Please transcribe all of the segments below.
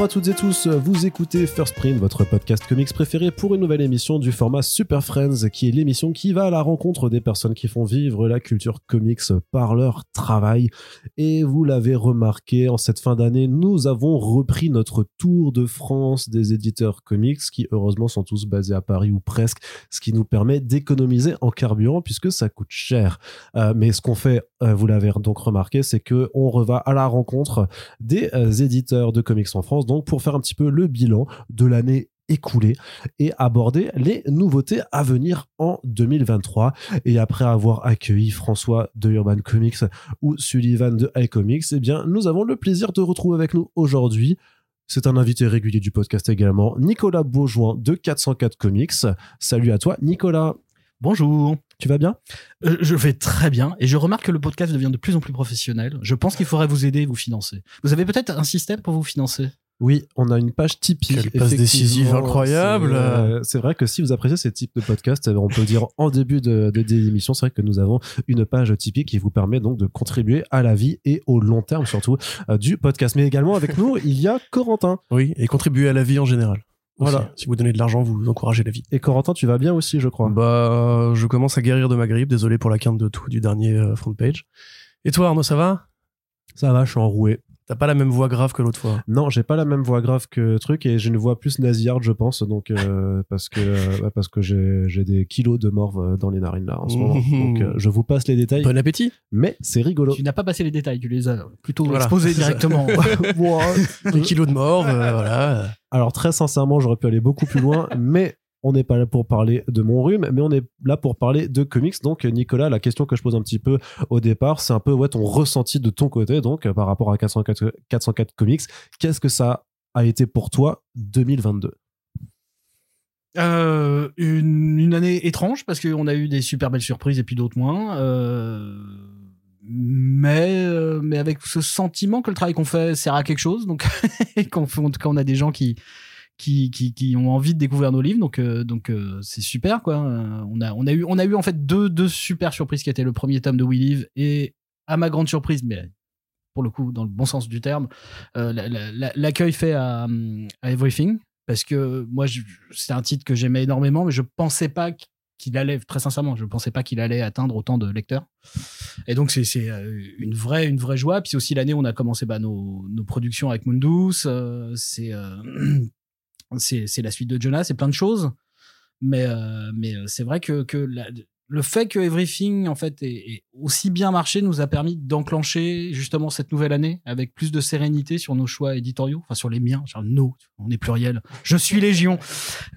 Bonjour à toutes et tous, vous écoutez First Print, votre podcast comics préféré pour une nouvelle émission du format Super Friends, qui est l'émission qui va à la rencontre des personnes qui font vivre la culture comics par leur travail. Et vous l'avez remarqué, en cette fin d'année, nous avons repris notre tour de France des éditeurs comics, qui heureusement sont tous basés à Paris ou presque, ce qui nous permet d'économiser en carburant puisque ça coûte cher. Euh, mais ce qu'on fait, euh, vous l'avez donc remarqué, c'est que on à la rencontre des euh, éditeurs de comics en France, donc pour faire un petit peu le bilan de l'année écoulée et aborder les nouveautés à venir en 2023. Et après avoir accueilli François de Urban Comics ou Sullivan de iComics, eh bien, nous avons le plaisir de retrouver avec nous aujourd'hui c'est un invité régulier du podcast également, Nicolas Beaujoin de 404 Comics. Salut à toi, Nicolas. Bonjour. Tu vas bien? Euh, Je vais très bien et je remarque que le podcast devient de plus en plus professionnel. Je pense qu'il faudrait vous aider et vous financer. Vous avez peut-être un système pour vous financer? Oui, on a une page Tipeee. Quelle passe décisive incroyable. C'est euh, C'est vrai que si vous appréciez ces types de podcasts, euh, on peut le dire en début de, de, des émissions, c'est vrai que nous avons une page Tipeee qui vous permet donc de contribuer à la vie et au long terme surtout euh, du podcast. Mais également avec nous, il y a Corentin. Oui, et contribuer à la vie en général. Aussi. Voilà. Si vous donnez de l'argent, vous encouragez la vie. Et Corentin, tu vas bien aussi, je crois. Bah, je commence à guérir de ma grippe. Désolé pour la quinte de tout du dernier front page. Et toi, Arnaud, ça va? Ça va, je suis enroué. T'as pas la même voix grave que l'autre fois. Non, j'ai pas la même voix grave que truc et j'ai une voix plus nasillarde, je pense, donc euh, parce que euh, ouais, parce que j'ai j'ai des kilos de morve euh, dans les narines là en ce moment. Donc euh, je vous passe les détails, Bon appétit. mais c'est rigolo. Tu n'as pas passé les détails, tu les as plutôt Voilà. exposés directement. Des kilos de morve, euh, voilà. Alors très sincèrement, j'aurais pu aller beaucoup plus loin, mais on n'est pas là pour parler de mon rhume, mais on est là pour parler de comics. Donc Nicolas, la question que je pose un petit peu au départ, c'est un peu ton ressenti de ton côté, donc euh, par rapport à 404, 404 comics. Qu'est-ce que ça a été pour toi 2022 Euh, une, année étrange parce qu'on a eu des super belles surprises et puis d'autres moins. Euh, mais, mais avec ce sentiment que le travail qu'on fait sert à quelque chose. Donc, cas, on a des gens qui, qui, ont envie de découvrir nos livres. Donc, euh, donc euh, c'est super. Quoi. Euh, on, a, on, a eu, on a eu en fait deux, deux super surprises qui étaient le premier tome de We Live et à ma grande surprise, mais pour le coup, dans le bon sens du terme, la- la- la- l'accueil fait à, Everything parce que moi c'était un titre que j'aimais énormément mais je pensais pas qu'il allait très sincèrement je pensais pas qu'il allait atteindre autant de lecteurs et donc c'est c'est une vraie une vraie joie puis c'est aussi l'année où on a commencé bah, nos, nos productions avec euh, c'est c'est la suite de Jonas c'est plein de choses. Mais euh, mais euh, c'est vrai que que la- le fait que Everything en fait ait, aussi bien marché nous a permis d'enclencher justement cette nouvelle année avec plus de sérénité sur nos choix éditoriaux, enfin sur les miens, genre nos, on est pluriel. Je suis Légion,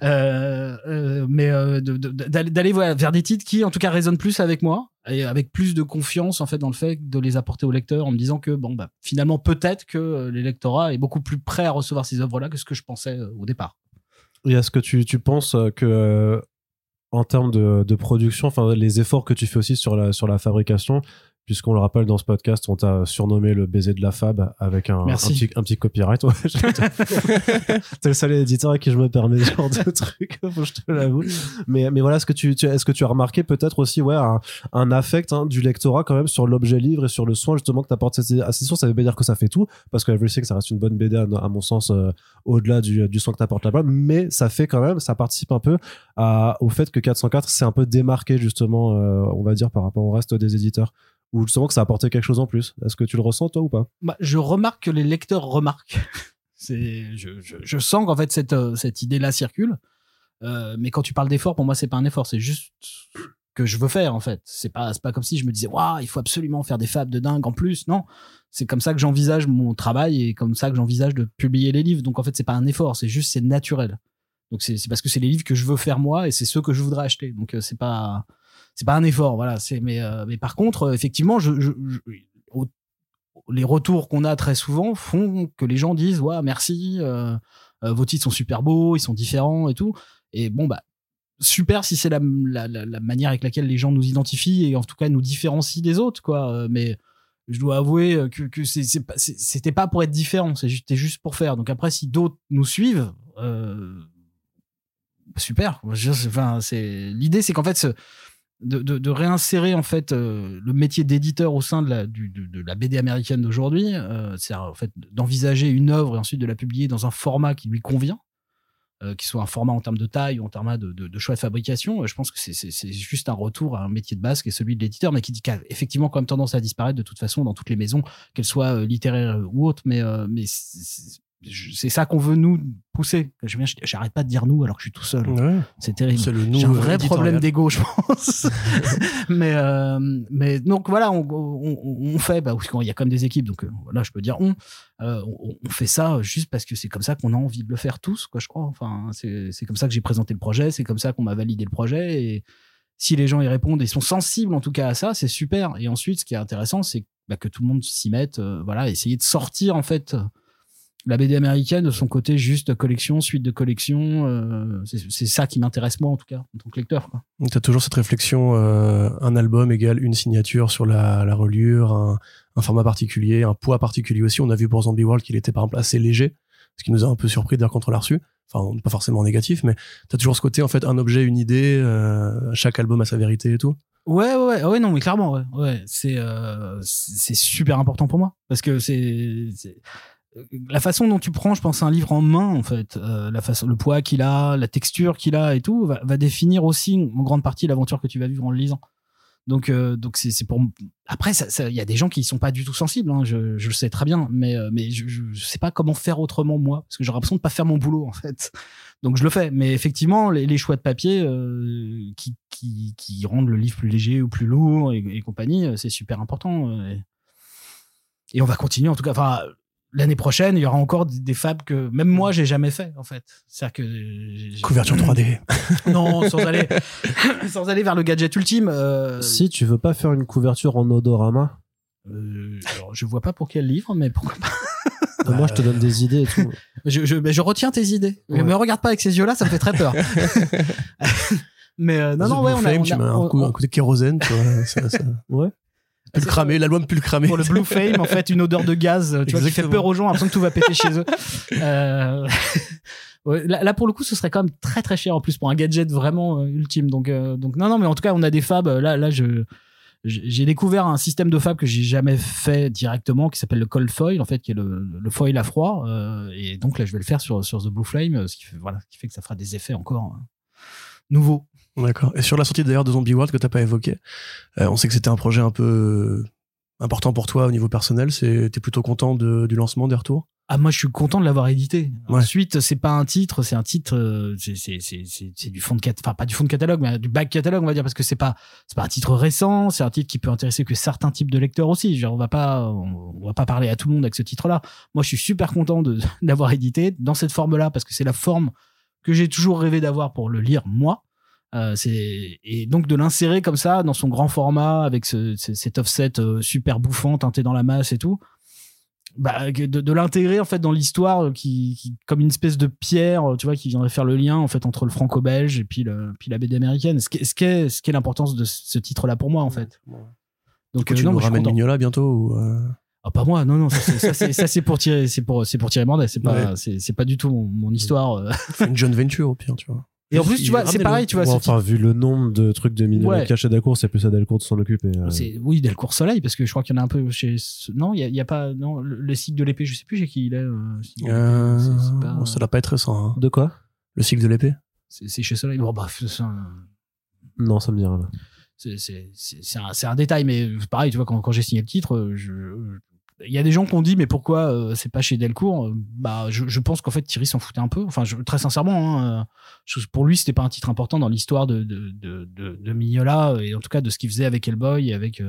euh, euh, mais euh, d'aller vers des titres qui en tout cas résonnent plus avec moi et avec plus de confiance en fait dans le fait de les apporter aux lecteurs en me disant que bon bah finalement peut-être que l'électorat est beaucoup plus prêt à recevoir ces œuvres là que ce que je pensais au départ. Et est-ce que tu, penses que en termes de, de production, enfin les efforts que tu fais aussi sur la, sur la fabrication, puisqu'on le rappelle dans ce podcast, on t'a surnommé le baiser de la fab avec un, petit, un petit copyright. Ouais, T'es le seul éditeur à qui je me permets ce genre de truc, faut que je te l'avoue. Mais, mais voilà, est-ce que tu, tu- est-ce que tu as remarqué peut-être aussi ouais, un, un affect hein, du lectorat quand même sur l'objet livre et sur le soin justement que t'apportes cette assistance Ça veut pas dire que ça fait tout, parce que Everything, ça reste une bonne BD à, à mon sens, euh, au-delà du, du soin que t'apportes là-bas, mais ça fait quand même, ça participe un peu à, au fait que 404 s'est un peu démarqué justement, euh, on va dire, par rapport au reste des éditeurs, ou justement que ça a apporté quelque chose en plus. Est-ce que tu le ressens toi ou pas? Bah, je remarque que les lecteurs remarquent. Je, je, sens qu'en fait cette, euh, cette idée-là circule. Euh, mais quand tu parles d'effort, pour moi, c'est pas un effort, c'est juste que je veux faire en fait. C'est pas, pas comme si je me disais, waouh, il faut absolument faire des fabs de dingue en plus. Non, c'est comme ça que j'envisage mon travail et comme ça que j'envisage de publier les livres. Donc en fait, c'est pas un effort, c'est juste c'est naturel. Donc c'est c'est parce que c'est les livres que je veux faire moi et c'est ceux que je voudrais acheter. Donc euh, c'est pas c'est pas un effort, voilà. C'est mais euh, mais par contre, euh, effectivement, je, les retours qu'on a très souvent font que les gens disent merci, euh, vos titres sont super beaux, ils sont différents et tout. Et bon bah super si c'est la, la, manière avec laquelle les gens nous identifient et en tout cas nous différencient des autres quoi. Mais je dois avouer que, que c'était pas pour être différent, c'était juste pour faire. Donc après, si d'autres nous suivent, super. Enfin, l'idée, c'est qu'en fait, ce- de, de, réinsérer en fait euh, le métier d'éditeur au sein de la, du, de, la BD américaine d'aujourd'hui, euh, c'est en fait d'envisager une œuvre et ensuite de la publier dans un format qui lui convient, euh, qui soit un format en termes de taille ou en termes de, choix de fabrication. Je pense que c'est- juste un retour à un métier de base qui est celui de l'éditeur, mais qui, qui a effectivement quand même tendance à disparaître de toute façon dans toutes les maisons, qu'elles soient euh, littéraires ou autres. Mais c'est- ça qu'on veut nous pousser. Je viens- J'arrête pas de dire nous alors que je suis tout seul. Ouais. C'est terrible. C'est le nous J'ai un euh, vrai problème d'ego, je pense. mais, euh, mais donc voilà, on, on, on fait, bah, parce qu'il y a quand même des équipes, donc euh, voilà, je peux dire on, euh, on, on fait ça juste parce que c'est comme ça qu'on a envie de le faire tous, quoi, je crois. Enfin, c'est c'est comme ça que j'ai présenté le projet, c'est comme ça qu'on m'a validé le projet. Et si les gens y répondent et sont sensibles en tout cas à ça, c'est super. Et ensuite, ce qui est intéressant, c'est bah, que tout le monde s'y mette, euh, voilà, essayer de sortir en fait la BD américaine de son côté juste collection, suite de collection. euh, c'est ça qui m'intéresse moi en tout cas en tant que lecteur. Tu as toujours cette réflexion, euh, un album égale une signature sur la, la reliure, un, un format particulier, un poids particulier aussi. On a vu pour Zombie World qu'il était par exemple assez léger, ce qui nous a un peu surpris d'ailleurs quand on l'a reçu. Enfin, pas forcément négatif, mais tu as toujours ce côté, en fait, un objet, une idée, euh, chaque album a sa vérité et tout. Ouais, ouais, ouais, ouais, non, mais clairement, ouais, ouais, c'est super important pour moi parce que c'est- la façon dont tu prends, je pense, un livre en main, en fait, euh, la façon, le poids qu'il a, la texture qu'il a et tout, va, va définir aussi en grande partie l'aventure que tu vas vivre en le lisant. Donc, euh, donc c'est pour. Après, il y a des gens qui sont pas du tout sensibles, hein, je, je le sais très bien, mais euh, mais je, je, sais pas comment faire autrement moi, parce que j'ai l'impression de pas faire mon boulot en fait. Donc je le fais, mais effectivement, les, les choix de papier euh, qui, qui qui rendent le livre plus léger ou plus lourd et, et compagnie, euh, c'est super important. euh, et, et on va continuer en tout cas. Enfin, l'année prochaine, il y aura encore des, des fabs que même moi j'ai jamais fait en fait. C'est-à-dire que Couverture 3D. non, sans aller sans aller vers le gadget ultime. euh, Si tu veux pas faire une couverture en odorama, euh, alors, je vois pas pour quel livre, mais pourquoi pas. euh, moi je te donne des idées et tout. Je, je, mais je retiens tes idées. Ouais. Me regarde pas avec ces yeux-là, ça me fait très peur. mais euh, non, non, ouais, on a, Flame, on tu a- mets un, on- coup, on- un côté kérosène, tu vois. ça, ça- Ouais. Plus le cramé, l'album plus le cramé. pour le Blue Flame, en fait, une odeur de gaz, tu vois, qui fait peur aux gens, l'impression que tout va péter chez eux. Euh, ouais, là, là, pour le coup, ce serait quand même très très cher en plus pour un gadget vraiment euh, ultime. Donc, euh, donc non, non, mais en tout cas, on a des fabs. Là, là, je j'ai découvert un système de fab que j'ai jamais fait directement, qui s'appelle le cold foil, en fait, qui est le, le foil à froid. euh, et donc là, je vais le faire sur sur The Blue Flame, euh, ce qui fait voilà, ce qui fait que ça fera des effets encore euh, nouveaux. D'accord. Et sur la sortie d'ailleurs de Zombie World que t'as pas évoqué, euh, on sait que c'était un projet un peu euh, important pour toi au niveau personnel. T'es plutôt content de, du lancement des retours? Ah moi je suis content de l'avoir édité. Ouais. Ensuite c'est pas un titre, c'est un titre, euh, c'est du fond de enfin pas du fond de catalogue, mais du back catalogue on va dire parce que c'est pas c'est pas un titre récent, c'est un titre qui peut intéresser que certains types de lecteurs aussi. Genre, on va pas on, on va pas parler à tout le monde avec ce titre-là. Moi je suis super content de d'avoir édité dans cette forme-là parce que c'est la forme que j'ai toujours rêvé d'avoir pour le lire moi. Euh, et donc de l'insérer comme ça dans son grand format avec ce, ce- cet offset euh, super bouffant teinté dans la masse et tout bah, de, de l'intégrer en fait dans l'histoire euh, qui, qui comme une espèce de pierre tu vois qui viendrait faire le lien en fait entre le franco-belge et puis le puis la BD américaine ce qui est ce qui est, ce qui est l'importance de ce titre là pour moi en fait donc Tu euh, non, ramènes. Mignola bientôt ou, euh, Ah, pas moi non non ça c'est pour tirer c'est pour c'est pour tirer Mordet c'est pas Ouais. c'est pas du tout mon, mon histoire une joint venture au pire, tu vois. Et en plus tu vois c'est pareil tu vois Ouais, enfin, vu le nombre de trucs de Mignola Ouais. cachés Delcourt, c'est plus à Delcourt de s'en occuper. euh. Oui Delcourt Soleil parce que je crois qu'il y en a un peu chez non il y a, pas non le, le cycle de l'épée je sais plus chez qui il est euh, Euh, pas- bon, ça doit pas être récent. hein. De quoi? Le cycle de l'épée? c'est chez Soleil bon bah Non, ça me dit rien. c'est un, détail mais pareil tu vois quand, quand j'ai signé le titre euh, je il y a des gens qui ont dit mais pourquoi euh, c'est pas chez Delcourt Euh, bah je, pense qu'en fait Thierry s'en foutait un peu. Enfin très sincèrement hein, euh, pour lui c'était pas un titre important dans l'histoire de de, de de Mignola et en tout cas de ce qu'il faisait avec Hellboy et avec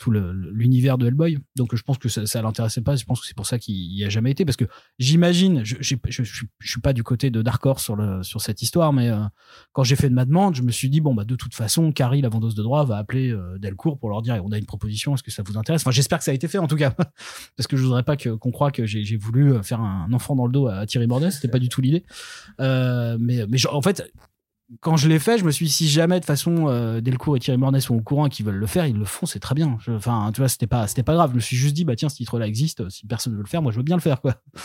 tout l'univers de Hellboy. Donc je pense que ça, ça l'intéressait pas. Je pense que c'est pour ça qu'il y a jamais été. Parce que j'imagine je, je, suis- pas du côté de Dark Horse sur cette histoire mais euh, quand j'ai fait de ma demande, je me suis dit bon bah de toute façon, Carrie, la vendeuse de droit, va appeler euh, Delcourt pour leur dire on a une proposition, est-ce que ça vous intéresse? Enfin, j'espère que ça a été fait en tout cas, parce que je voudrais pas qu'on croit que j'ai voulu euh, faire un enfant dans le dos à Thierry Bordet, c'était pas du tout l'idée. Mais mais en fait. Quand je l'ai fait, je me suis dit, si jamais de façon euh, Delcourt et Thierry Mornay sont au courant et qu'ils veulent le faire, ils le font, c'est très bien. Enfin, tu vois, c'était pas, c'était pas grave. Je me suis juste dit, bah tiens, ce titre-là existe. Si personne veut le faire, moi je veux bien le faire, quoi.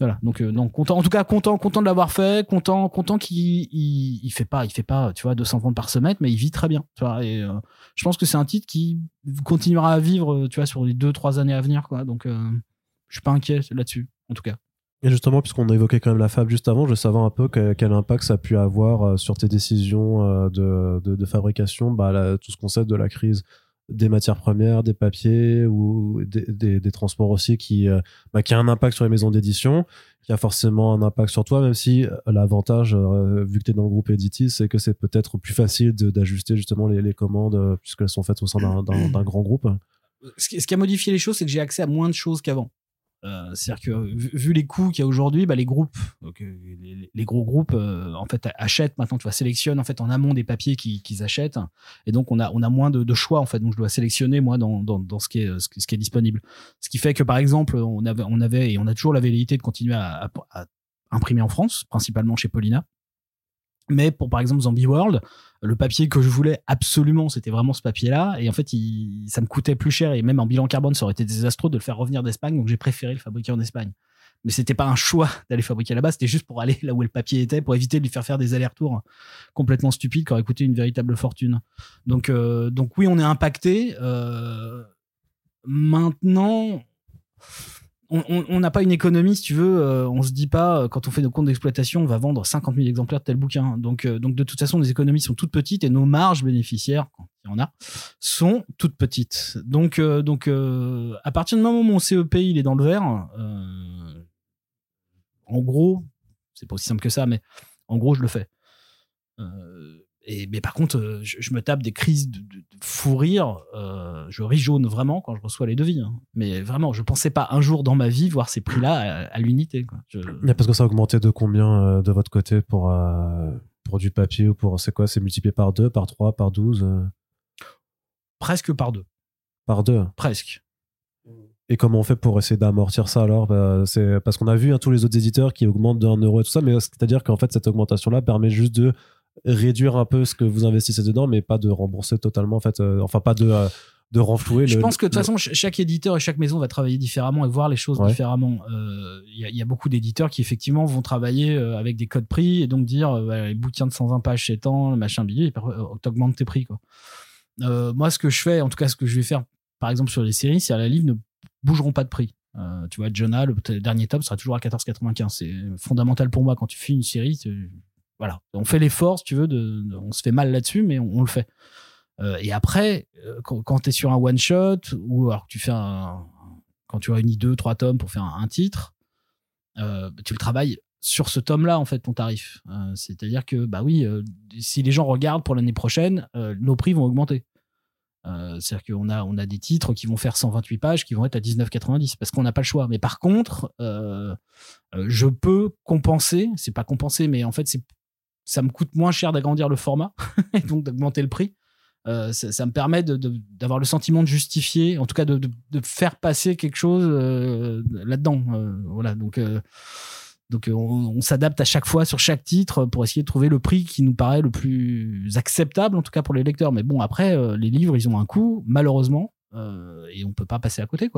Voilà. Donc, euh, content. En tout cas, content, content de l'avoir fait, content, content qu'il il, fait pas, il fait pas, tu vois, 200 ventes par semaine, mais il vit très bien. Tu vois. Et euh, je pense que c'est un titre qui continuera à vivre, tu vois, sur les deux, trois années à venir, quoi. Donc, je suis pas inquiet là-dessus, en tout cas. Et justement, puisqu'on a évoqué quand même la fab juste avant, je veux savoir un peu que- quel impact ça a pu avoir euh, sur tes décisions euh, de, de, fabrication, bah, tout ce concept de la crise des matières premières, des papiers ou des, transports aussi, qui, euh, bah, qui a un impact sur les maisons d'édition, qui a forcément un impact sur toi, même si l'avantage, vu que tu es dans le groupe Editis, c'est que c'est peut-être plus facile d'ajuster justement les, les commandes, puisqu'elles sont faites au sein d'un- grand groupe. ce qui a modifié les choses, c'est que j'ai accès à moins de choses qu'avant. Euh, C'est-à-dire que vu, les coûts qu'il y a aujourd'hui, bah, les groupes, euh, les, gros groupes, euh, en fait, achètent maintenant, tu vois, sélectionnent en fait en amont des papiers qu'ils achètent, et donc on a on a moins de, choix en fait. Donc je dois sélectionner moi dans, dans, dans ce qui est ce qui est disponible. Ce qui fait que par exemple, on avait on avait et on a toujours la velléité de continuer à, à- à imprimer en France, principalement chez Paulina. Mais pour par exemple Zombie World, le papier que je voulais absolument, c'était vraiment ce papier-là. Et en fait, ça me coûtait plus cher. Et même en bilan carbone, ça aurait été désastreux de le faire revenir d'Espagne. Donc j'ai préféré le fabriquer en Espagne. Mais c'était pas un choix d'aller fabriquer là-bas. C'était juste pour aller là où le papier était, pour éviter de lui faire faire des allers-retours complètement stupides qui auraient coûté une véritable fortune. Donc, euh, oui, on est impacté. Euh, maintenant, on- n'a pas une économie, si tu veux. euh, on se dit pas, euh, quand on fait nos comptes d'exploitation, on va vendre 50 000 exemplaires de tel bouquin. Donc, euh, donc de toute façon, les économies sont toutes petites et nos marges bénéficiaires, quand il y en a, sont toutes petites. Donc, euh, donc à partir du moment où mon CEP il est dans le vert, en gros, c'est pas aussi simple que ça, mais en gros, je le fais. Et, mais par contre, euh, je, je me tape des crises de, de- de fou rire. euh, je ris jaune vraiment quand je reçois les devis. hein. Mais vraiment, je pensais pas un jour dans ma vie voir ces prix-là à, à l'unité. Je- Mais parce que ça a augmenté de combien euh, de votre côté pour, euh, pour du papier ou pour c'est quoi C'est multiplié par 2, par 3, par 12 euh, Presque par deux. Par 2 Presque. Et comment on fait pour essayer d'amortir ça alors? Bah, C'est parce qu'on a vu hein, tous les autres éditeurs qui augmentent d'un euro et tout ça, mais c'est-à-dire qu'en fait cette augmentation-là permet juste de réduire un peu ce que vous investissez dedans, mais pas de rembourser totalement en fait, euh, enfin pas de euh, de renflouer. Je le- pense que de toute le- façon, ch- chaque éditeur et chaque maison va travailler différemment et voir les choses Ouais. différemment. Euh, Il y, a- il y a beaucoup d'éditeurs qui effectivement vont travailler euh, avec des codes prix et donc dire euh, les bouquins de 120 pages c'est tant, le machin billet, t'augmentes tes prix. Quoi. Euh, moi, ce que je fais, en tout cas ce que je vais faire par exemple sur les séries, c'est à la livre ne bougeront pas de prix. Tu vois, Jonah, le dernier tome sera toujours à 14,95. C'est fondamental pour moi quand tu fais une série. tu- Voilà, on fait l'effort, si tu veux, on se fait mal là-dessus, mais on, le fait. Euh, et après, euh, quand, tu es sur un one shot ou alors que tu fais un, quand tu réunis deux, trois tomes pour faire un, titre, euh, tu le travailles sur ce tome-là en fait ton tarif. C'est-à-dire que bah oui, si les gens regardent pour l'année prochaine, nos prix vont augmenter. C'est-à-dire qu'on a on a des titres qui vont faire 128 pages qui vont être à 19,90 parce qu'on n'a pas le choix. Mais par contre, je peux compenser. C'est pas compenser, mais en fait c'est ça me coûte moins cher d'agrandir le format et donc d'augmenter le prix. Euh, ça, me permet d'avoir le sentiment de justifier, en tout cas de, faire passer quelque chose euh, là-dedans. Euh, voilà, donc, on, s'adapte à chaque fois sur chaque titre pour essayer de trouver le prix qui nous paraît le plus acceptable, en tout cas pour les lecteurs. Mais bon, après, les livres, ils ont un coût, malheureusement, et on peut pas passer à côté,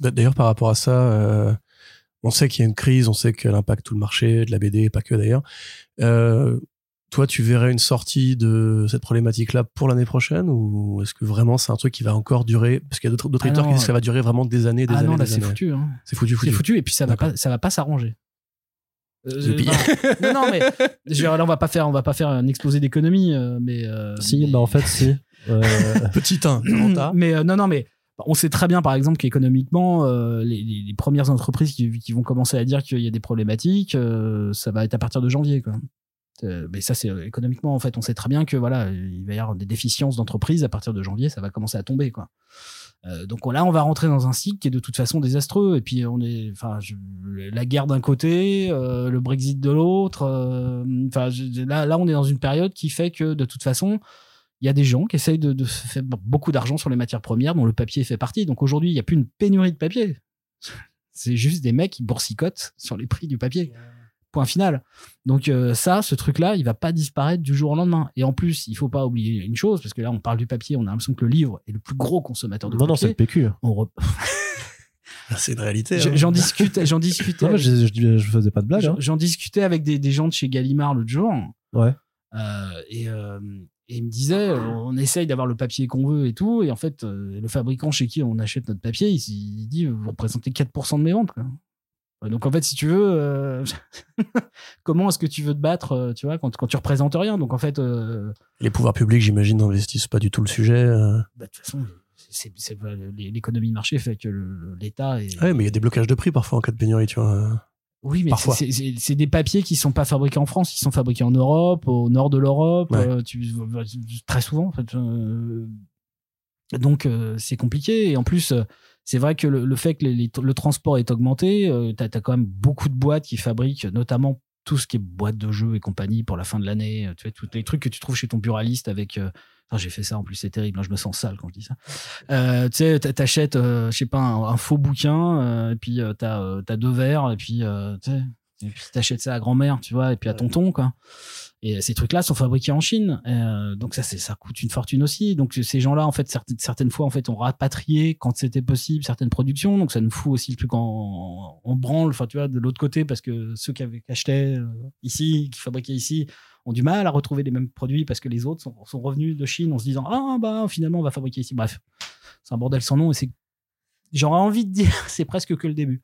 D'ailleurs, par rapport à ça, on sait qu'il y a une crise, on sait qu'elle impacte tout le marché, de la BD, pas que d'ailleurs. Euh, toi, tu verrais une sortie de cette problématique-là pour l'année prochaine ou est-ce que vraiment c'est un truc qui va encore durer? Parce qu'il y a d'autres d'autres Ah éditeurs qui disent que ça va durer vraiment des années, des ah années, non, là, c'est foutu. Hein. C'est foutu, C'est foutu. foutu, et puis ça va pas, ça va pas s'arranger. Euh, non, non, mais je veux dire, là, on va pas faire, on va pas faire un explosé d'économie, euh, mais euh, Si, mais- bah en fait si. Euh, Petit 1, Samantha. mais euh, non, non, mais on sait très bien, par exemple, qu'économiquement, euh, les, premières entreprises qui, vont commencer à dire qu'il y a des problématiques, euh, ça va être à partir de janvier. Euh, Mais ça, c'est économiquement, en fait, on sait très bien que voilà, il va y avoir des déficiences d'entreprise à partir de janvier, ça va commencer à tomber, donc là, on va rentrer dans un cycle qui est de toute façon désastreux. Et puis on est, enfin, la guerre d'un côté, le Brexit de l'autre. Enfin, là, on est dans une période qui fait que de toute façon, il y a des gens qui essayent de, de faire beaucoup d'argent sur les matières premières, dont le papier fait partie. Donc aujourd'hui, il n'y a plus une pénurie de papier. C'est juste des mecs qui boursicotent sur les prix du papier. Point final. Donc euh, ça, ce truc-là, il va pas disparaître du jour au lendemain. Et en plus, il faut pas oublier une chose, parce que là, on parle du papier, on a l'impression que le livre est le plus gros consommateur de non, non, c'est papier. le PQ. On re- C'est une réalité. Hein. J'en discutais, j'en discutais, Non, je, je, je faisais pas de blague. j'en hein. discutais avec des, des gens de chez Gallimard l'autre jour. Ouais. Euh, et, euh, et il me disait, on essaye d'avoir le papier qu'on veut et tout. Et en fait, euh, le fabricant chez qui on achète notre papier, il, dit, vous représentez 4% de mes ventes. Quoi. Donc en fait, si tu veux, euh, comment est-ce que tu veux te battre, euh, tu vois, quand, quand tu représentes rien? Donc en fait, euh, Les pouvoirs publics, j'imagine, n'investissent pas du tout le sujet. euh. bah, de toute façon, c'est- c'est pas- l'économie de marché fait que l'État est. Ouais, mais il y a des blocages de prix parfois en cas de pénurie, tu vois. Oui, mais c'est- des papiers qui sont pas fabriqués en France, qui sont fabriqués en Europe, au nord de l'Europe, Ouais. euh, tu- très souvent en fait. euh, donc euh, c'est compliqué et en plus euh, c'est vrai que le, le fait que les- les- le transport est augmenté, euh, t'as as quand même beaucoup de boîtes qui fabriquent notamment tout ce qui est boîte de jeux et compagnie pour la fin de l'année, euh, tu vois tous les trucs que tu trouves chez ton buraliste avec euh, j'ai fait ça en plus, c'est terrible. hein, je me sens sale quand je dis ça. Euh, tu sais, t'a- t'achètes, euh, je sais pas, un, un faux bouquin, et puis t'as t'as deux verres, et puis tu sais, t'achètes ça à grand-mère, tu vois, et puis à tonton, quoi. Et ces trucs-là sont fabriqués en Chine, euh, donc ça, ça coûte une fortune aussi. Donc ces gens-là, en fait, certaines, certaines fois, en fait, ont rapatrié quand c'était possible certaines productions, donc ça nous fout aussi le truc en, en branle, enfin, tu vois, de l'autre côté, parce que ceux qui avaient qui achetaient euh, ici, qui fabriquaient ici, ont du mal à retrouver les mêmes produits parce que les autres sont, sont revenus de Chine en se disant ah bah finalement on va fabriquer ici. Bref, c'est un bordel sans nom et c'est j'aurais envie de dire c'est presque que le début.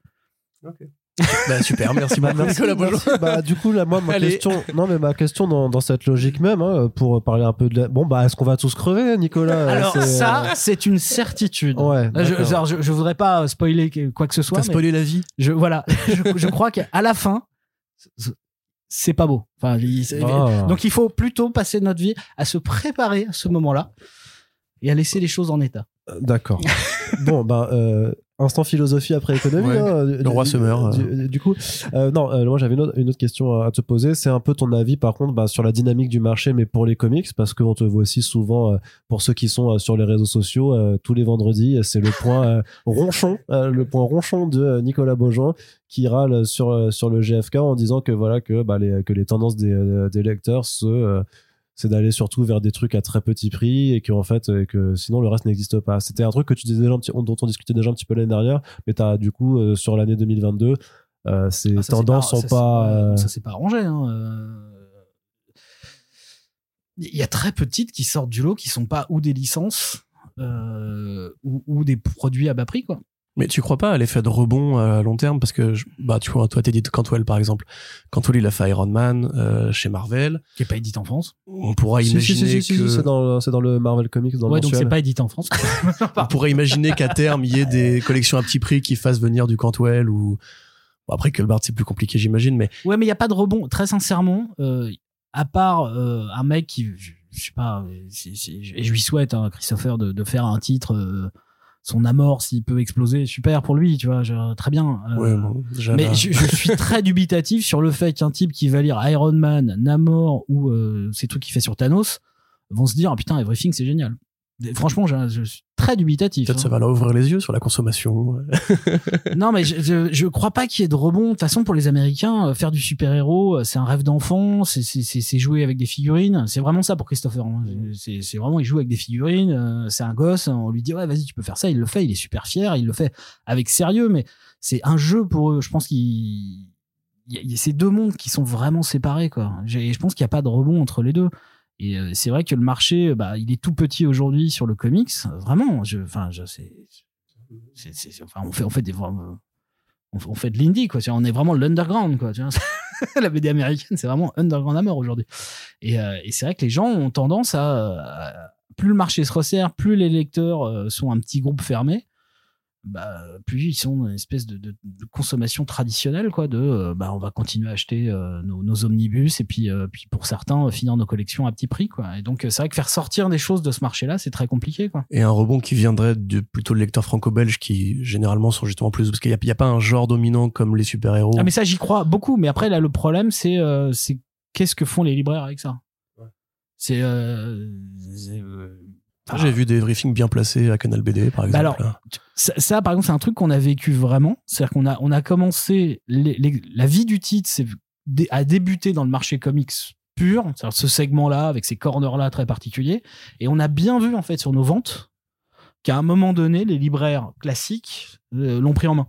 Bah, super, merci Bah, merci, Nicolas Beaujon. merci. Bah, du coup, là, moi, ma Allez. question, non, mais ma question dans, dans cette logique même, hein, pour parler un peu de la... Bon, bah, est-ce qu'on va tous crever, Nicolas? Alors ça c'est une certitude. euh, Ouais. Là, je, genre, je, je voudrais pas spoiler que- quoi que ce soit. T'as mais spoilé la vie? je voilà, je, je crois qu'à la fin c'est pas beau. Enfin, Ah. donc il faut plutôt passer notre vie à se préparer à ce moment-là et à laisser les choses en état. D'accord. bon, ben, euh, instant philosophie après économie. Ouais. hein, Le du- roi se meurt, Du, du coup, euh, non, euh, moi j'avais une autre, une autre question à te poser. C'est un peu ton avis, par contre, bah, sur la dynamique du marché, mais pour les comics, parce qu'on te voit aussi souvent, euh, pour ceux qui sont euh, sur les réseaux sociaux, euh, tous les vendredis, c'est le point euh, ronchon, euh, le point ronchon de euh, Nicolas Beaujean qui râle sur euh, sur le GFK en disant que voilà que bah, les que les tendances des, euh, des lecteurs se euh, c'est d'aller surtout vers des trucs à très petit prix et que en fait euh, que sinon le reste n'existe pas. C'était un truc que tu disais déjà un petit- dont on discutait déjà un petit peu l'année dernière, mais t'as du coup euh, sur l'année 2022 euh, ces Ah, tendances pas- sont ça, pas. euh, Ça s'est pas arrangé. hein. Il y a très peu de titres qui sortent du lot qui sont pas ou des licences ou, ou des produits à bas prix quoi. Mais tu crois pas à l'effet de rebond à long terme? Parce que je- bah tu vois toi t'es dit Cantwell par exemple Cantwell il a fait Iron Man euh, chez Marvel Qui est pas édité en France. on pourra si, si, imaginer si, si, si, que c'est dans, c'est dans le Marvel Comics dans le ouais, donc c'est pas édité en France. on pourrait imaginer qu'à terme il y ait des collections à petit prix qui fassent venir du Cantwell ou bon, après que le Bard c'est plus compliqué j'imagine mais Ouais, mais il y a pas de rebond. Très sincèrement, euh, à part euh, un mec qui, je, je sais pas, euh, c'est- c'est- et je lui souhaite, hein, Christopher, de, de faire un titre, euh, son amour, s'il peut exploser, super pour lui, tu vois, je- très bien. Euh, ouais bon déjà mais je suis très dubitatif sur le fait qu'un type qui va lire Iron Man, Namor ou euh, ces trucs qu'il fait sur Thanos vont se dire ah, putain Everything c'est génial. Et franchement, je, suis très dubitatif. peut-être hein. ça va leur ouvrir les yeux sur la consommation Non, mais je, je, je crois pas qu'il y ait de rebond. De toute façon, pour les Américains, euh, faire du super-héros, euh, c'est un rêve d'enfant, c'est- jouer avec des figurines. C'est vraiment ça pour Christopher. hein. C'est c'est vraiment, il joue avec des figurines, euh, c'est un gosse, on lui dit, ouais, vas-y, tu peux faire ça, il le fait, il est super fier, il le fait avec sérieux, mais c'est un jeu pour eux. Je pense qu'il il y a- ces deux mondes qui sont vraiment séparés, quoi. J'ai- Je pense qu'il n'y a pas de rebond entre les deux. Et euh, c'est vrai que le marché, bah, il est tout petit aujourd'hui sur le comics. Vraiment, je, enfin, je, c'est, enfin, on fait, on fait des, on, fait de l'indie, quoi. On est vraiment l'underground, quoi. La BD américaine, c'est vraiment underground à mort aujourd'hui. Et, euh, c'est vrai que les gens ont tendance à, à- plus le marché se resserre, plus les lecteurs euh, sont un petit groupe fermé. Bah, plus ils sont une espèce de, de- de consommation traditionnelle, quoi. De, euh, bah, on va continuer à acheter euh, nos, nos omnibus et puis, euh, puis pour certains, finir nos collections à petit prix, quoi. Et donc, c'est vrai que faire sortir des choses de ce marché-là, c'est très compliqué, quoi. et un rebond qui viendrait de plutôt de lecteurs franco-belges qui généralement sont justement plus parce qu'il y a, pas un genre dominant comme les super-héros Ah, mais ça, j'y crois beaucoup. Mais après, là, le problème, c'est qu'est-ce que font les libraires avec ça? C'est, enfin, j'ai vu des briefings bien placés à Canal BD par Bah exemple alors, ça, ça, par exemple, c'est un truc qu'on a vécu vraiment. C'est-à-dire qu'on a, on a commencé. les- les- la vie du titre a débuté dans le marché comics pur, c'est-à-dire ce segment-là, avec ces corners-là très particuliers. Et on a bien vu, en fait, sur nos ventes, qu'à un moment donné, les libraires classiques euh, l'ont pris en main.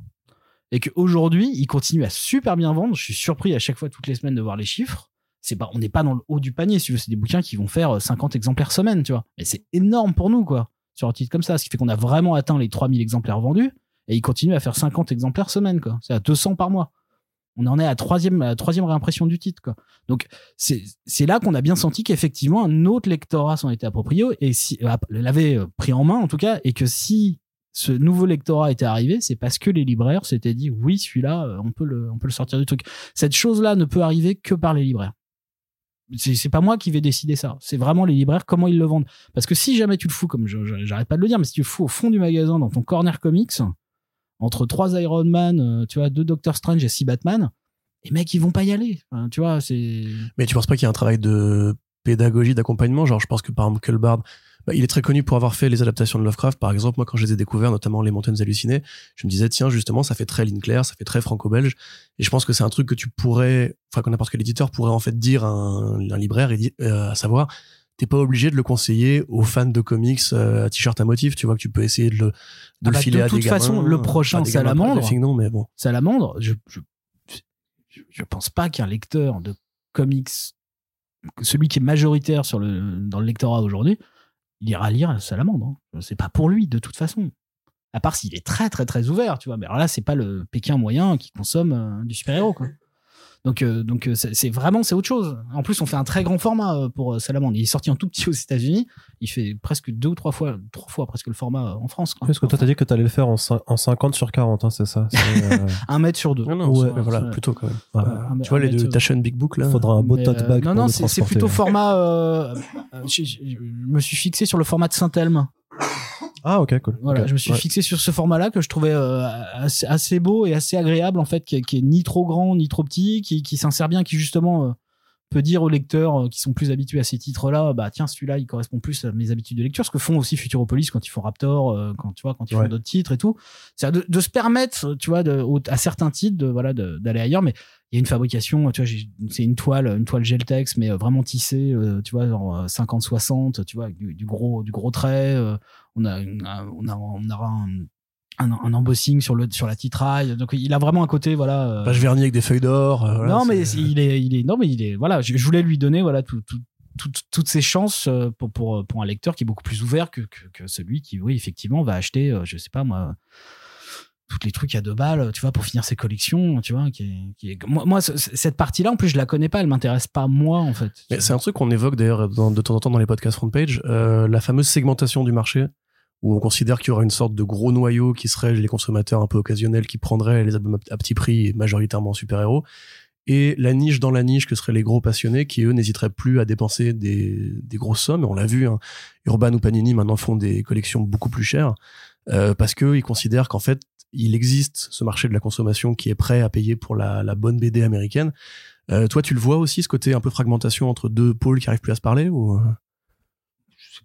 et qu'aujourd'hui, il continue à super bien vendre. Je suis surpris à chaque fois, toutes les semaines, de voir les chiffres. C'est pas, on n'est pas dans le haut du panier, si tu veux. C'est des bouquins qui vont faire 50 exemplaires semaine, tu vois. Et c'est énorme pour nous, quoi, sur un titre comme ça. Ce qui fait qu'on a vraiment atteint les 3000 exemplaires vendus et il continue à faire 50 exemplaires semaine, quoi. C'est à 200 par mois. On en est à troisième, à troisième réimpression du titre, quoi. Donc, c'est, là qu'on a bien senti qu'effectivement, un autre lectorat s'en était approprié et si, euh, l'avait euh, pris en main, en tout cas, et que si ce nouveau lectorat était arrivé, c'est parce que les libraires s'étaient dit, oui, celui-là, euh, on on peut le sortir du truc. Cette chose-là ne peut arriver que par les libraires. C'est, pas moi qui vais décider ça. C'est vraiment les libraires, comment ils le vendent. Parce que si jamais tu le fous, comme j'arrête pas de le dire, mais si tu le fous au fond du magasin, dans ton corner comics, entre trois Iron Man, euh, tu vois, deux Doctor Strange et six Batman, les mecs, ils vont pas y aller. Tu vois, c'est. Mais tu penses pas qu'il y a un travail de pédagogie, d'accompagnement? Genre, je pense que par exemple, Culbard, bah, il est très connu pour avoir fait les adaptations de Lovecraft. Par exemple, moi, quand je les ai découverts, notamment Les Montagnes Hallucinées, je me disais, tiens, justement, ça fait très ligne claire, ça fait très franco-belge. Et je pense que c'est un truc que tu pourrais, enfin, que n'importe quel éditeur pourrait en fait dire à un, un libraire, et euh, à savoir, t'es pas obligé de le conseiller aux fans de comics euh, à t-shirt à motif. Tu vois que tu peux essayer de le, de Ah le bah, filer de à toute des façon, gamins, le prochain gamins Salamandre- non, mais bon. Salamandre, je, je, je, je pense pas qu'un lecteur de comics, celui qui est majoritaire sur le, dans le lectorat aujourd'hui, il ira lire Salamandre. hein. C'est pas pour lui, de toute façon. À part s'il est très, très, très ouvert, tu vois. Mais alors là, c'est pas le Pékin moyen qui consomme euh, du super-héros, quoi. Donc, euh, donc euh, c'est vraiment, c'est autre chose. En plus, on fait un très grand format euh, pour Salamandre. Il est sorti en tout petit aux États-Unis. Il fait presque deux ou trois fois, trois fois presque le format en France. quoi. Parce que toi, t'as dit que t'allais le faire en, cin- en 50 sur 40, hein, c'est ça euh, Un mètre sur deux. Non, non, Ouais, voilà, plutôt quand même. ouais. Tu vois, les deux Taschen Big Book, là. Faudra un beau tote bag non, non, c'est plutôt format. euh, euh, je, je- je me suis fixé sur le format de Saint-Elme. Ah, ok, cool. Voilà, je me suis Ouais. fixé sur ce format-là que je trouvais euh, assez, assez beau et assez agréable en fait, qui, est- qui est ni trop grand ni trop petit, qui, qui s'insère bien, qui justement euh, peut dire aux lecteurs euh, qui sont plus habitués à ces titres-là, bah tiens celui-là il correspond plus à mes habitudes de lecture, ce que font aussi Futuropolis quand ils font Raptor, quand tu vois quand ils Ouais. font d'autres titres et tout, c'est de, de se permettre, tu vois, de, au- à certains titres de voilà d'aller ailleurs, mais il y a une fabrication, tu vois, c'est une toile, une toile Geltex, mais vraiment tissée, tu vois, genre 50-60, tu vois, avec du, du gros, du gros trait. On a, on a, on aura un, un, un embossing sur le, sur la titraille. Donc il a vraiment un côté, voilà. euh, Page vernie avec des feuilles d'or. euh, voilà, non, mais il est, il est, non, mais il est, voilà. Je, je voulais lui donner, voilà, tout, tout- tout- toutes ces chances euh, pour, pour, pour un lecteur qui est beaucoup plus ouvert que, que, que celui qui, oui, effectivement, va acheter, je sais pas moi, tous les trucs à deux balles, tu vois, pour finir ses collections, tu vois, qui est, qui est- moi, moi, ce- cette partie-là, en plus, je la connais pas, elle m'intéresse pas moi, en fait. C'est un truc qu'on évoque d'ailleurs de temps en temps dans les podcasts front page, euh, la fameuse segmentation du marché, où on considère qu'il y aura une sorte de gros noyau qui serait les consommateurs un peu occasionnels qui prendraient les albums à petit prix et majoritairement en super-héros, et la niche dans la niche que seraient les gros passionnés qui eux n'hésiteraient plus à dépenser des, des grosses sommes. On l'a vu, hein, Urban ou Panini maintenant font des collections beaucoup plus chères euh, parce que ils considèrent qu'en fait il existe ce marché de la consommation qui est prêt à payer pour la, la bonne BD américaine. Euh, toi, tu le vois aussi ce côté un peu fragmentation entre deux pôles qui arrivent plus à se parler ou?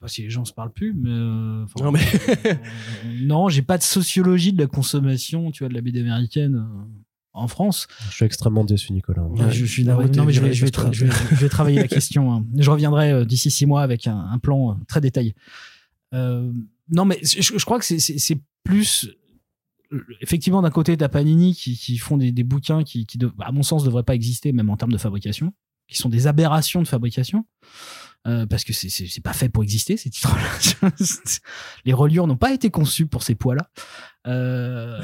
Pas si les gens se parlent plus, mais. euh, Non, mais- euh, non, j'ai pas de sociologie de la consommation, tu vois, de la BD américaine euh, en France. Je suis extrêmement déçu, Nicolas. Ouais. je, suis t'es non, mais je vais, viré, je, vais ça se tra- je vais- je vais travailler la question. hein. Je reviendrai euh, d'ici six mois avec un, un plan euh, très détaillé. Euh, non, mais je, je crois que c'est- plus. Effectivement, d'un côté, t'as Panini qui, qui font des, des bouquins qui, qui de- à mon sens, ne devraient pas exister, même en termes de fabrication, qui sont des aberrations de fabrication. Euh, parce que c'est- pas fait pour exister ces titres-là. Les reliures n'ont pas été conçus pour ces poids-là. Euh,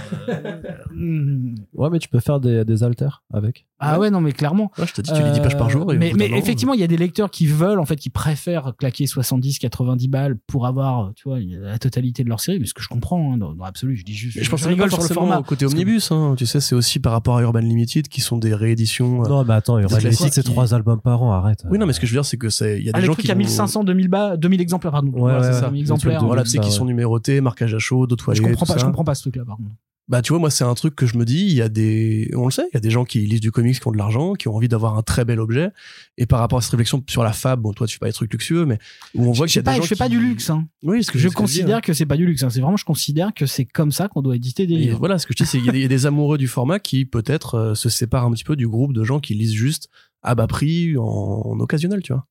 Ouais, mais tu peux faire des, des haltères avec. ah ouais, non, mais clairement. Ouais, je te dis, tu lis 10 pages par jour. Et Euh, mais, effectivement, il y a des lecteurs qui veulent, en fait, qui préfèrent claquer 70, 90 balles pour avoir, tu vois, la totalité de leur série. Mais ce que je comprends, hein, dans, dans l'absolu, je dis juste. Mais je pense que rigole sur le format. côté que- omnibus. Hein, tu sais, c'est aussi par rapport à Urban Limited qui sont des rééditions. euh, Non, mais attends, les classiques c'est qui- trois albums par an, arrête. Oui, non, mais ce que je veux dire, c'est que c'est, il y a Ah, des les gens trucs qui à vont- 1500, 2000, bas, 2000 exemplaires, pardon. Ouais, ouais, c'est ça. 2000 Les trucs exemplaires. de- Voilà, tu sais, qui sont numérotés, marquage à chaud, d'autres je toilettes. comprends pas, je comprends pas ce truc-là, par contre. Bah, tu vois, moi, c'est un truc que je me dis, il y a des, on le sait, il y a des gens qui lisent du comics, qui ont de l'argent, qui ont envie d'avoir un très bel objet. Et par rapport à cette réflexion sur la fab, bon, toi, tu fais pas des trucs luxueux, mais où on voit Je qu'il y a pas, des gens je fais pas du luxe, hein. Oui, ce que Je dis, considère hein. que c'est pas du luxe, hein. C'est vraiment, je considère que c'est comme ça qu'on doit éditer des Et livres. voilà, ce que je dis, c'est qu'il y a des- il y, a des amoureux du format qui peut-être euh, se séparent un petit peu du groupe de gens qui lisent juste à bas prix en, en occasionnel, tu vois.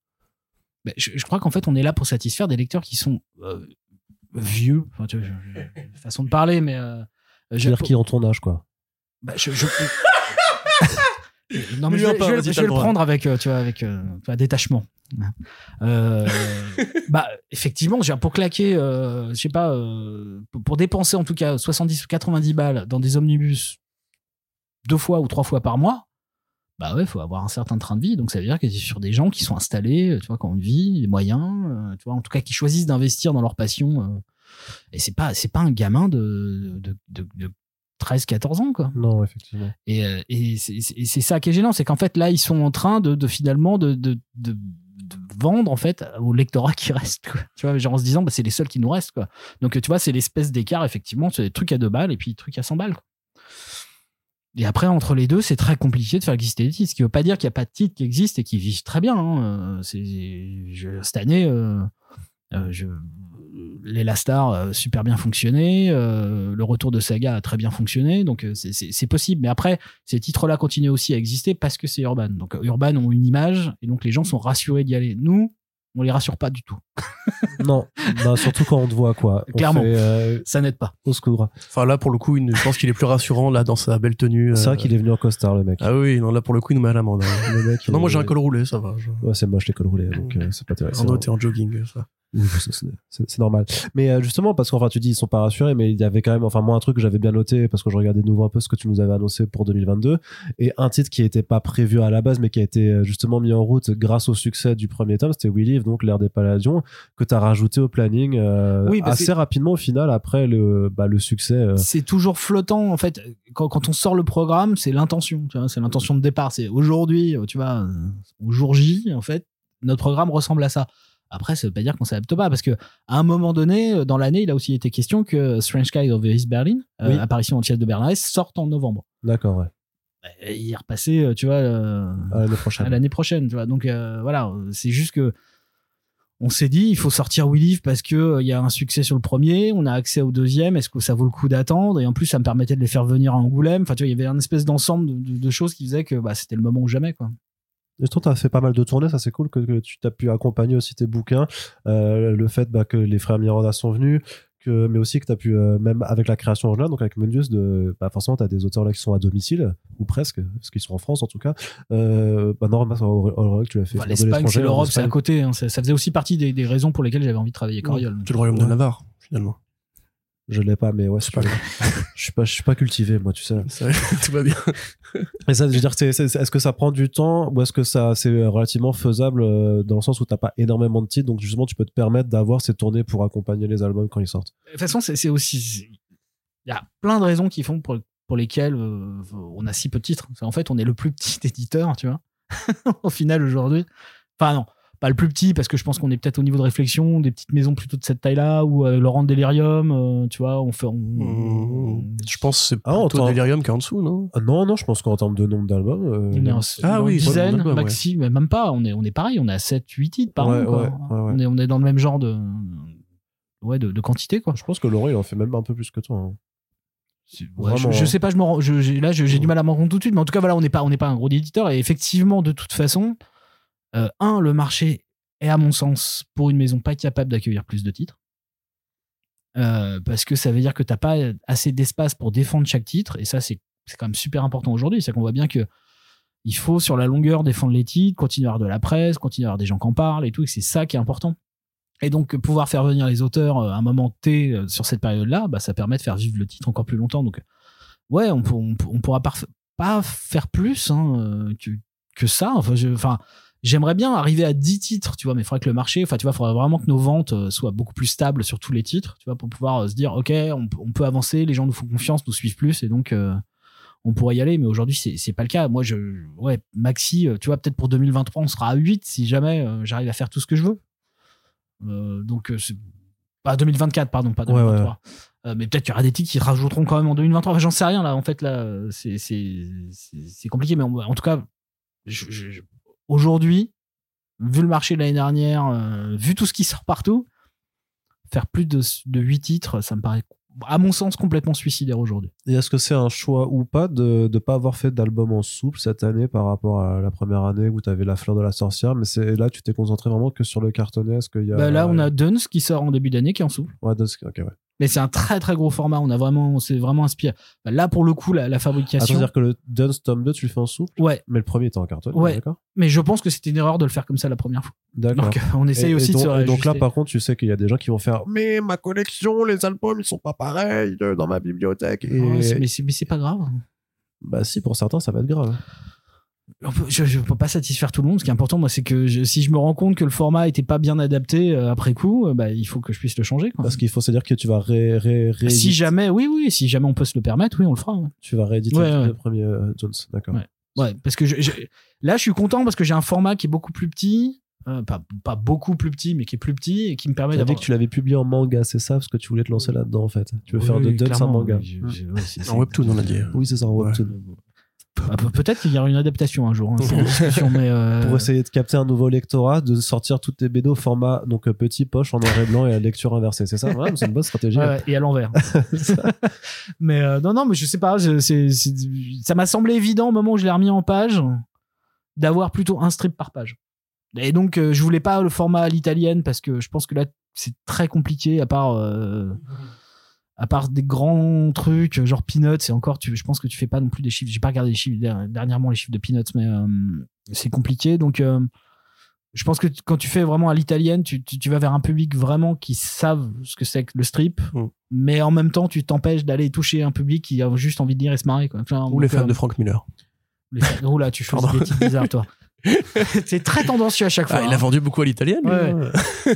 Je, je crois qu'en fait, on est là pour satisfaire des lecteurs qui sont euh, vieux. Enfin, tu vois, je- je- façon de parler, mais. Euh, Je veux dire qui ont ton âge, quoi. Bah, je, je... non, mais je, en vais- je je le prendre avec, euh, tu vois, avec euh, détachement. Euh, bah, effectivement, pour claquer, euh, je sais pas, euh, pour, pour dépenser en tout cas 70 ou 90 balles dans des omnibus deux fois ou trois fois par mois, bah ouais, faut avoir un certain train de vie. Donc ça veut dire que c'est sur des gens qui sont installés, euh, tu vois, qui ont une vie, des moyens, euh, tu vois, en tout cas qui choisissent d'investir dans leur passion. euh, et c'est pas, c'est pas un gamin de, de, de, de 13-14 ans, quoi. Non, effectivement. Et, et c'est- ça qui est gênant, c'est qu'en fait là ils sont en train de, de finalement de, de, de, vendre en fait au lectorat qui reste, quoi. tu vois, genre en se disant bah, c'est les seuls qui nous restent, quoi. Donc tu vois c'est l'espèce d'écart effectivement, c'est des trucs à 2 balles et puis des trucs à 100 balles. quoi. Et après entre les deux c'est très compliqué de faire exister des titres, ce qui veut pas dire qu'il n'y a pas de titres qui existent et qui vivent très bien. hein. Euh, cette année euh, euh, les La Star euh, super bien fonctionné, le retour de Saga a très bien fonctionné, donc c'est- possible. Mais après, ces titres-là continuent aussi à exister parce que c'est Urban. Donc Urban ont une image et donc les gens sont rassurés d'y aller. Nous, on les rassure pas du tout. non, bah, surtout quand on te voit, quoi. On Clairement. fait, euh, Ça n'aide pas. au secours. Enfin, là, pour le coup, il- je pense qu'il est plus rassurant, là, dans sa belle tenue. C'est euh, vrai qu'il est venu en costard, le mec. Ah oui, non, là, pour le coup, il nous met à l'amende. hein. Le mec, Non, moi, j'ai un col roulé, ça va. Je... Ouais, c'est moche les cols roulés, donc euh, c'est pas terrible. Arnaud, t'es en jogging, ça. C'est- normal. Mais euh, justement, parce qu'enfin, tu dis ils sont pas rassurés, mais il y avait quand même, enfin, moi, un truc que j'avais bien noté, parce que je regardais de nouveau un peu ce que tu nous avais annoncé pour 2022, et un titre qui était pas prévu à la base, mais qui a été euh, justement mis en route grâce au succès du premier tome, c'était We Live, donc l'ère des Palladions, que tu as rajouté au planning euh, Oui, bah, assez rapidement au final, après le, bah, le succès. euh, C'est toujours flottant en fait. Quand, quand on sort le programme, c'est l'intention. C'est l'intention de départ. C'est aujourd'hui, tu vois, au jour J, en fait, notre programme ressemble à ça. Après, ça veut pas dire qu'on s'adapte pas, parce que à un moment donné, euh, dans l'année, il a aussi été question que Strange Skies of East Berlin, euh, apparition entière de Berlin-Est, sorte en novembre. D'accord, ouais. Et il est repassé, euh, tu vois, euh, À l'année prochaine. l'année prochaine, tu vois. Donc euh, voilà, euh, c'est juste que on s'est dit, il faut sortir We Live parce que euh, il y a un succès sur le premier, on a accès au deuxième, est-ce que ça vaut le coup d'attendre? Et en plus, ça me permettait de les faire venir à Angoulême. Enfin, tu vois, il y avait un espèce d'ensemble de, de- de choses qui faisaient que bah, c'était le moment ou jamais, quoi. Et toi, tu as fait pas mal de tournées, ça c'est cool que, que tu t'as pu accompagner aussi tes bouquins. Euh, le fait bah, que les frères Miranda sont venus, que, mais aussi que tu as pu, euh, même avec la création originale, donc avec Mundius, de, bah, forcément, tu as des auteurs là qui sont à domicile, ou presque, parce qu'ils sont en France en tout cas. Euh, bah, non, bah, tu l'as fait. Enfin, venir de L'Espagne, c'est l'Europe, c'est à côté. hein. Ça, ça faisait aussi partie des, des raisons pour lesquelles j'avais envie de travailler avec Oriol. C'est le royaume de Ouais. Navarre, finalement. Je l'ai pas, mais ouais, C'est pas je suis pas, je suis pas cultivé, moi, tu sais. Tout va bien. Et ça, je veux dire, est-ce que ça prend du temps ou est-ce que ça c'est relativement faisable euh, dans le sens où t'as pas énormément de titres, donc justement tu peux te permettre d'avoir ces tournées pour accompagner les albums quand ils sortent? De toute façon, c'est aussi. Il y a plein de raisons qui font pour, pour lesquelles euh, on a si peu de titres. En fait, on est le plus petit éditeur, tu vois, au final aujourd'hui. Enfin, non, pas le plus petit, parce que je pense qu'on est peut-être au niveau de réflexion des petites maisons plutôt de cette taille-là, ou euh, Laurent Delirium, euh, tu vois, on fait. on- Mmh, Je pense que c'est Ah, plutôt Delirium qu'en dessous, non? Ah non, non, je pense qu'en termes de nombre d'albums, euh, On est en, Ah oui, dizaine, ouais. maxi, mais même pas. On est, on est pareil, on est à 7, 8 titres par Ouais, an. quoi. ouais, ouais, ouais. On, est, on est dans le même genre de, ouais, de, de quantité, quoi. je pense que Laurent il en fait même un peu plus que toi. hein. Ouais, Vraiment, je, je hein. sais pas, je je- là j'ai du mal à m'en rendre tout de suite, mais en tout cas voilà, on n'est pas, on n'est pas un gros éditeur et effectivement de toute façon, euh, un, le marché est à mon sens pour une maison pas capable d'accueillir plus de titres. Euh, parce que ça veut dire que t'as pas assez d'espace pour défendre chaque titre et ça c'est quand même super important aujourd'hui. C'est qu'on voit bien que il faut sur la longueur défendre les titres continuer à avoir de la presse continuer à avoir des gens qui en parlent et tout et c'est ça qui est important. Et donc pouvoir faire venir les auteurs euh, à un moment T sur cette période là bah, ça permet de faire vivre le titre encore plus longtemps. Donc ouais on, on, on pourra pas faire plus hein, que, ça. Enfin J'aimerais bien arriver à 10 titres, tu vois, mais il faudrait que le marché, enfin, tu vois, il faudrait vraiment que nos ventes euh, soient beaucoup plus stables sur tous les titres, tu vois, pour pouvoir euh, se dire, OK, on, peut- on peut avancer, les gens nous font confiance, nous suivent plus, et donc, euh, on pourrait y aller, mais aujourd'hui, c'est c'est pas le cas. Moi, je, ouais, Maxi, tu vois, peut-être pour 2023, on sera à 8 si jamais euh, j'arrive à faire tout ce que je veux. Euh, donc, c'est pas 2024, pardon, pas Ouais, ouais, 2023. Euh, mais peut-être qu'il y aura des titres qui rajouteront quand même en 2023. Enfin, j'en sais rien, là, en fait, là, c'est- c'est c'est- c'est compliqué, mais en, en tout cas, je- aujourd'hui, vu le marché de l'année dernière, euh, vu tout ce qui sort partout, faire plus de, de 8 titres, ça me paraît, à mon sens, complètement suicidaire aujourd'hui. Et est-ce que c'est un choix ou pas de ne pas avoir fait d'album en souple cette année par rapport à la première année où tu avais La Fleur de la Sorcière, mais c'est là tu t'es concentré vraiment que sur le cartonnet Est-ce qu'il y a Bah là, on a Duns qui sort en début d'année, qui est en souple. Ouais, Dusk, ok, ouais. Mais c'est un très très gros format. On a vraiment, on s'est vraiment inspiré. Là, pour le coup, la, fabrication. c'est-à-dire que le Dunce tome 2, tu le fais en souple, ouais, mais le premier était en carton. Ouais. D'accord. mais je pense que c'était une erreur de le faire comme ça la première fois. D'accord. Donc, on essaye Et- aussi et donc, de se et donc là, par contre, tu sais qu'il y a des gens qui vont faire Mais ma collection, les albums, ils sont pas pareils euh, dans ma bibliothèque. Et... Ouais, c'est- mais c'est mais c'est pas grave. Bah, si, pour certains, ça va être grave. Je, je peux pas satisfaire tout le monde. Ce qui est important, moi, c'est que je- si je me rends compte que le format était pas bien adapté euh, après coup, euh, bah, il faut que je puisse le changer. Quoi. Parce qu'il faut se dire que tu vas ré, ré, rééditer- si jamais, oui, oui, si jamais on peut se le permettre, oui, on le fera. ouais. tu vas rééditer Ouais, ouais. le premier euh, Jones. D'accord. Ouais. Ouais, parce que je, je- là, je suis content parce que j'ai un format qui est beaucoup plus petit, euh, pas, pas beaucoup plus petit, mais qui est plus petit et qui me permet Tu as dit d'avoir. que tu l'avais publié en manga, c'est ça Parce que tu voulais te lancer là-dedans, en fait. Tu veux faire de Oui, Duns un clairement, manga. ouais, c'est- En webtoon, on a dit. Oui, c'est ça, en Ouais. webtoon. Ah, pe- Peut-être qu'il y aura une adaptation un jour. hein, mais euh, Pour essayer de capter un nouveau lectorat, de sortir toutes tes BD au format donc euh, petit, poche, en noir et blanc et à lecture inversée. C'est ça? Ouais, c'est une bonne stratégie. ouais, et à l'envers. mais euh, non, non, mais je sais pas. je- ça m'a semblé évident au moment où je l'ai remis en page d'avoir plutôt un strip par page. Et donc, euh, je voulais pas le format à l'italienne parce que je pense que là, c'est très compliqué à part. euh, à part des grands trucs genre Peanuts et encore tu, je pense que tu fais pas non plus des chiffres j'ai pas regardé les chiffres der- dernièrement les chiffres de Peanuts mais euh, c'est compliqué donc euh, je pense que quand tu fais vraiment à l'italienne tu, tu, tu vas vers un public vraiment qui savent ce que c'est que le strip Mm. mais en même temps tu t'empêches d'aller toucher un public qui a juste envie de lire et se marrer quoi. Enfin, Ou les fans euh, de Frank Miller. les oh là tu Pardon. des titres bizarres toi c'est très tendancieux à chaque fois Ah, il a hein. vendu beaucoup à l'italienne. lui, Ouais.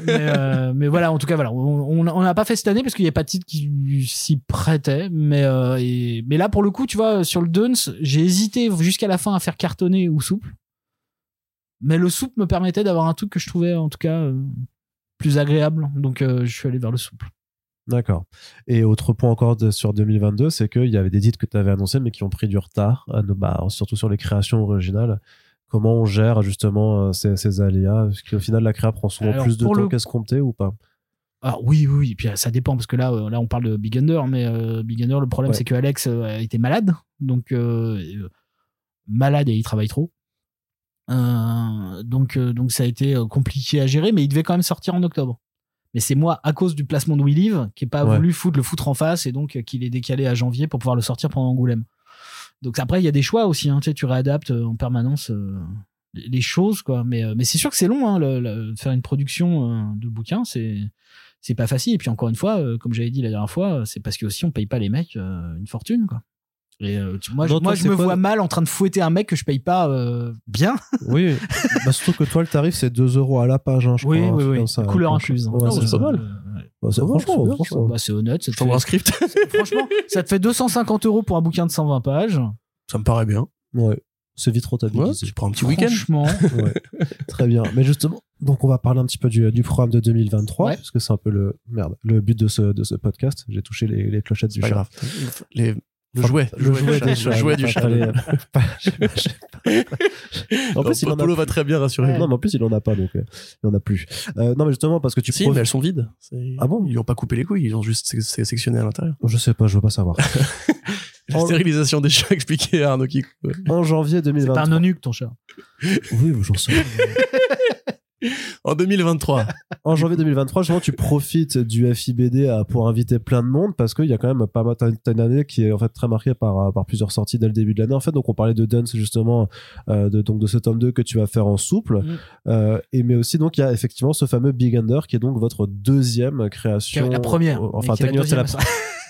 mais, euh, mais voilà, en tout cas, voilà, on on n'a pas fait cette année parce qu'il n'y a pas de titre qui s'y prêtait. Mais, euh, et, mais là, pour le coup, tu vois, sur le Duns, j'ai hésité jusqu'à la fin à faire cartonner ou souple. Mais le souple me permettait d'avoir un truc que je trouvais, en tout cas, euh, plus agréable. Donc, euh, je suis allé vers le souple. D'accord. Et autre point encore de- sur 2022, c'est qu'il y avait des titres que tu avais annoncés, mais qui ont pris du retard, euh, bah, surtout sur les créations originales. Comment on gère justement euh, ces, ces aléas Parce qu'au final, la créa prend souvent Alors, plus de temps le- qu'escompté ou pas? Alors oui, oui, oui. Puis euh, ça dépend parce que là, euh, là, on parle de Big Under, mais euh, Big Under, le problème, Ouais. c'est que Alex euh, était malade, donc euh, malade et il travaille trop. Donc, donc ça a été compliqué à gérer, mais il devait quand même sortir en octobre. Mais c'est moi, à cause du placement de We Live, qui n'ai pas Ouais. voulu foutre le foutre en face et donc qu'il est décalé à janvier pour pouvoir le sortir pendant Angoulême. Donc après, il y a des choix aussi. Hein, tu, sais, tu réadaptes euh, en permanence euh, les choses, quoi. Mais, euh, mais c'est sûr que c'est long, hein, faire une production de bouquins, c'est c'est pas facile. Et puis encore une fois, comme j'avais dit la dernière fois, c'est parce que aussi on paye pas les mecs une fortune, quoi. Et euh, tu- moi, je, Non, toi, moi, je c'est me quoi vois mal en train de fouetter un mec que je paye pas euh, bien. Oui, bah, surtout que toi, le tarif, c'est 2 euros à la page, hein, je Oui, crois. oui, oui. ça, Couleur hein, incluse. Ouais, Ah, c'est pas mal. Ouais. Bah, franchement, bien, franchement, Bah, c'est honnête. Ça te, Je t'envoie un fait, script. franchement, ça te fait 250 euros pour un bouquin de 120 pages. Ça me paraît bien. ouais, c'est vite Ouais, rentabilisé. tu prends un petit week-end. Franchement, Ouais. Très bien. Mais justement, donc on va parler un petit peu du, du programme de 2023, Ouais. parce que c'est un peu le merde, le but de ce, de ce podcast. J'ai touché les, les clochettes du grave. Les, le Enfin, jouet. le jouet des Le chats. jouet du chat. En plus, il en a Polo va très bien rassurer. Non, mais en plus, il en a pas, donc euh, il en a plus. Euh, non, mais justement, parce que tu Si, profites- mais elles sont vides. C'est- Ah bon Ils ont pas coupé les couilles, ils ont juste sé- sé- sectionné à l'intérieur. Je sais pas, je veux pas savoir. La stérilisation des chats expliquée à Arnaud Kikou. en janvier c'est pas 2023. un eunuque ton chat. Oui, j'en sais rien. En 2023. En janvier 2023, justement, tu profites du FIBD à- pour inviter plein de monde parce qu'il y a quand même pas mal, une année qui est en fait très marquée par, par plusieurs sorties dès le début de l'année. En fait, donc on parlait de Duns justement, euh, de, donc de ce tome 2 que tu vas faire en souple. Mm. Euh, et mais aussi, donc il y a effectivement ce fameux Big Under qui est donc votre deuxième création. La première. Euh, Enfin, techniquement, c'est la, deuxième.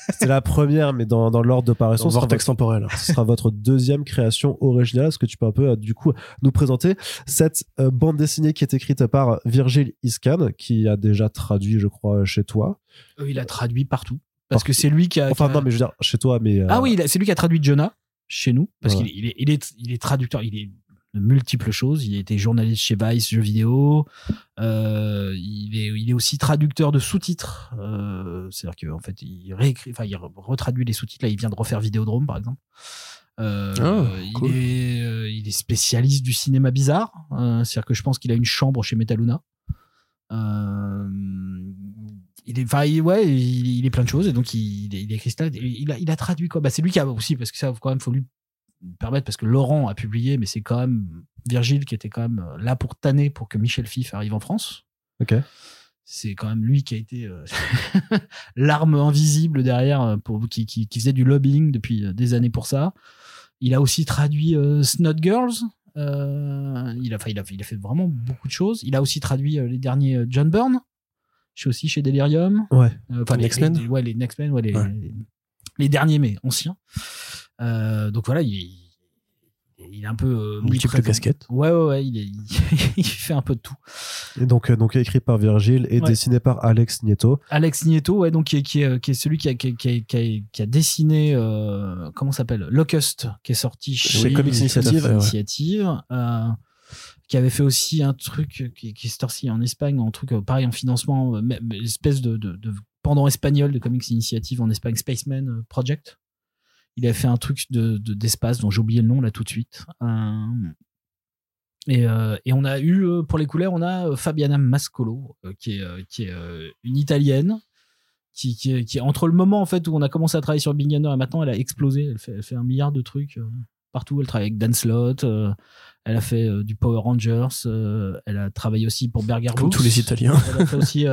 C'est la première, mais dans, dans l'ordre de parution, Son ce sera vortex temporel. ce sera votre deuxième création originale. Est-ce que tu peux un peu, euh, du coup, nous présenter cette euh, bande dessinée qui est écrite par Virgil Iscan, qui a déjà traduit, je crois, chez toi. Euh, il a traduit partout. Parce Partout. que c'est lui qui a. Enfin, qui a- non, mais je veux dire, chez toi, mais. euh, Ah oui, c'est lui qui a traduit Jonah chez nous. Parce Ouais. qu'il il est, il, est, il est traducteur, il est de multiples choses. Il a été journaliste chez Vice Jeux vidéo. Euh, il, est, il est aussi traducteur de sous-titres. Euh, C'est-à-dire qu'en fait, il réécrit, enfin, il re- retraduit les sous-titres. Là, il vient de refaire Vidéodrome, par exemple. Euh, Ah, il, est, il est spécialiste du cinéma bizarre. C'est-à-dire que je pense qu'il a une chambre chez Metaluna. Il est, enfin, il- ouais, il, il est plein de choses et donc il, il est, il est cristal. Il a, il a traduit quoi? Bah, c'est lui qui a aussi parce que ça quand même faut lui permettre parce que Laurent a publié, mais c'est quand même Virgile qui était quand même là pour tanner pour que Michel Fif arrive en France. Ok. c'est quand même lui qui a été euh, l'arme invisible derrière euh, pour qui, qui, qui faisait du lobbying depuis euh, des années pour ça. Il a aussi traduit euh, Snot Girls. Euh, il, a, il, a, il a fait vraiment beaucoup de choses. Il a aussi traduit euh, les derniers euh, John Byrne. Je suis aussi chez Delirium. Ouais. Euh, enfin, Les X-Men les- Ouais, les Next Men, ouais, les, Ouais. les, les derniers, mais anciens. Euh, donc voilà, il, il est un peu. euh, Multiple casquettes. Ouais, ouais, ouais, il, est- il fait un peu de tout. Et donc, euh, donc écrit par Virgile et Ouais. dessiné par Alex Nieto. Alex Nieto, ouais, donc qui est, qui est, qui est celui qui a, qui qui dessiné, euh, comment s'appelle? Locust, qui est sorti chez Oui, Comics Initiative. fait, ouais. Initiative, euh, qui avait fait aussi un truc qui, qui est sorti en Espagne, un truc pareil en financement, espèce de, de, de pendant espagnol de Comics Initiative en Espagne, Spaceman Project. Il avait fait un truc de de- d'espace dont j'ai oublié le nom là tout de suite. Euh, et, euh, et on a eu euh, pour les couleurs, on a Fabiana Mascolo, qui est, qui est une italienne, qui, qui, entre le moment en fait où on a commencé à travailler sur Big et maintenant elle a explosé. Elle fait, elle fait un milliard de trucs partout. Elle travaille avec Dan Slott, euh, elle a fait euh, du Power Rangers, euh, elle a travaillé aussi pour Berger Comme Books. tous les Italiens. Elle a fait aussi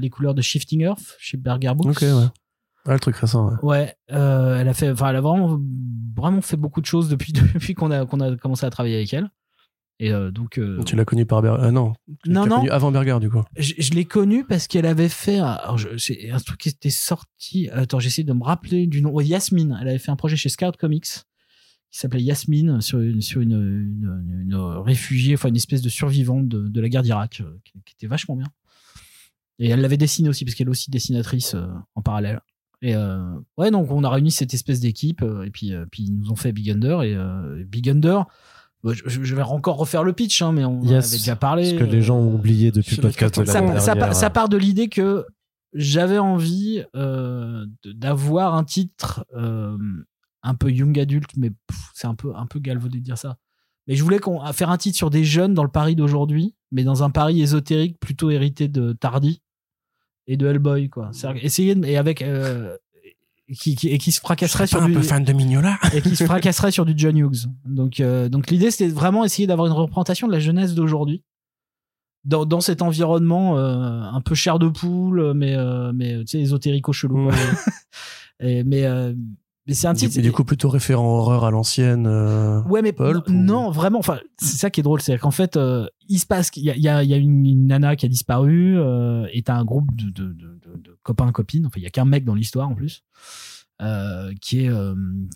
les couleurs de Shifting Earth chez Berger Books. ok, ouais. Ouais, le truc récent, ouais. Ouais, euh, elle a fait, enfin, elle a vraiment, vraiment fait beaucoup de choses depuis depuis qu'on a qu'on a commencé à travailler avec elle. Et euh, donc, euh, Tu l'as connu par Berger. Non, tu non avant Berger, du coup. je, je l'ai connue parce qu'elle avait fait un, alors c'est un truc qui était sorti. Attends, j'essaie de me rappeler du nom. Ouais, Yasmine. Elle avait fait un projet chez Scout Comics qui s'appelait Yasmine sur une sur une, une, une réfugiée, enfin une espèce de survivante de, de la guerre d'Irak, qui, qui était vachement bien. Et elle l'avait dessiné aussi parce qu'elle est aussi dessinatrice en parallèle. Et euh, ouais, donc on a réuni cette espèce d'équipe euh, et puis euh, puis ils nous ont fait Big Under et Big Under. bah, je, je vais encore refaire le pitch, hein, mais on en Yes, avait déjà parlé. Ce que les gens ont oublié depuis le podcast de ça, ça, part- ça part de l'idée que j'avais envie euh, d'avoir un titre euh, un peu young adulte, mais c'est un peu, un peu galvaudé de dire ça. Mais je voulais qu'on, faire un titre sur des jeunes dans le Paris d'aujourd'hui, mais dans un Paris ésotérique plutôt hérité de Tardy et de Hellboy, quoi. Essayer de, et avec, euh, qui, qui- et qui se fracasserait sur un du, peu fan de Mignola. et qui se fracasserait sur du John Hughes. Donc, euh, donc l'idée, c'était vraiment essayer d'avoir une représentation de la jeunesse d'aujourd'hui. Dans, dans cet environnement euh, un peu chair de poule, mais, euh, mais tu sais, ésotérico chelou. Et, mais mais, c'est un Du, titre. du coup, plutôt référent horreur à l'ancienne. euh, Ouais, mais Pulp non, ou- non, vraiment. Enfin, c'est ça qui est drôle, c'est qu'en fait, euh, il se passe qu'il y a, il y a, il y a une, une nana qui a disparu euh, et t'as un groupe de, de, de, de- de copains copines. Enfin, il y a qu'un mec dans l'histoire en plus. qui est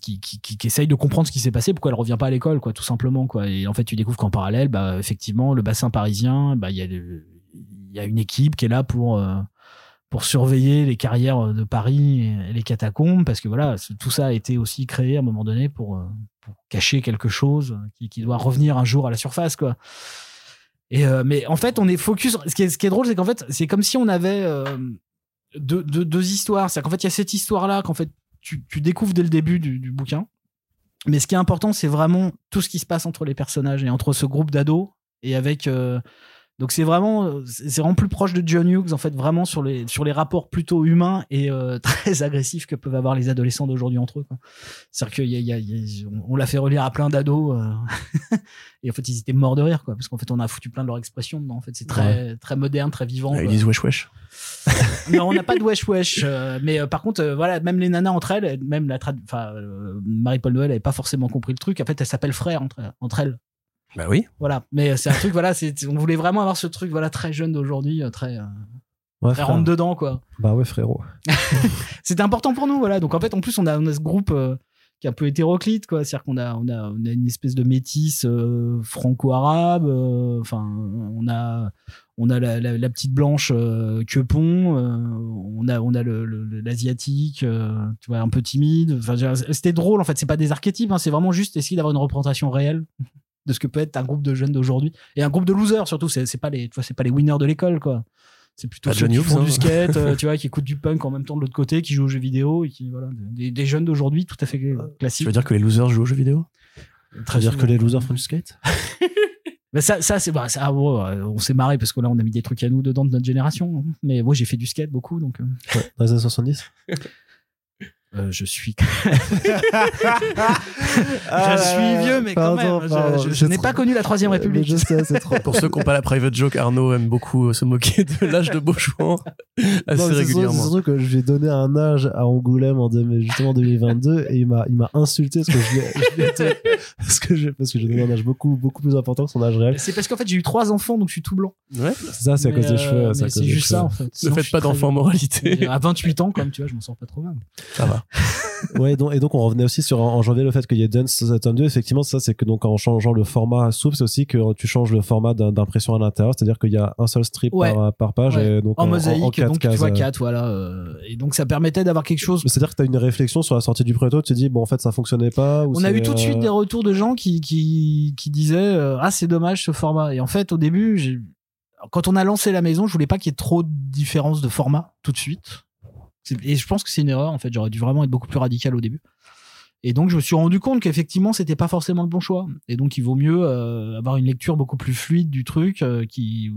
qui, qui, qui, qui essaye de comprendre ce qui s'est passé pourquoi elle revient pas à l'école quoi tout simplement quoi et en fait tu découvres qu'en parallèle bah effectivement le bassin parisien bah il y a le- il y a une équipe qui est là pour pour surveiller les carrières de Paris et les catacombes parce que voilà tout ça a été aussi créé à un moment donné pour, euh, cacher quelque chose qui, doit revenir un jour à la surface quoi. Et euh, mais en fait on est focus ce qui est, ce qui est drôle c'est qu'en fait c'est comme si on avait euh, deux, deux, deux histoires. C'est qu'en fait il y a cette histoire là qu'en fait tu, tu découvres dès le début du, du bouquin. Mais ce qui est important c'est vraiment tout ce qui se passe entre les personnages et entre ce groupe d'ados et avec donc c'est vraiment c'est c'est vraiment plus proche de John Hughes en fait vraiment sur les sur les rapports plutôt humains et euh, très agressifs que peuvent avoir les adolescents d'aujourd'hui entre eux. C'est-à-dire qu'il y y y a- on- l'a fait relire à plein d'ados euh, et en fait ils étaient morts de rire quoi parce qu'en fait on a foutu plein de leur expression dedans en fait c'est très très moderne très vivant Ils quoi. disent wesh wesh. non on n'a pas de wesh wesh euh, mais euh, par contre euh, voilà même les nanas entre elles même la enfin euh, Marie-Paul Noël avait pas forcément compris le truc en fait elles s'appellent frères entre entre elles Bah oui. voilà. Mais c'est un truc voilà c'est on voulait vraiment avoir ce truc voilà très jeune d'aujourd'hui euh, très euh, Ouais, très rentre dedans quoi. Bah ouais, frérot. c'était important pour nous voilà. Donc en fait en plus on a, on a ce groupe euh, qui est un peu hétéroclite quoi. C'est à dire qu'on a on a on a une espèce de métis euh, franco-arabe euh, enfin on a on a la, la, la petite blanche euh, quepon euh, on a on a le le- le- l'asiatique euh, tu vois un peu timide. Enfin c'était drôle en fait. C'est pas des archétypes hein, c'est vraiment juste essayer d'avoir une représentation réelle de ce que peut être un groupe de jeunes d'aujourd'hui et un groupe de losers surtout c'est c'est pas les tu vois c'est pas les winners de l'école quoi c'est plutôt ceux qui font hein. du skate euh, tu vois qui écoutent du punk en même temps de l'autre côté qui jouent aux jeux vidéo et qui voilà des, des jeunes d'aujourd'hui tout à fait Tu classiques veux dire que les losers jouent aux jeux vidéo? Ça veut dire que les losers font du skate? Ça, ça c'est bah, ça, bon, euh, on s'est marré parce que là on a mis des trucs à nous dedans de notre génération. Mais moi j'ai fait du skate beaucoup donc. euh. Ouais, Dans les années 70 Euh, je suis. je suis vieux, mais quand Pardon, même. pardon. je je- je J'ai n'ai trop- pas connu la Troisième Mais République. je sais, trop. Pour ceux qui n'ont pas la private joke, Arnaud aime beaucoup se moquer de l'âge de Beauchouan assez Non, régulièrement. C'est surtout que je lui ai donné un âge à Angoulême en deux- justement 2022 et il m'a il m'a insulté parce que je été- parce que j'ai parce que j'ai donné un âge beaucoup beaucoup plus important que son âge réel. C'est parce qu'en fait, j'ai eu trois enfants, donc je suis tout blanc. Ouais. C'est ça, c'est à cause des euh, cheveux. c'est juste cheveux. ça, en fait. Ne faites pas d'enfants en moralité. À 28 ans, comme tu vois, je m'en sors pas trop mal. Ça va. Ouais, et donc, et donc on revenait aussi sur en janvier le fait qu'il y ait Dance Tome 2. Effectivement, ça c'est que donc en changeant le format souple, c'est aussi que tu changes le format d'impression à l'intérieur, c'est-à-dire qu'il y a un seul strip Ouais. par, par page Ouais. et donc En mosaïque, quatre donc cases, tu vois euh. 4, voilà. euh, et donc ça permettait d'avoir quelque chose. C'est-à-dire que tu as une réflexion sur la sortie du proto, tu te dis bon en fait ça fonctionnait pas. Ou On a eu tout de suite euh, des retours de gens qui, qui, qui disaient euh, Ah, c'est dommage ce format. Et en fait, au début, j'ai- quand on a lancé la maison, je voulais pas qu'il y ait trop de différence de format tout de suite. C'est- Et je pense que c'est une erreur, en fait. J'aurais dû vraiment être beaucoup plus radical au début. Et donc, je me suis rendu compte qu'effectivement, c'était pas forcément le bon choix. Et donc, il vaut mieux euh, avoir une lecture beaucoup plus fluide du truc euh, qui.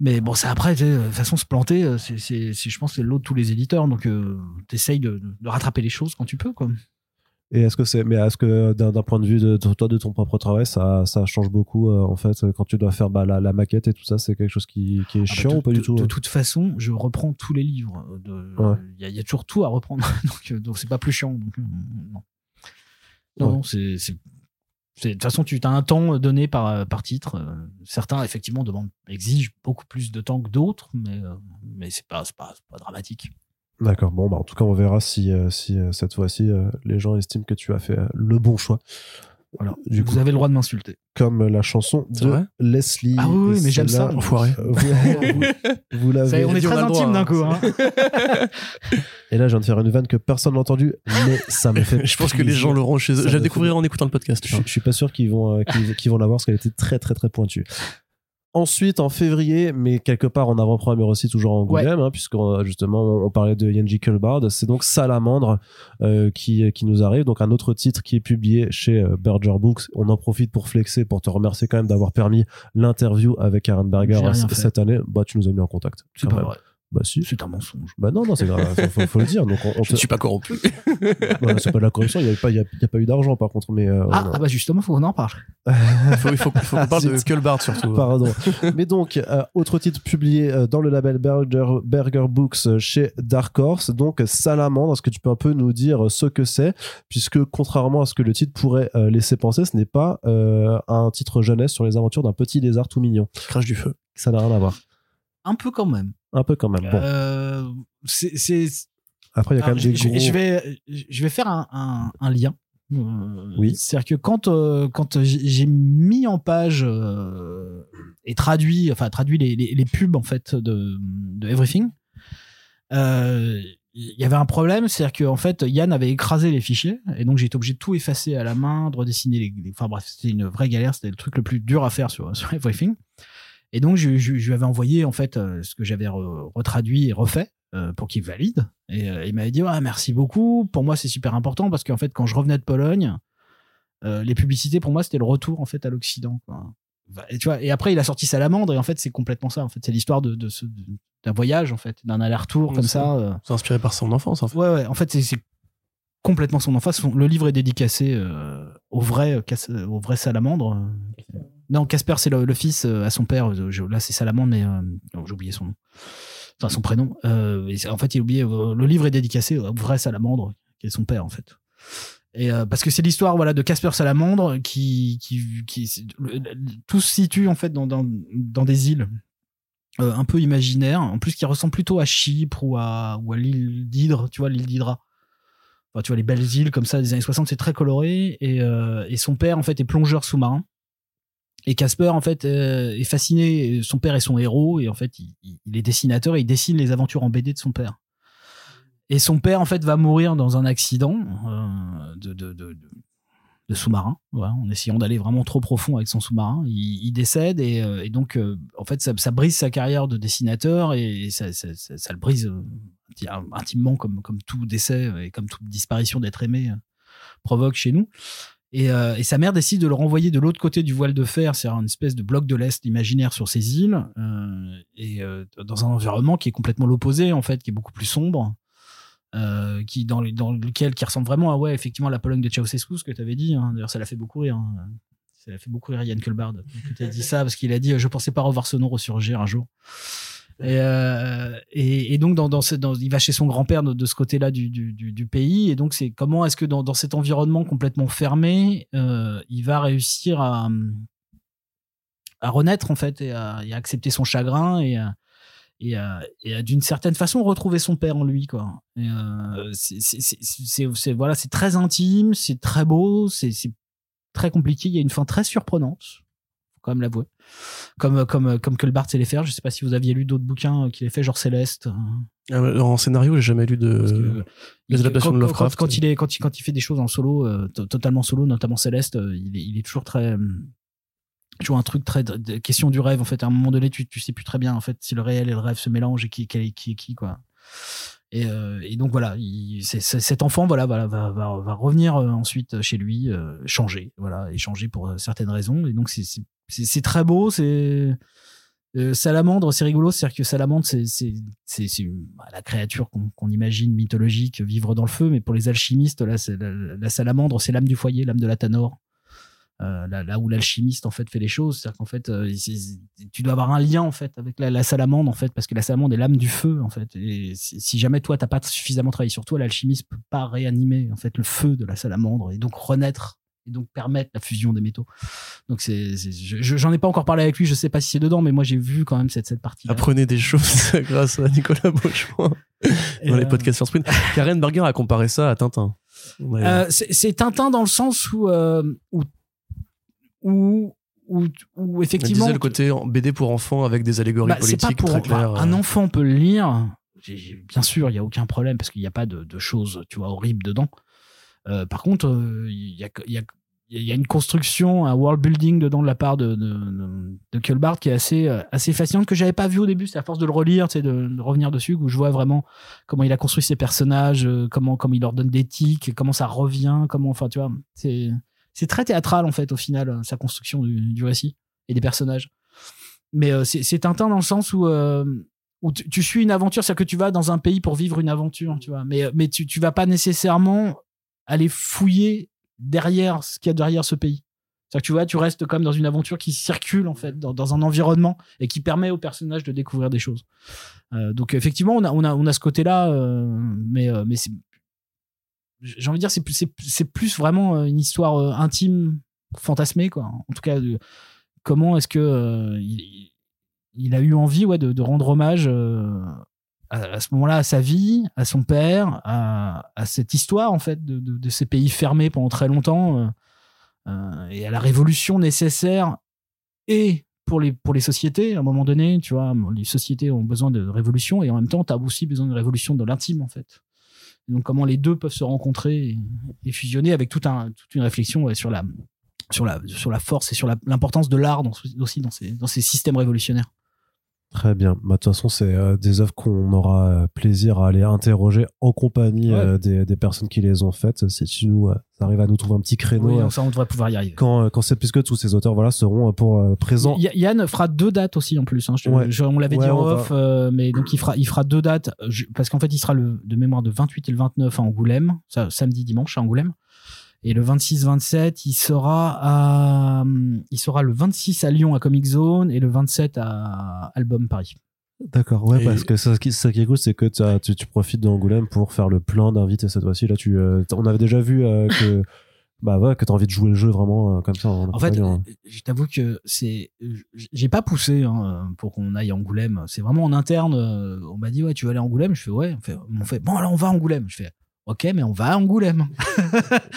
Mais bon, ça après, de toute façon, se planter, euh, c'est, c'est, c'est- je pense, c'est l'eau de tous les éditeurs. Donc, t'essayes de, de rattraper les choses quand tu peux, quoi. Et est-ce que c'est, mais est-ce que d'un point de vue de, de toi, de ton propre travail, ça, ça change beaucoup euh, en fait quand tu dois faire bah, la, la maquette et tout ça, c'est quelque chose qui, qui est Ah bah, chiant de- ou pas du tout De euh toute façon, je reprends tous les livres. Il Ouais. y, a- y a toujours tout à reprendre. donc, euh, donc c'est pas plus chiant. Donc, euh, non, non, Ouais. non, c'est. De toute façon, tu as un temps donné par, euh, par titre. Euh, Certains, effectivement, demandent, exigent beaucoup plus de temps que d'autres, mais, euh, mais c'est pas, c'est pas, c'est pas dramatique. D'accord. Bon, bah en tout cas, on verra si, euh, si euh, cette fois-ci euh, les gens estiment que tu as fait euh, le bon choix. Voilà. Du Vous coup, avez le droit de m'insulter. comme la chanson de Leslie. Ah oui, mais j'aime ça. Enfoiré. Vous, vous, vous Ça y l'avez. est, on est très intime d'un coup. hein. Et là, je viens de faire une vanne que personne n'a entendue, mais ça me fait. Je pense que les gens l'auront chez eux. Je fait- découvrirai en écoutant le podcast. Je, je suis pas sûr qu'ils vont, euh, qu'ils, qu'ils vont l'avoir parce qu'elle était très très très pointue. Ensuite, en février, mais quelque part en avant-première aussi, toujours en Angoulême, hein, puisque euh, justement on, parlait de Yenji Kulbard, c'est donc Salamandre euh, qui, qui nous arrive, donc un autre titre qui est publié chez euh, Berger Books. On en profite pour flexer, pour te remercier quand même d'avoir permis l'interview avec Aaron Berger fait. cette année. Bah, tu nous as mis en contact. C'est pas vrai. Bah si. C'est un mensonge. Bah non, non, c'est grave. Faut, faut, faut le dire. Donc on, on Je ne suis pas corrompu. Voilà, c'est pas de la corruption. Il y a pas, il y a, il y a pas eu d'argent par contre, mais. euh, Ah, ah bah justement, faut qu'on en parle. Il faut, faut, faut qu'on parle de Zut. Kulbard surtout. Pardon. Mais donc, euh, autre titre publié euh, dans le label Berger, Berger Books chez Dark Horse, donc Salamandre. Est-ce que tu peux un peu nous dire ce que c'est? Puisque, contrairement à ce que le titre pourrait laisser penser, ce n'est pas euh, un titre jeunesse sur les aventures d'un petit lézard tout mignon. Crash du feu. Ça n'a rien à voir. Un peu quand même. Un peu quand même. Bon, Euh, c'est, après, il y a quand Alors, même des je, je- gros... je vais, je vais faire un, un, un lien. Euh, Oui. C'est-à-dire que quand, euh, quand j'ai mis en page et traduit, enfin traduit les, les, les pubs en fait de, de Everything, il y avait un problème, c'est-à-dire que en fait Yann avait écrasé les fichiers et donc j'ai été obligé de tout effacer à la main, de redessiner les, les- enfin bref, c'était une vraie galère, c'était le truc le plus dur à faire sur, sur Everything. Et donc je, je, je lui avais envoyé en fait euh, ce que j'avais re- retraduit et refait euh, pour qu'il valide. Et euh, il m'avait dit ouais, merci beaucoup. Pour moi c'est super important parce qu'en fait quand je revenais de Pologne, euh, les publicités pour moi c'était le retour en fait à l'Occident. Bah, Et tu vois. Et après il a sorti Salamandre et en fait c'est complètement ça. En fait c'est l'histoire de, de ce- de- d'un voyage en fait, d'un aller-retour comme c'est ça. C'est inspiré par son enfance en fait. Ouais, ouais. En fait, c'est- c'est complètement son enfance. Le livre est dédicacé euh, au vrai, euh, au vrai salamandre. euh. Non, Casper, c'est le, fils euh, à son père. Euh, là, c'est salamandre, mais euh, j'ai oublié son nom. Enfin, son prénom. En fait, il a oublié. le livre est dédicacé au vrai salamandre, qui est son père, en fait. Et parce que c'est l'histoire voilà de Casper Salamandre qui tout se situe en fait dans des îles un peu imaginaires en plus qui ressemblent plutôt à Chypre ou à l'île d'Hydre tu vois l'île d'Hydra enfin, tu vois les belles îles comme ça des années 60 c'est très coloré et et son père en fait est plongeur sous-marin et Casper en fait euh, est fasciné son père est son héros et en fait il, est dessinateur et il dessine les aventures en BD de son père et son père, en fait, va mourir dans un accident euh, de, sous-marin, en essayant d'aller vraiment trop profond avec son sous-marin. Il, décède et, euh, donc, euh, en fait, ça, brise sa carrière de dessinateur et, ça, le brise euh, inti- intimement comme, tout décès et comme toute disparition d'être aimé euh, provoque chez nous. Et, euh, et sa mère décide de le renvoyer de l'autre côté du voile de fer, c'est-à-dire une espèce de bloc de l'Est imaginaire sur ces îles, euh, et euh, dans un environnement qui est complètement l'opposé, en fait, qui est beaucoup plus sombre, euh, qui dans, dans lequel qui ressemble vraiment à ouais effectivement la Pologne de Ceausescu ce que tu avais dit hein. d'ailleurs ça l'a fait beaucoup rire hein. ça l'a fait beaucoup rire Yann Kulbard que tu as dit ça parce qu'il a dit euh, je pensais pas revoir ce nom ressurgir un jour et, euh, et, et donc dans, dans, dans il va chez son grand-père de, de ce côté-là du, du, du, du pays. Et donc c'est comment est-ce que dans, dans cet environnement complètement fermé euh, il va réussir à à renaître en fait et à, et à accepter son chagrin et à, et à, à, d'une certaine façon retrouver son père en lui quoi. Euh, c'est, voilà c'est très intime c'est très beau c'est, c'est très compliqué. Il y a une fin très surprenante. Faut quand même l'avouer comme comme comme que le Bart sait les faire je sais pas si vous aviez lu d'autres bouquins qu'il ait fait genre Céleste. Euh, En scénario, j'ai jamais lu de. euh, les adaptations de Lovecraft. Quand, il est, quand, il, quand il fait des choses en solo, euh, to- totalement solo, notamment Céleste, euh, il, est, il est toujours très. euh, toujours un truc très. de- question du rêve, en fait. À un moment donné, tu, tu sais plus très bien, en fait, si le réel et le rêve se mélangent et qui, qui, est- qui quoi. Et, euh, et donc voilà, il, cet enfant voilà, voilà va, va, va revenir euh, ensuite chez lui, euh, changer, voilà, et changer pour euh, certaines raisons. Et donc c'est, c'est, très beau, c'est euh, Salamandre, c'est rigolo, c'est-à-dire que Salamandre, c'est bah, la créature qu'on imagine mythologique, vivre dans le feu, mais pour les alchimistes, la, la salamandre, c'est l'âme du foyer, l'âme de la Tanor. Euh, là, où l'alchimiste en fait fait les choses, c'est-à-dire qu'en fait, euh, tu dois avoir un lien en fait avec la, la salamandre en fait, parce que la salamandre est l'âme du feu en fait. Et si jamais toi t'as pas suffisamment travaillé sur toi, l'alchimiste peut pas réanimer en fait le feu de la salamandre et donc renaître et donc permettre la fusion des métaux. Donc c'est, c'est- je- je- j'en ai pas encore parlé avec lui, je sais pas si c'est dedans, mais moi j'ai vu quand même cette cette partie. Apprenez des choses grâce à Nicolas Beauchemin dans les podcasts sur Sprint. Karen Berger a comparé ça à Tintin. Ouais. Euh, c'est Tintin dans le sens où euh, où où, où, où Elle effectivement disait le côté BD pour enfants avec des allégories bah, politiques pas pour très claires. enfin, un euh. enfant peut le lire. Bien sûr, il y a aucun problème parce qu'il n'y a pas de, de choses, tu vois, horribles dedans. Euh, par contre, euh, il y a il y a il y a une construction, un world building dedans de la part de, de, de, de qui est assez, euh, assez fascinante, que j'avais pas vu au début. C'est à force de le relire, de, revenir dessus, où je vois vraiment comment il a construit ses personnages, euh, comment, comment il leur donne des tics, comment ça revient, comment, enfin, tu vois, c'est, c'est très théâtral, en fait, au final, euh, sa construction du, du récit et des personnages. Mais euh, c'est, Tintin dans le sens où, où tu, tu suis une aventure, c'est-à-dire que tu vas dans un pays pour vivre une aventure, tu vois, mais, mais tu, tu vas pas nécessairement aller fouiller derrière ce qu'il y a derrière ce pays. C'est-à-dire que tu vois, tu restes comme dans une aventure qui circule en fait dans, un environnement et qui permet aux personnages de découvrir des choses. Euh, donc effectivement, on a on a on a ce côté-là, euh, mais euh, mais c'est j'ai envie de dire c'est plus c'est c'est plus vraiment une histoire intime, fantasmée quoi. En tout cas, de- comment est-ce que il, a eu envie ouais de, de rendre hommage à, ce moment-là à sa vie, à son père, à, cette histoire en fait de, ces pays fermés pendant très longtemps euh, euh, et à la révolution nécessaire et pour les pour les sociétés à un moment donné, tu vois, les sociétés ont besoin de révolution et en même temps, tu as aussi besoin de révolution dans l'intime en fait. Donc comment les deux peuvent se rencontrer et, fusionner avec toute une réflexion sur la sur la sur la force et sur l'importance de l'art aussi dans ces dans ces systèmes révolutionnaires. Très bien. Bah, De toute façon, c'est euh, des œuvres qu'on aura euh, plaisir à aller interroger en compagnie Ouais. euh, des, des personnes qui les ont faites. Si tu nous euh, arrives à nous trouver un petit créneau Oui, ça on devrait pouvoir y arriver. quand, quand c'est puisque tous ces auteurs voilà seront pour présents. Y- Yann fera deux dates aussi en plus. hein. Je- Ouais. je- on l'avait Ouais, dit en va- off, mais donc il fera, il fera deux dates je- parce qu'en fait il sera le de mémoire de 28 et le 29 à Angoulême, ça, samedi dimanche à Angoulême, et le 26-27 il sera à, il sera le 26 à Lyon à Comic Zone et le 27 à Album Paris. D'accord, ouais, Et- parce que ça, ce qui, ça qui est cool, c'est que tu, tu profites d'Angoulême pour faire le plein d'invités cette fois-ci. Là, tu, euh, on avait déjà vu euh, que, bah ouais, que t'as envie de jouer le jeu vraiment euh, comme ça. En fait, euh, je t'avoue que c'est, j'ai pas poussé hein, pour qu'on aille à Angoulême. C'est vraiment en interne. On m'a dit ouais, tu veux aller à Angoulême? Je fais ouais. On fait, on fait bon alors on va à Angoulême. Je fais ok, mais on va à Angoulême.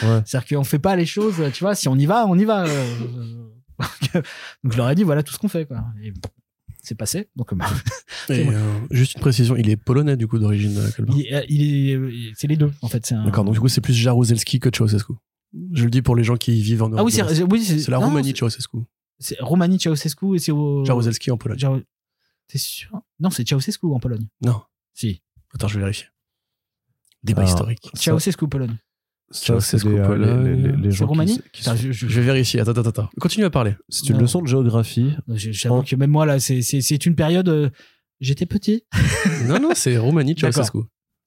Ouais. C'est-à-dire qu'on fait pas les choses. Tu vois, si on y va, on y va. euh, Donc je leur ai dit voilà tout ce qu'on fait quoi. Et c'est passé. Donc euh, Et, euh, juste une précision, il est polonais du coup d'origine. euh, il, est- il est, c'est les deux en fait. un- D'accord, donc du coup c'est plus Jaruzelski que Ceausescu. Je le dis pour les gens qui vivent en Europe. ah oui, c'est, oui, la non, Roumanie Ceausescu. C'est Roumanie Ceausescu et c'est au. Jaruzelski en Pologne. Jar- T'es sûr? Non, c'est Ceausescu en Pologne. Non, Si. attends, je vais vérifier. Débat Alors, historique. Ceausescu Pologne. Ceausescu, les, euh, Pologne. les, les- les gens Roumanie qui, Putain, sont- je- je- Je vais vérifier. Attends, attends, attends. Continue à parler. C'est une Non. leçon de géographie. J'avoue Oh. que même moi, là, c'est- c'est c'est une période. euh, J'étais petit. non, non, c'est Roumanie. Ceausescu.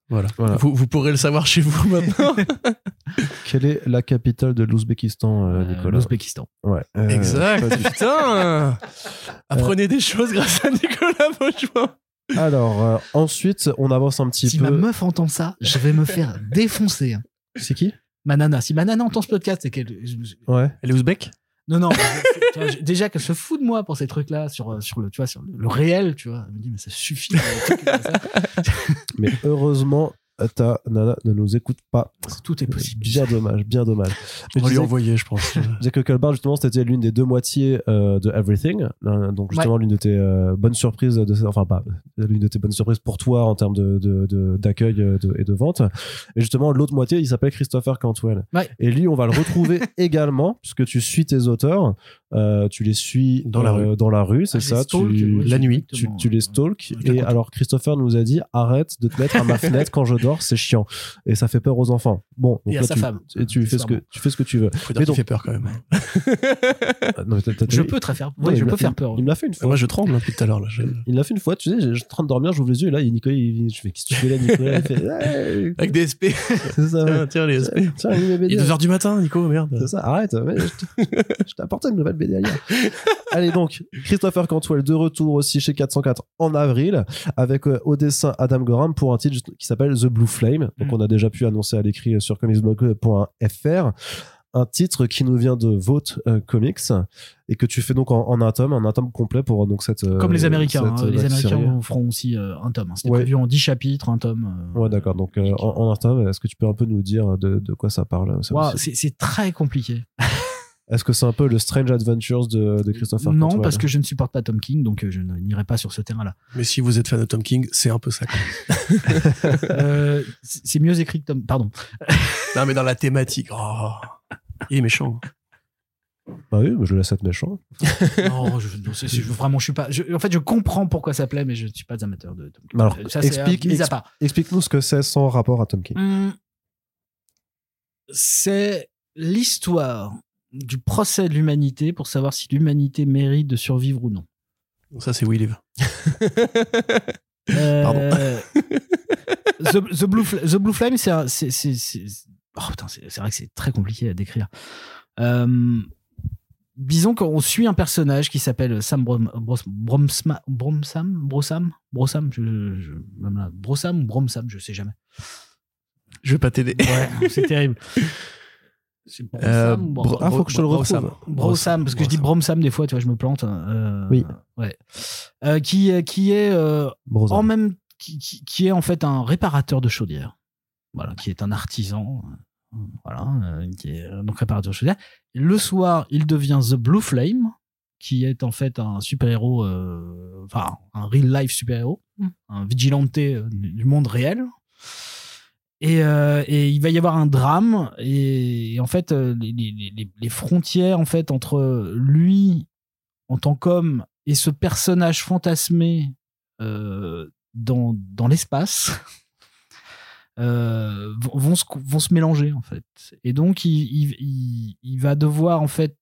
Voilà. Voilà. Vous, vous pourrez le savoir chez vous maintenant. Quelle est la capitale de l'Ouzbékistan, euh, Euh, Nicolas? L'Ouzbékistan. Ouais. Euh, exact. Putain. Apprenez des choses grâce à Nicolas Vauchoin. Alors, euh, ensuite, on avance un petit Si peu. ma meuf entend ça, je vais me faire défoncer. hein. C'est qui? Ma nana, si ma nana entend ce podcast, c'est qu'elle. Ouais. Elle est ouzbek Non, non. tu vois, déjà qu'elle se fout de moi pour ces trucs-là, sur, euh, sur le, tu vois, sur le, réel, tu vois. Elle me dit, mais ça suffit. Mais heureusement, ta nana ne nous écoute pas. Tout est possible. Bien dommage, bien dommage. Mais On lui envoyer, je pense. je disais que Culbar, justement, c'était l'une des deux moitiés euh, de Everything. Euh, donc, justement, l'une de tes euh, bonnes surprises, de, enfin, pas l'une de tes bonnes surprises pour toi en termes d'accueil de, euh, de- et de vente. Et justement, l'autre moitié, il s'appelle Christopher Cantwell. Ouais. Et lui, on va le retrouver également, puisque tu suis tes auteurs. Euh, tu les suis Dans la euh, dans la rue, c'est Ah, je ça les stalk, tu, ouais, la nuit, tu, tu les stalks. Je Et compte. alors, Christopher nous a dit arrête de te mettre à ma fenêtre quand je dors, c'est chiant. Et ça fait peur aux enfants. Bon, donc Et à là, sa tu, femme. Et tu fais, ce que, tu fais ce que tu veux. Mais donc- fait peur quand même. Ah, non, mais t'as- t'as- Je t'as- peux très faire. Ouais, Oui, il je peux faire peur. Il me l'a fait une fois. Moi, je tremble hein, depuis tout à l'heure. Je- Il me l'a fait une fois, tu sais, je suis en train de dormir, j'ouvre les yeux, là, il- Nicolas, il- je fais, qu'est-ce que tu fais là, Nicolas? Il fait, hey, Avec des SP. c'est ça, ouais. tiens, les SP. Il est Il est 2h du matin, Nico, merde. C'est ça, arrête, je t- je t'ai apporté une nouvelle Allez donc, Christopher Cantwell de retour aussi chez 404 en avril, avec euh, au dessin Adam Gorham pour un titre qui s'appelle The Blue Flame. Donc Mm. on a déjà pu annoncer à l'écrit euh, sur comicsblog.fr. Un titre qui nous vient de Vote euh, Comics et que tu fais donc en, en un tome, un tome complet pour donc cette. euh, Comme les Américains. cette, hein, les Américains feront aussi euh, un tome. hein. C'était Ouais. prévu en 10 chapitres, un tome. euh, Ouais, d'accord. Donc en, en un tome, est-ce que tu peux un peu nous dire de, de quoi ça parle c'est très compliqué. Est-ce que c'est un peu le Strange Adventures de, de Christopher non, Cantwell parce que je ne supporte pas Tom King, donc euh, je n'irai pas sur ce terrain-là. Mais si vous êtes fan de Tom King, c'est un peu ça. quand même. Euh, c'est mieux écrit que Tom. Pardon. non, mais dans la thématique. Oh, il est méchant. Bah oui, mais je le laisse être méchant. non, je, non, je- vraiment, je suis pas. je- en fait, je comprends pourquoi ça plaît, mais je ne suis pas amateur de Tom King. Alors, ça, explique- euh, mis à exp- part. Explique-nous ce que c'est sans rapport à Tom King. Hum, c'est l'histoire du procès de l'humanité pour savoir si l'humanité mérite de survivre ou non. Ça, c'est We Live. Euh, The, The Blue, Fl- The Blue Flame, c'est oh, putain, c'est vrai que c'est très compliqué à décrire. Euh, disons qu'on suit un personnage qui s'appelle Sam Brom, Bros- Bromsma- Bromsam, Brosam, Brosam, je, je- Brosam ou Bromsam, je sais jamais. Je vais pas t'aider. Ouais, c'est terrible. C'est Bromsam Euh, Bro- Ah, faut que je te le retrouve. Brosam, parce que je dis. Bromsam des fois, tu vois, je me plante. euh, Oui. Ouais. Euh, qui, qui est euh, en même qui, qui- est en fait un réparateur de chaudière voilà qui est un artisan euh, voilà euh, qui est euh, donc réparateur de chaudière le soir il devient The Blue Flame qui est en fait un super héros enfin un real life super héros un vigilante euh, du du monde réel et, euh, et il va y avoir un drame et, en fait euh, les, frontières en fait entre lui en tant qu'homme et ce personnage fantasmé euh, dans, dans l'espace vont, se, vont se mélanger en fait. Et donc il, il, va devoir en fait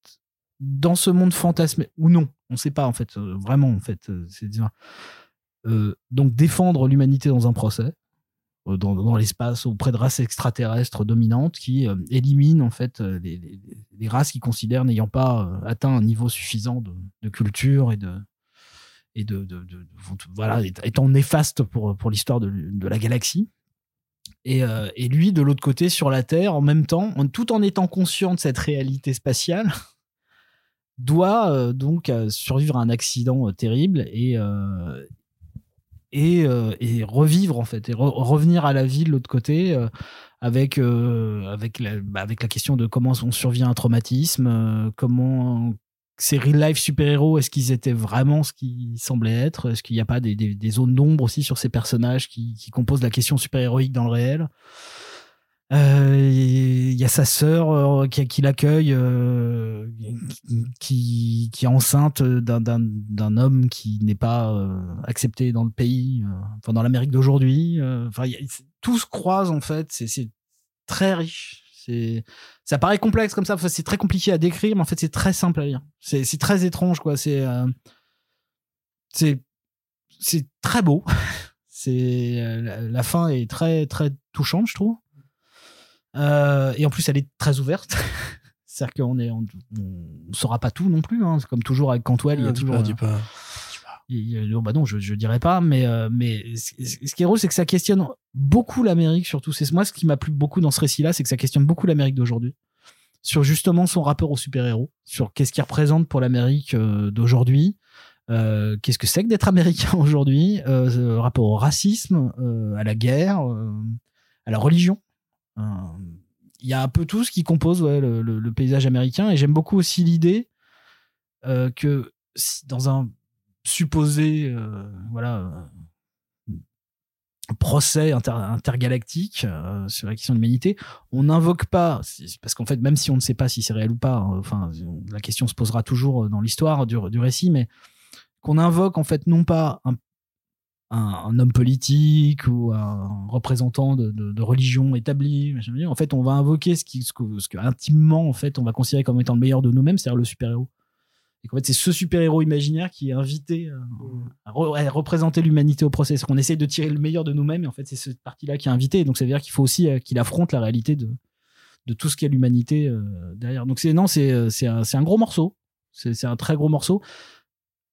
dans ce monde fantasmé ou non, on sait pas en fait vraiment en fait. C'est donc défendre l'humanité dans un procès dans, dans l'espace auprès de races extraterrestres dominantes qui euh, éliminent en fait euh, les, races qui considèrent n'ayant pas euh, atteint un niveau suffisant de, culture et de et de, voilà étant néfaste pour pour l'histoire de, la galaxie. Et, euh, et lui de l'autre côté sur la Terre en même temps tout en étant conscient de cette réalité spatiale doit euh, donc euh, survivre à un accident euh, terrible et euh, et, euh, et revivre en fait et re- revenir à la vie de l'autre côté euh, avec euh, avec la, bah, avec la question de comment on survit à un traumatisme comment ces real life super héros est-ce qu'ils étaient vraiment ce qu'ils semblaient être? Est-ce qu'il n'y a pas des, des, des zones d'ombre aussi sur ces personnages qui, qui composent la question super héroïque dans le réel? Euh, il y a sa sœur euh, qui, qui l'accueille, euh, qui, qui est enceinte d'un- homme qui n'est pas accepté dans le pays, enfin dans l'Amérique d'aujourd'hui. Enfin, tout se croise en fait. C'est- très riche. Ça paraît complexe comme ça. enfin, c'est très compliqué à décrire, mais en fait c'est très simple à lire. C'est très étrange quoi. C'est c'est c'est très beau. C'est la, la fin est très très touchante, je trouve. Euh, et en plus, elle est très ouverte. C'est-à-dire qu'on on saura pas tout non plus. Hein. C'est Comme toujours avec Cantwell, il y a dis toujours. pas, euh, dis pas. il y a- non, bah non, je, je dirais pas, mais, euh, mais ce qui est drôle, c'est que ça questionne beaucoup l'Amérique, surtout. C'est moi ce qui m'a plu beaucoup dans ce récit-là, c'est que ça questionne beaucoup l'Amérique d'aujourd'hui. Sur justement son rapport aux super-héros, sur qu'est-ce qu'il représente pour l'Amérique euh, d'aujourd'hui, euh, qu'est-ce que c'est que d'être américain aujourd'hui, euh, rapport au racisme, euh, à la guerre, euh, à la religion. Il y a un peu tout ce qui compose le, paysage américain, et j'aime beaucoup aussi l'idée euh, que dans un supposé euh, voilà euh, procès inter- intergalactique sur la question de l'humanité, on n'invoque pas parce qu'en fait même si on ne sait pas si c'est réel ou pas, hein, enfin la question se posera toujours dans l'histoire du, du récit, mais qu'on invoque en fait non pas un, un- homme politique ou un représentant de, religion établie, en fait on va invoquer ce qui ce que, intimement en fait on va considérer comme étant le meilleur de nous-mêmes, c'est-à-dire le super-héros. Et qu'en fait, c'est ce super-héros imaginaire qui est invité euh, à, re- à représenter l'humanité au procès. Qu'on essaye de tirer le meilleur de nous-mêmes, et en fait, c'est cette partie-là qui est invitée. Donc, ça veut dire qu'il faut aussi euh, qu'il affronte la réalité de, tout ce qu'est l'humanité euh, derrière. Donc, c'est non, c'est un, gros morceau. C'est un très gros morceau.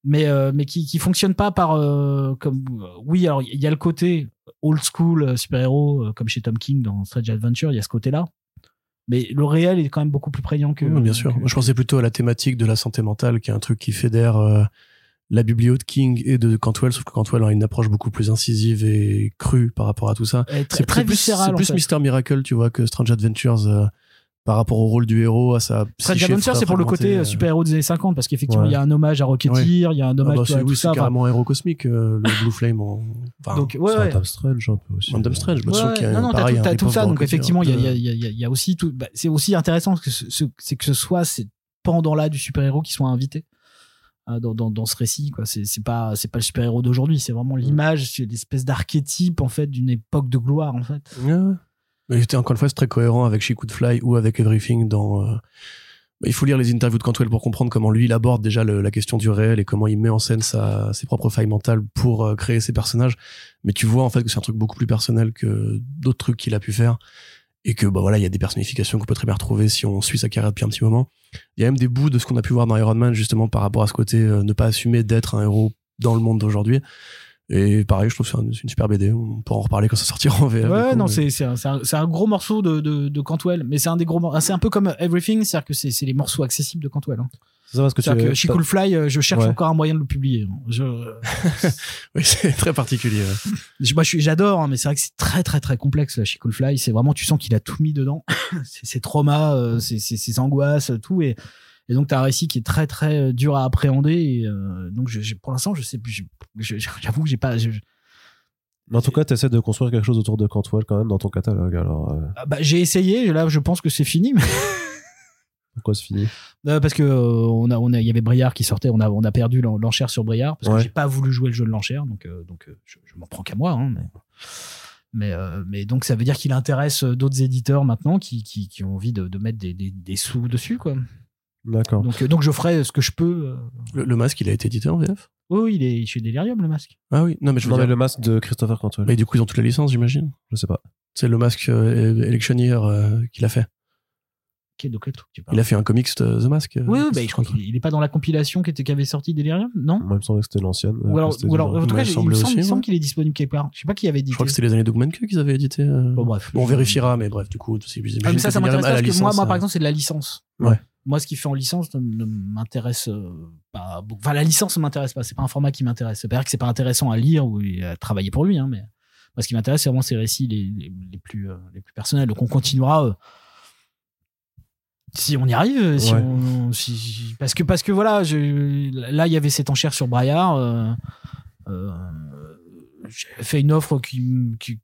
Mais, euh, mais qui, qui fonctionne pas par. euh, comme euh, Oui, alors, il y a le côté old school super-héros, euh, comme chez Tom King dans Strange Adventure, il y a ce côté-là. Mais le réel est quand même beaucoup plus prégnant que. Oui, bien sûr. que- Moi, je pensais plutôt à la thématique de la santé mentale, qui est un truc qui fédère euh, la biblio de King et de Cantwell, sauf que Cantwell a une approche beaucoup plus incisive et crue par rapport à tout ça. C'est très plus, c'est en plus fait. Mister Miracle, tu vois, que Strange Adventures par rapport au rôle du héros, à sa psyché Adventure, c'est pour le côté euh, super-héros des années 50, parce qu'effectivement, Ouais. il y a un hommage à Rocketeer, il y a un Ah hommage bah, c'est à tout oui, ça. c'est carrément un héros cosmique, euh, le Blue Flame. En... Enfin, Donc, ouais, c'est ouais. un Tom Strange un peu aussi. Random Strange, je me souviens qu'il y a non, non, t'as pareil, tout, t'as tout rip-off ça. Donc, effectivement, il y a, y y y aussi tout. bah, c'est aussi intéressant que ce- ce- c'est que ce soit ces pendants-là du super-héros qui soient invités euh, dans, dans, dans ce récit. Quoi. C'est, c'est pas, c'est pas le super-héros d'aujourd'hui. C'est vraiment l'image, c'est l'espèce d'archétype en fait d'une époque de gloire en fait. C'était encore une fois très cohérent avec She Could Fly ou avec Everything dans. euh, bah, il faut lire les interviews de Cantwell pour comprendre comment lui il aborde déjà la question du réel et comment il met en scène sa, ses propres failles mentales pour euh, créer ses personnages. Mais tu vois en fait que c'est un truc beaucoup plus personnel que d'autres trucs qu'il a pu faire et que bah voilà il y a des personnifications qu'on peut très bien retrouver si on suit sa carrière depuis un petit moment. Il y a même des bouts de ce qu'on a pu voir dans Iron Man justement par rapport à ce côté euh, ne pas assumer d'être un héros dans le monde d'aujourd'hui. Et pareil, je trouve que c'est un- c'est une super BD. On pourra en reparler quand ça sortira en du Ouais, coup, non, mais- c'est, c'est, un, c'est, un, gros morceau de, de, de Cantwell, mais c'est un des gros mor- C'est un peu comme Everything, c'est-à-dire que c'est, c'est les morceaux accessibles de Cantwell. Hein. C'est ça parce que tu C'est-à-dire que She Could Fly, euh, je cherche Ouais. encore un moyen de le publier. Je, Oui, c'est très particulier. ouais. Moi, j'adore, hein, mais c'est vrai que c'est très, très, très complexe, la She Could Fly. C'est vraiment, tu sens qu'il a tout mis dedans. c'est ses traumas, euh, ses, ses- ses angoisses, tout. Et, et donc, t'as un récit qui est très, très euh, dur à appréhender. Et, euh, donc, je, pour l'instant, je sais plus. J'avoue que j'ai pas. je- Mais en tout cas, tu essaies de construire quelque chose autour de Cantwell quand même dans ton catalogue. Alors, euh, ah, bah, j'ai essayé. Là, je pense que c'est fini. mais- pourquoi c'est fini? Euh, parce que euh, on a, on a, il y avait Briard qui sortait. On a, on a perdu l'en- l'enchère sur Briard parce Ouais. que j'ai pas voulu jouer le jeu de l'enchère. Donc, donc, je, je m'en prends qu'à moi. Hein, mais. Mais, mais donc ça veut dire qu'il intéresse d'autres éditeurs maintenant qui, qui, qui ont envie de, de mettre des, des, des sous dessus quoi. D'accord. Donc, euh, donc je ferai ce que je peux. euh. Le, le masque, il a été édité en VF Oui, oui, il est chez Delirium le masque. Ah oui, non, mais je veux Non, mais le masque de Christopher Cantwell. Mais du coup, ils ont toute la licence, j'imagine. Je sais pas. C'est le masque euh, Electioneer euh, qu'il a fait. Ok, donc, là, tu. Il a fait un comics euh, The Mask. euh, Oui, oui, bah, je crois qu'il il est pas dans la compilation qui, était, qui avait sorti Delirium, non? Moi, il me semblait que c'était l'ancienne. Ou alors, ou en tout cas, il me semble, aussi, il me semble ouais. qu'il est disponible quelque part. Je sais pas qui avait dit. Je crois que c'était les années Dogman qu'ils avaient édité. euh. Bon, bref. Bon, on vérifiera, mais bref, du coup, c'est Ah, mais ça, ça m'intéresse parce que moi, moi, par euh, exemple, c'est de la licence. Ouais. Moi, ce qui fait en licence ne, ne m'intéresse euh, pas beaucoup. Enfin, la licence ne m'intéresse pas. C'est pas un format qui m'intéresse. C'est pas dire que c'est pas intéressant à lire ou à travailler pour lui, hein, mais moi, ce qui m'intéresse, c'est vraiment ces récits les, les, les plus, euh, les plus personnels. Donc, on continuera. euh, si on y arrive, si Ouais. on, si- parce que parce que voilà, je, là il y avait cette enchère sur Braillard. euh, euh, J'ai fait une offre qui, qui,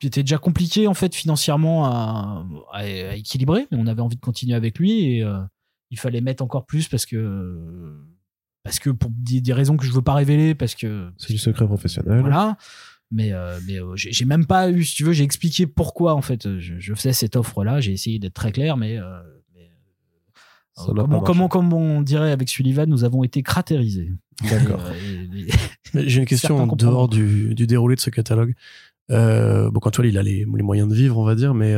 qui était déjà compliquée en fait financièrement à, à- à équilibrer, mais on avait envie de continuer avec lui et euh, il fallait mettre encore plus parce que parce que pour des, des raisons que je veux pas révéler parce que C'est du secret professionnel. voilà. Mais, euh, mais euh, j'ai même pas eu, si tu veux, j'ai expliqué pourquoi en fait je, je faisais cette offre-là. J'ai essayé d'être très clair, mais, euh, mais, euh, comment, comment, comme on dirait avec Sullivan, nous avons été cratérisés. D'accord. J'ai une question en dehors du, du déroulé de ce catalogue. Bon, Cantwell, il a les, les moyens de vivre, on va dire, mais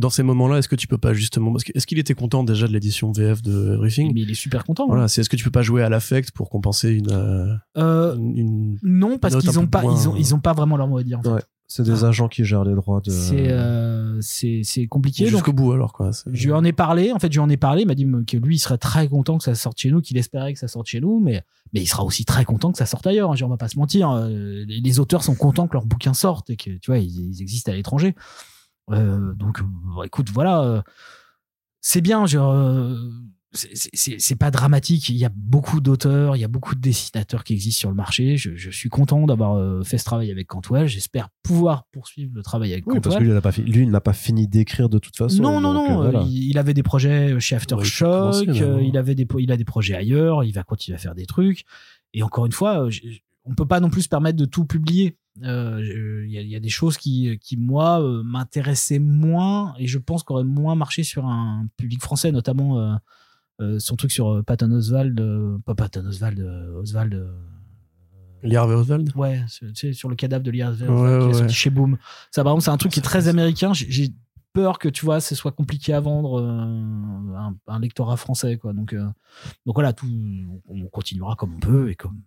dans ces moments-là, est-ce que tu peux pas justement, parce que- est-ce qu'il était content déjà de l'édition VF de Everything? Mais il est super content. hein. Voilà, c'est est-ce que tu peux pas jouer à l'affect pour compenser une, euh, Euh, une, une- non, parce qu'ils ont pas, moins- ils ont, ils ont pas vraiment leur mot à dire. en fait. Ouais. C'est des agents qui gèrent les droits de. C'est, euh, c'est, c'est compliqué. Jusqu'au bout alors quoi. c'est- je lui en ai parlé. En fait, je lui en ai parlé. Il m'a dit que lui, il serait très content que ça sorte chez nous, qu'il espérait que ça sorte chez nous, mais, mais il sera aussi très content que ça sorte ailleurs. hein. On va pas se mentir. Euh, Les, les auteurs sont contents que leurs bouquins sortent et que, tu vois, ils, ils existent à l'étranger. Euh, donc, euh, écoute, voilà. euh, c'est bien. Genre, c'est- pas dramatique. Il y a beaucoup d'auteurs, il y a beaucoup de dessinateurs qui existent sur le marché. Je, je suis content d'avoir fait ce travail avec Cantwell. J'espère pouvoir poursuivre le travail avec Oui, parce Cantwell. que lui, il n'a pas, fi- lui, il n'a pas fini d'écrire de toute façon. Non, non, non. voilà. il, il avait des projets chez Ouais, il faut Aftershock. il avait des, il a des projets ailleurs. Il va continuer à faire des trucs. Et encore une fois, on peut pas non plus se permettre de tout publier. Euh, Il y, a, il y a des choses qui, qui moi, euh, m'intéressaient moins et je pense qu'auraient moins marché sur un public français, notamment euh, son truc sur Patton Oswald, pas Patton Oswald, Oswald. Lee Harvey Oswald? Ouais, tu sais, sur le cadavre de Lia Ouais, qui ouais. sorti chez Boom. Ça, par exemple, c'est un truc qui est très américain. J'ai- peur que, tu vois, ce soit compliqué à vendre un, un lectorat français, quoi. Donc, donc voilà, tout, on continuera comme on peut et comme.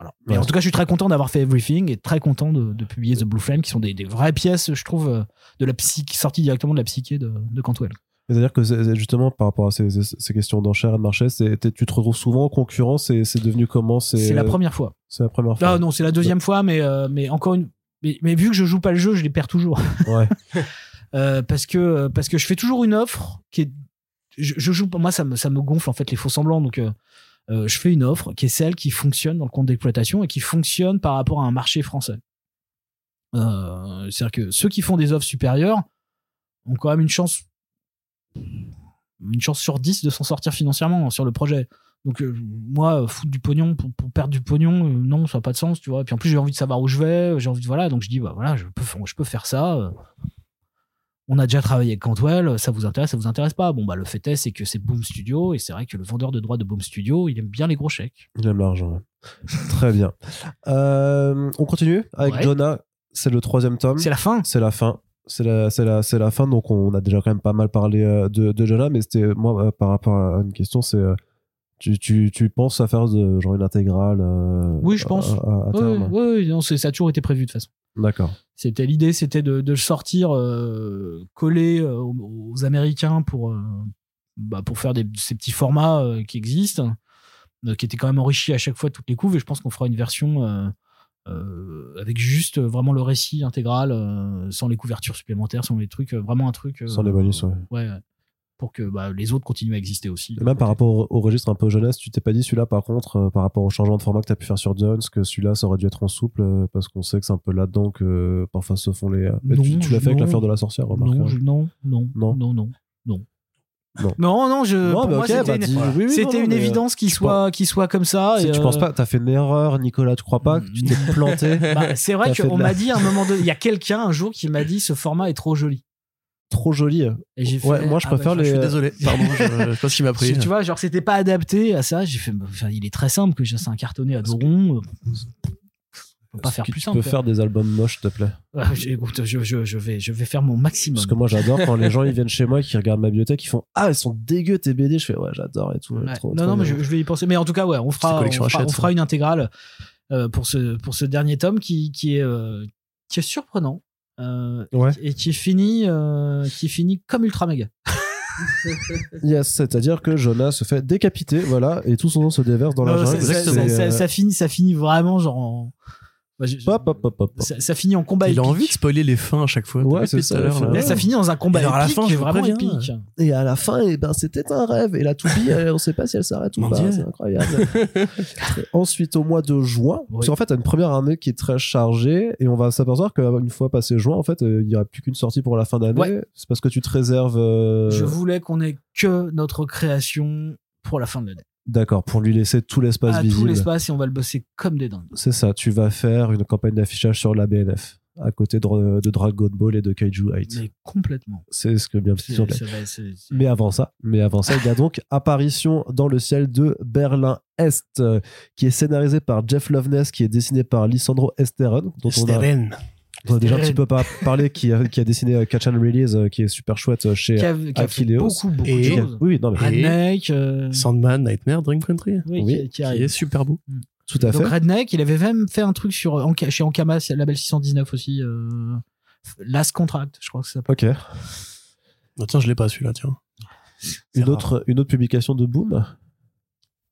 Voilà. Mais Ouais. en tout cas, je suis très content d'avoir fait Everything et très content de, de publier The Blue Flame, qui sont des, des vraies pièces, je trouve, euh, de la psyche, sorties directement de la psyché de, de Cantwell. C'est-à-dire que justement par rapport à ces, questions d'enchères et de marché, tu te retrouves souvent en concurrence et c'est devenu comment? C'est la première fois. C'est la première fois. Ah non, c'est la deuxième fois, mais, euh, mais encore une. Mais, mais vu que je joue pas le jeu, je les perds toujours. Ouais. Euh, parce que parce que je fais toujours une offre qui est je, je joue moi ça me ça me gonfle en fait les faux semblants donc euh, euh, je fais une offre qui est celle qui fonctionne dans le compte d'exploitation et qui fonctionne par rapport à un marché français. Euh, c'est à dire que ceux qui font des offres supérieures ont quand même une chance une chance sur 10 de s'en sortir financièrement sur le projet. Donc euh, moi foutre du pognon pour, perdre du pognon non ça n'a pas de sens tu vois. Et puis en plus j'ai envie de savoir où je vais j'ai envie de voilà. Donc je dis bah voilà je peux faire ça on a déjà travaillé avec Cantwell, ça vous intéresse, ça vous intéresse pas Bon, bah, le fait est, c'est que c'est Boom Studio, et c'est vrai que le vendeur de droits de Boom Studio, il aime bien les gros chèques. Il aime l'argent. Très bien. Euh, on continue avec Ouais. Jonah. C'est le troisième tome. C'est la fin C'est la fin. C'est la, fin. Donc, on a déjà quand même pas mal parlé euh, de, de Jonah, mais c'était moi euh, par rapport à une question, c'est euh, tu, tu, tu penses à faire de, genre une intégrale euh, Oui, je pense. à, à- à Oui, terme oui, non, ça a toujours été prévu de toute façon. D'accord. C'était l'idée, c'était de, de sortir euh, collé euh, aux, aux Américains pour, euh, bah, pour faire des, ces petits formats qui existent, qui étaient quand même enrichis à chaque fois toutes les couves. Et je pense qu'on fera une version avec juste vraiment le récit intégral, sans les couvertures supplémentaires, sans les trucs, vraiment un truc. Sans les bonus, ouais. ouais. Pour que bah, les autres continuent à exister aussi. Et même par rapport au, au registre un peu jeunesse, tu t'es pas dit celui-là, par contre, euh, par rapport au changement de format que tu as pu faire sur Jones, que celui-là, ça aurait dû être en souple, euh, parce qu'on sait que c'est un peu là-dedans que euh, parfois se font les. Tu, Non, tu l'as fait avec non. la fleur de la sorcière, remarque. non, hein. je- non, non, Non. non, non, non. Non. Non, non, je, Non, pour mais moi, ok, c'était bah, une, oui, oui, non, une euh, évidence qu'il soit, qu'il soit comme ça. Et, tu euh, penses pas, t'as fait une erreur, Nicolas, tu crois pas que tu t'es planté bah, c'est vrai qu'on la- m'a dit à un moment donné, il y a quelqu'un un jour qui m'a dit ce format est trop joli. Trop joli. Et j'ai fait, Ouais, moi, je ah bah, préfère Je suis les- désolé, pardon, je, je sais pas ce qui m'a pris. tu vois, genre c'était pas adapté à ça. J'ai fait, bah, enfin, il est très simple que c'est un cartonné à dos rond. euh, On peut pas faire plus tu simple. peux faire des albums moches, s'il te plaît j'ai- écoute, je, je, je vais, je vais faire mon maximum. Parce que moi, j'adore quand les gens ils viennent chez moi qu'ils regardent ma bibliothèque, ils font Ah, elles sont dégueu tes BD. Je fais Ouais, j'adore et tout. Ouais. trop- non, trop non, mais je, je vais y penser. Mais en tout cas, ouais, on fera, on fera, on une intégrale euh, pour ce pour ce dernier tome qui qui est euh, qui est surprenant euh, Ouais. et qui est fini euh, qui est fini comme ultra méga. Yes, c'est-à-dire que Jonas se fait décapiter, voilà, et tout son nom se déverse dans la jungle. ça, euh, ça finit ça finit vraiment genre. En... Hop, hop, hop, hop. ça, ça finit en combat Il a envie de spoiler les fins à chaque fois. Ouais, c'est ça, là. Là, ça finit dans un combat Et alors, à la épique, fin, je vraiment préviens. épique. Et à la fin, eh ben, c'était un rêve. Et la toupie, euh, on sait pas si elle s'arrête ou Mon pas. C'est incroyable. Ensuite, au mois de juin, Oui. parce qu'en fait, t'as une première année qui est très chargée, et on va s'apercevoir qu'une fois passé juin, en fait, euh, il y aura plus qu'une sortie pour la fin d'année. Ouais. C'est parce que tu te réserves. euh, Je voulais qu'on ait que notre création pour la fin de l'année. D'accord, pour lui laisser tout l'espace tout visible. l'espace et on va le bosser comme des dingues. C'est ça, tu vas faire une campagne d'affichage sur la BNF. à côté de, de Dragon Ball et de Kaiju 8. Mais complètement. C'est ce que bien c'est- Mais avant ça, mais avant ça, il y a donc Apparition dans le ciel de Berlin Est, euh, qui est scénarisé par Jeff Loveness, qui est dessiné par Lisandro Esteren, dont on a. on a déjà un petit peu par- parlé, qui a, qui a dessiné euh, Catch and Release, euh, qui est super chouette euh, chez qui a, qui a fait Akileos. beaucoup, beaucoup Et- de Oui, choses. oui, non, mais Et- Redneck, euh, Sandman, Nightmare, Dream Country. oui, oui, qui, qui Qui arrive. est super beau. tout à Donc fait. Redneck, il avait même fait un truc sur chez Ankama, label 619 aussi. Euh, Last Contract, je crois que ça s'appelle. Ok. Oh, tiens, je l'ai pas celui-là, tiens. Une rare. autre, une autre publication de Boom,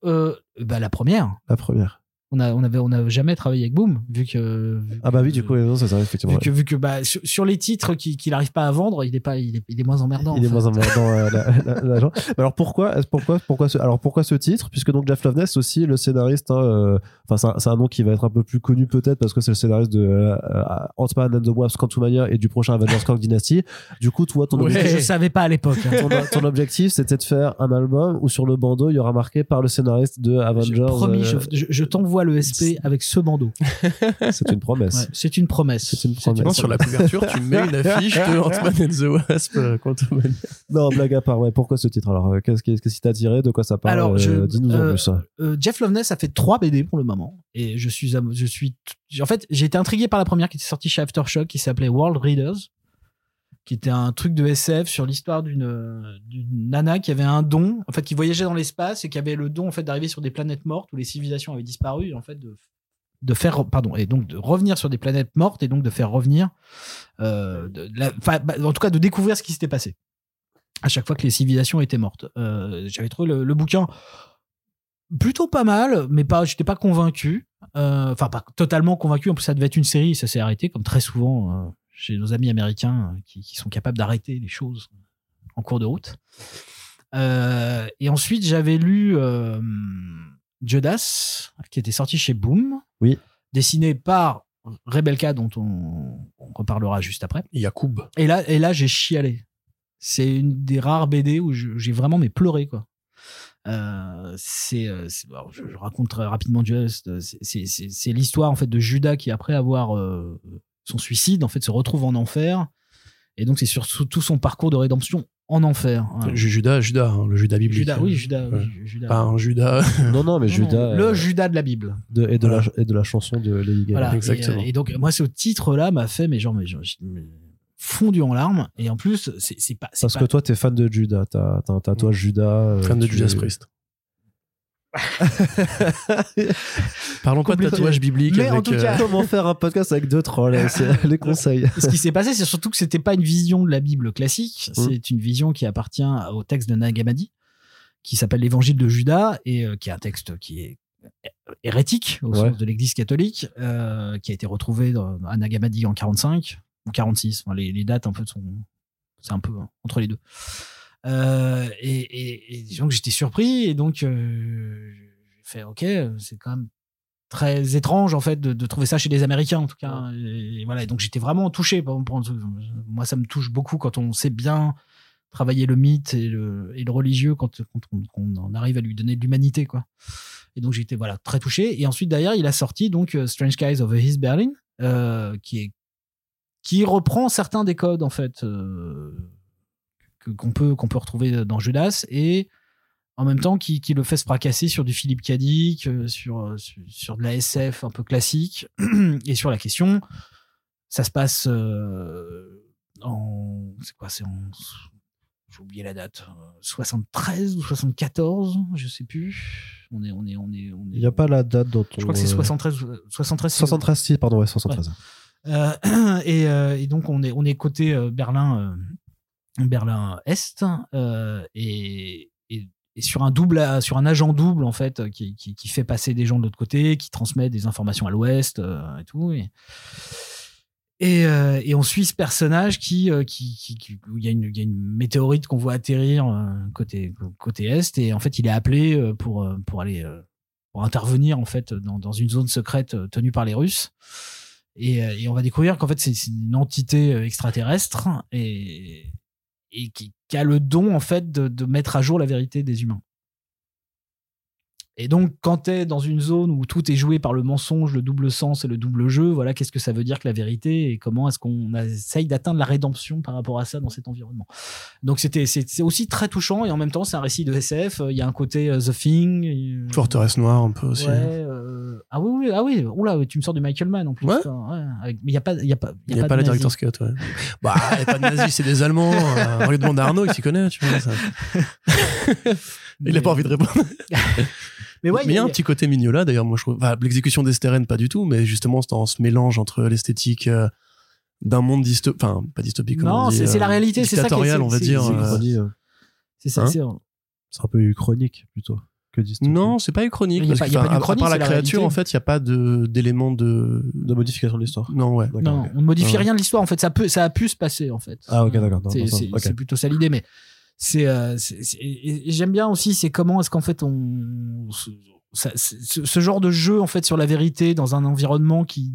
Euh, bah, la première. la première. On a, on avait, on n'a jamais travaillé avec Boom, vu que. vu Ah bah que- oui, du coup, non, c'est ça, effectivement. Vu que, vu que bah, sur, sur les titres qu'il qu'il n'arrive pas à vendre, il est, pas, il est, il est moins emmerdant. Il est moins emmerdant la- la- l'agent. Alors pourquoi, pourquoi, pourquoi ce, alors pourquoi ce titre? Puisque donc Jeff Loveness aussi le scénariste. hein, euh, Enfin, c'est un- c'est un, nom qui va être un peu plus connu peut-être parce que c'est le scénariste de euh, euh, Ant-Man and the Wasp: Quantumania et du prochain Avengers Kang Dynasty. Du coup, toi, ton Ouais. objectif, Je savais pas à l'époque. hein. ton, ton objectif, c'était de faire un album où sur le bandeau il y aura marqué par le scénariste de Avengers. Promis, euh, je, je- je t'envoie le SP avec ce bandeau. c'est une promesse. Ouais, c'est une promesse. C'est une promesse. Non, sur la couverture, tu mets une affiche de Ant-Man and the Wasp. euh, Quantumania. Non, blague à part. Ouais, pourquoi ce titre Alors, euh, qu'est-ce qui qui t'a attiré De quoi ça parle Alors, Euh, Dis-nous en euh, plus. Euh, Jeff Loveness a fait trois BD pour le moment et je suis je suis en fait j'ai été intrigué par la première qui était sortie chez Aftershock qui s'appelait World Readers qui était un truc de SF sur l'histoire d'une nana qui avait un don en fait qui voyageait dans l'espace et qui avait le don en fait d'arriver sur des planètes mortes où les civilisations avaient disparu et en fait de de faire pardon et donc de revenir sur des planètes mortes et donc de faire revenir euh, de bah, en tout cas de découvrir ce qui s'était passé à chaque fois que les civilisations étaient mortes Euh, j'avais trouvé le, le bouquin plutôt pas mal, mais pas, j'étais pas convaincu. Euh, Enfin, pas totalement convaincu. En plus, ça devait être une série, ça s'est arrêté, comme très souvent euh, chez nos amis américains euh, qui, qui sont capables d'arrêter les choses en cours de route. Euh, et ensuite, j'avais lu euh, Judas, qui était sorti chez Boom. Oui. Dessiné par Rebecca, dont on, on reparlera juste après. Yacoub. Et là, et là j'ai chialé. C'est une des rares BD où j'ai vraiment mais pleuré quoi. Euh, c'est, je, je raconte très rapidement reste. C'est- l'histoire en fait de Judas qui après avoir euh, son suicide en fait se retrouve en enfer. Et donc c'est surtout tout son parcours de rédemption en enfer. Voilà. Ju- Judas, Judas, hein, le Judas biblique. Judas, oui Judas, Ouais. oui, Judas. Pas un Judas. Non, non, mais Non, Judas. le euh, Judas de la Bible. de, et, de Voilà. la, et de la chanson de Lady Gaga. Voilà. Exactement. Et, euh, et donc moi ce titre là m'a fait mais genre mais, genre, fondu en larmes. Et en plus c'est, pas. Parce pas- que toi, t'es fan de Judas. T'as t'as un tatouage Judas. euh, Fan de Judas Priest. Parlons pas de tatouage biblique Mais en avec. tout euh, cas- Comment faire un podcast avec deux trolls C'est les conseils. ce qui s'est passé, c'est surtout que c'était pas une vision de la Bible classique, Mm. c'est une vision qui appartient au texte de Nag Hammadi, qui s'appelle l'Évangile de Judas et euh, qui est un texte qui est hérétique au Ouais. sens de l'Église catholique, euh, qui a été retrouvé dans, à Nag Hammadi en 45 ou 46. Enfin, les, les dates un peu sont, c'est un peu hein, entre les deux. Euh, et, et, et donc j'étais surpris et donc euh, j'ai fait ok, c'est quand même très étrange en fait de, trouver ça chez les Américains en tout cas. Et, voilà, et donc j'étais vraiment touché. moi, ça me touche beaucoup quand on sait bien travailler le mythe et le, et religieux quand, on, en arrive à lui donner de l'humanité quoi. Et donc j'étais voilà très touché. Et ensuite derrière, il a sorti donc euh, Strange Skies of East Berlin, euh, qui est qui reprend certains des codes en fait euh, qu'on peut qu'on peut retrouver dans Judas et en même temps qui, qui le fait se fracasser sur du Philippe Cadic, euh, sur, euh, sur sur de la SF un peu classique et sur la question ça se passe euh, en c'est quoi c'est en j'ai oublié la date euh, 73 ou 74 je sais plus on est on est on est Il n'y a pas la date ton. je crois que c'est euh, 73 ou- 73 c'est- 73, si, pardon, ouais, 73. euh, et, euh, et donc on est on est côté euh, Berlin euh, Berlin Est euh, et, sur un double sur un agent double en fait qui, qui, fait passer des gens de l'autre côté qui transmet des informations à l'Ouest euh, et tout et euh, et on suit ce personnage qui, qui, qui, il y a une, météorite qu'on voit atterrir côté côté est et en fait il est appelé pour pour aller pour intervenir en fait dans, une zone secrète tenue par les Russes. Et, et on va découvrir qu'en fait c'est une entité extraterrestre et et qui, qui a le don en fait de, de mettre à jour la vérité des humains Et donc, quand tu es dans une zone où tout est joué par le mensonge, le double sens et le double jeu, voilà, qu'est-ce que ça veut dire que la vérité et comment est-ce qu'on essaye d'atteindre la rédemption par rapport à ça dans cet environnement? Donc, c'était c'est aussi très touchant et en même temps, c'est un récit de SF. Il y a un côté euh, The Thing. euh, Forteresse Noire, un peu aussi. Ouais, euh, ah oui, oui, ah oui, oula, tu me sors du Michael Mann en plus. Ouais. quoi. Ouais, avec- mais il n'y a pas, il y a pas, Il n'y a, pas, la director's cut, ouais. bah, il n'y a pas de nazis, c'est des Allemands. Euh, on lui demande à Arnaud, il s'y connaît, tu vois. Ça. Il n'a pas envie de répondre. Mais ouais, mais il y a un petit côté mignola, d'ailleurs, moi je trouve. Enfin, l'exécution d'Esteren, pas du tout, mais justement, c'est dans ce mélange entre l'esthétique euh, d'un monde dystopique. Enfin, pas dystopique, Non, c'est- la euh, réalité, c'est ça qui est- on va c'est- dire. c'est euh, C'est ça, Hein c'est un peu uchronique plutôt que dystopie. Non, c'est pas uchronique. Il y a parce pas- y a pas enfin, à- part la créature, réalité. en fait, il n'y a pas de- d'éléments de. de modification de l'histoire. Non, ouais. Non, on ne modifie Ouais. rien de l'histoire en fait. Ça peut, ça a pu se passer en fait. Ah, ok, d'accord. C'est plutôt ça l'idée, mais c'est, euh, j'aime bien aussi, c'est comment est-ce qu'en fait on, ce, genre de jeu en fait sur la vérité dans un environnement qui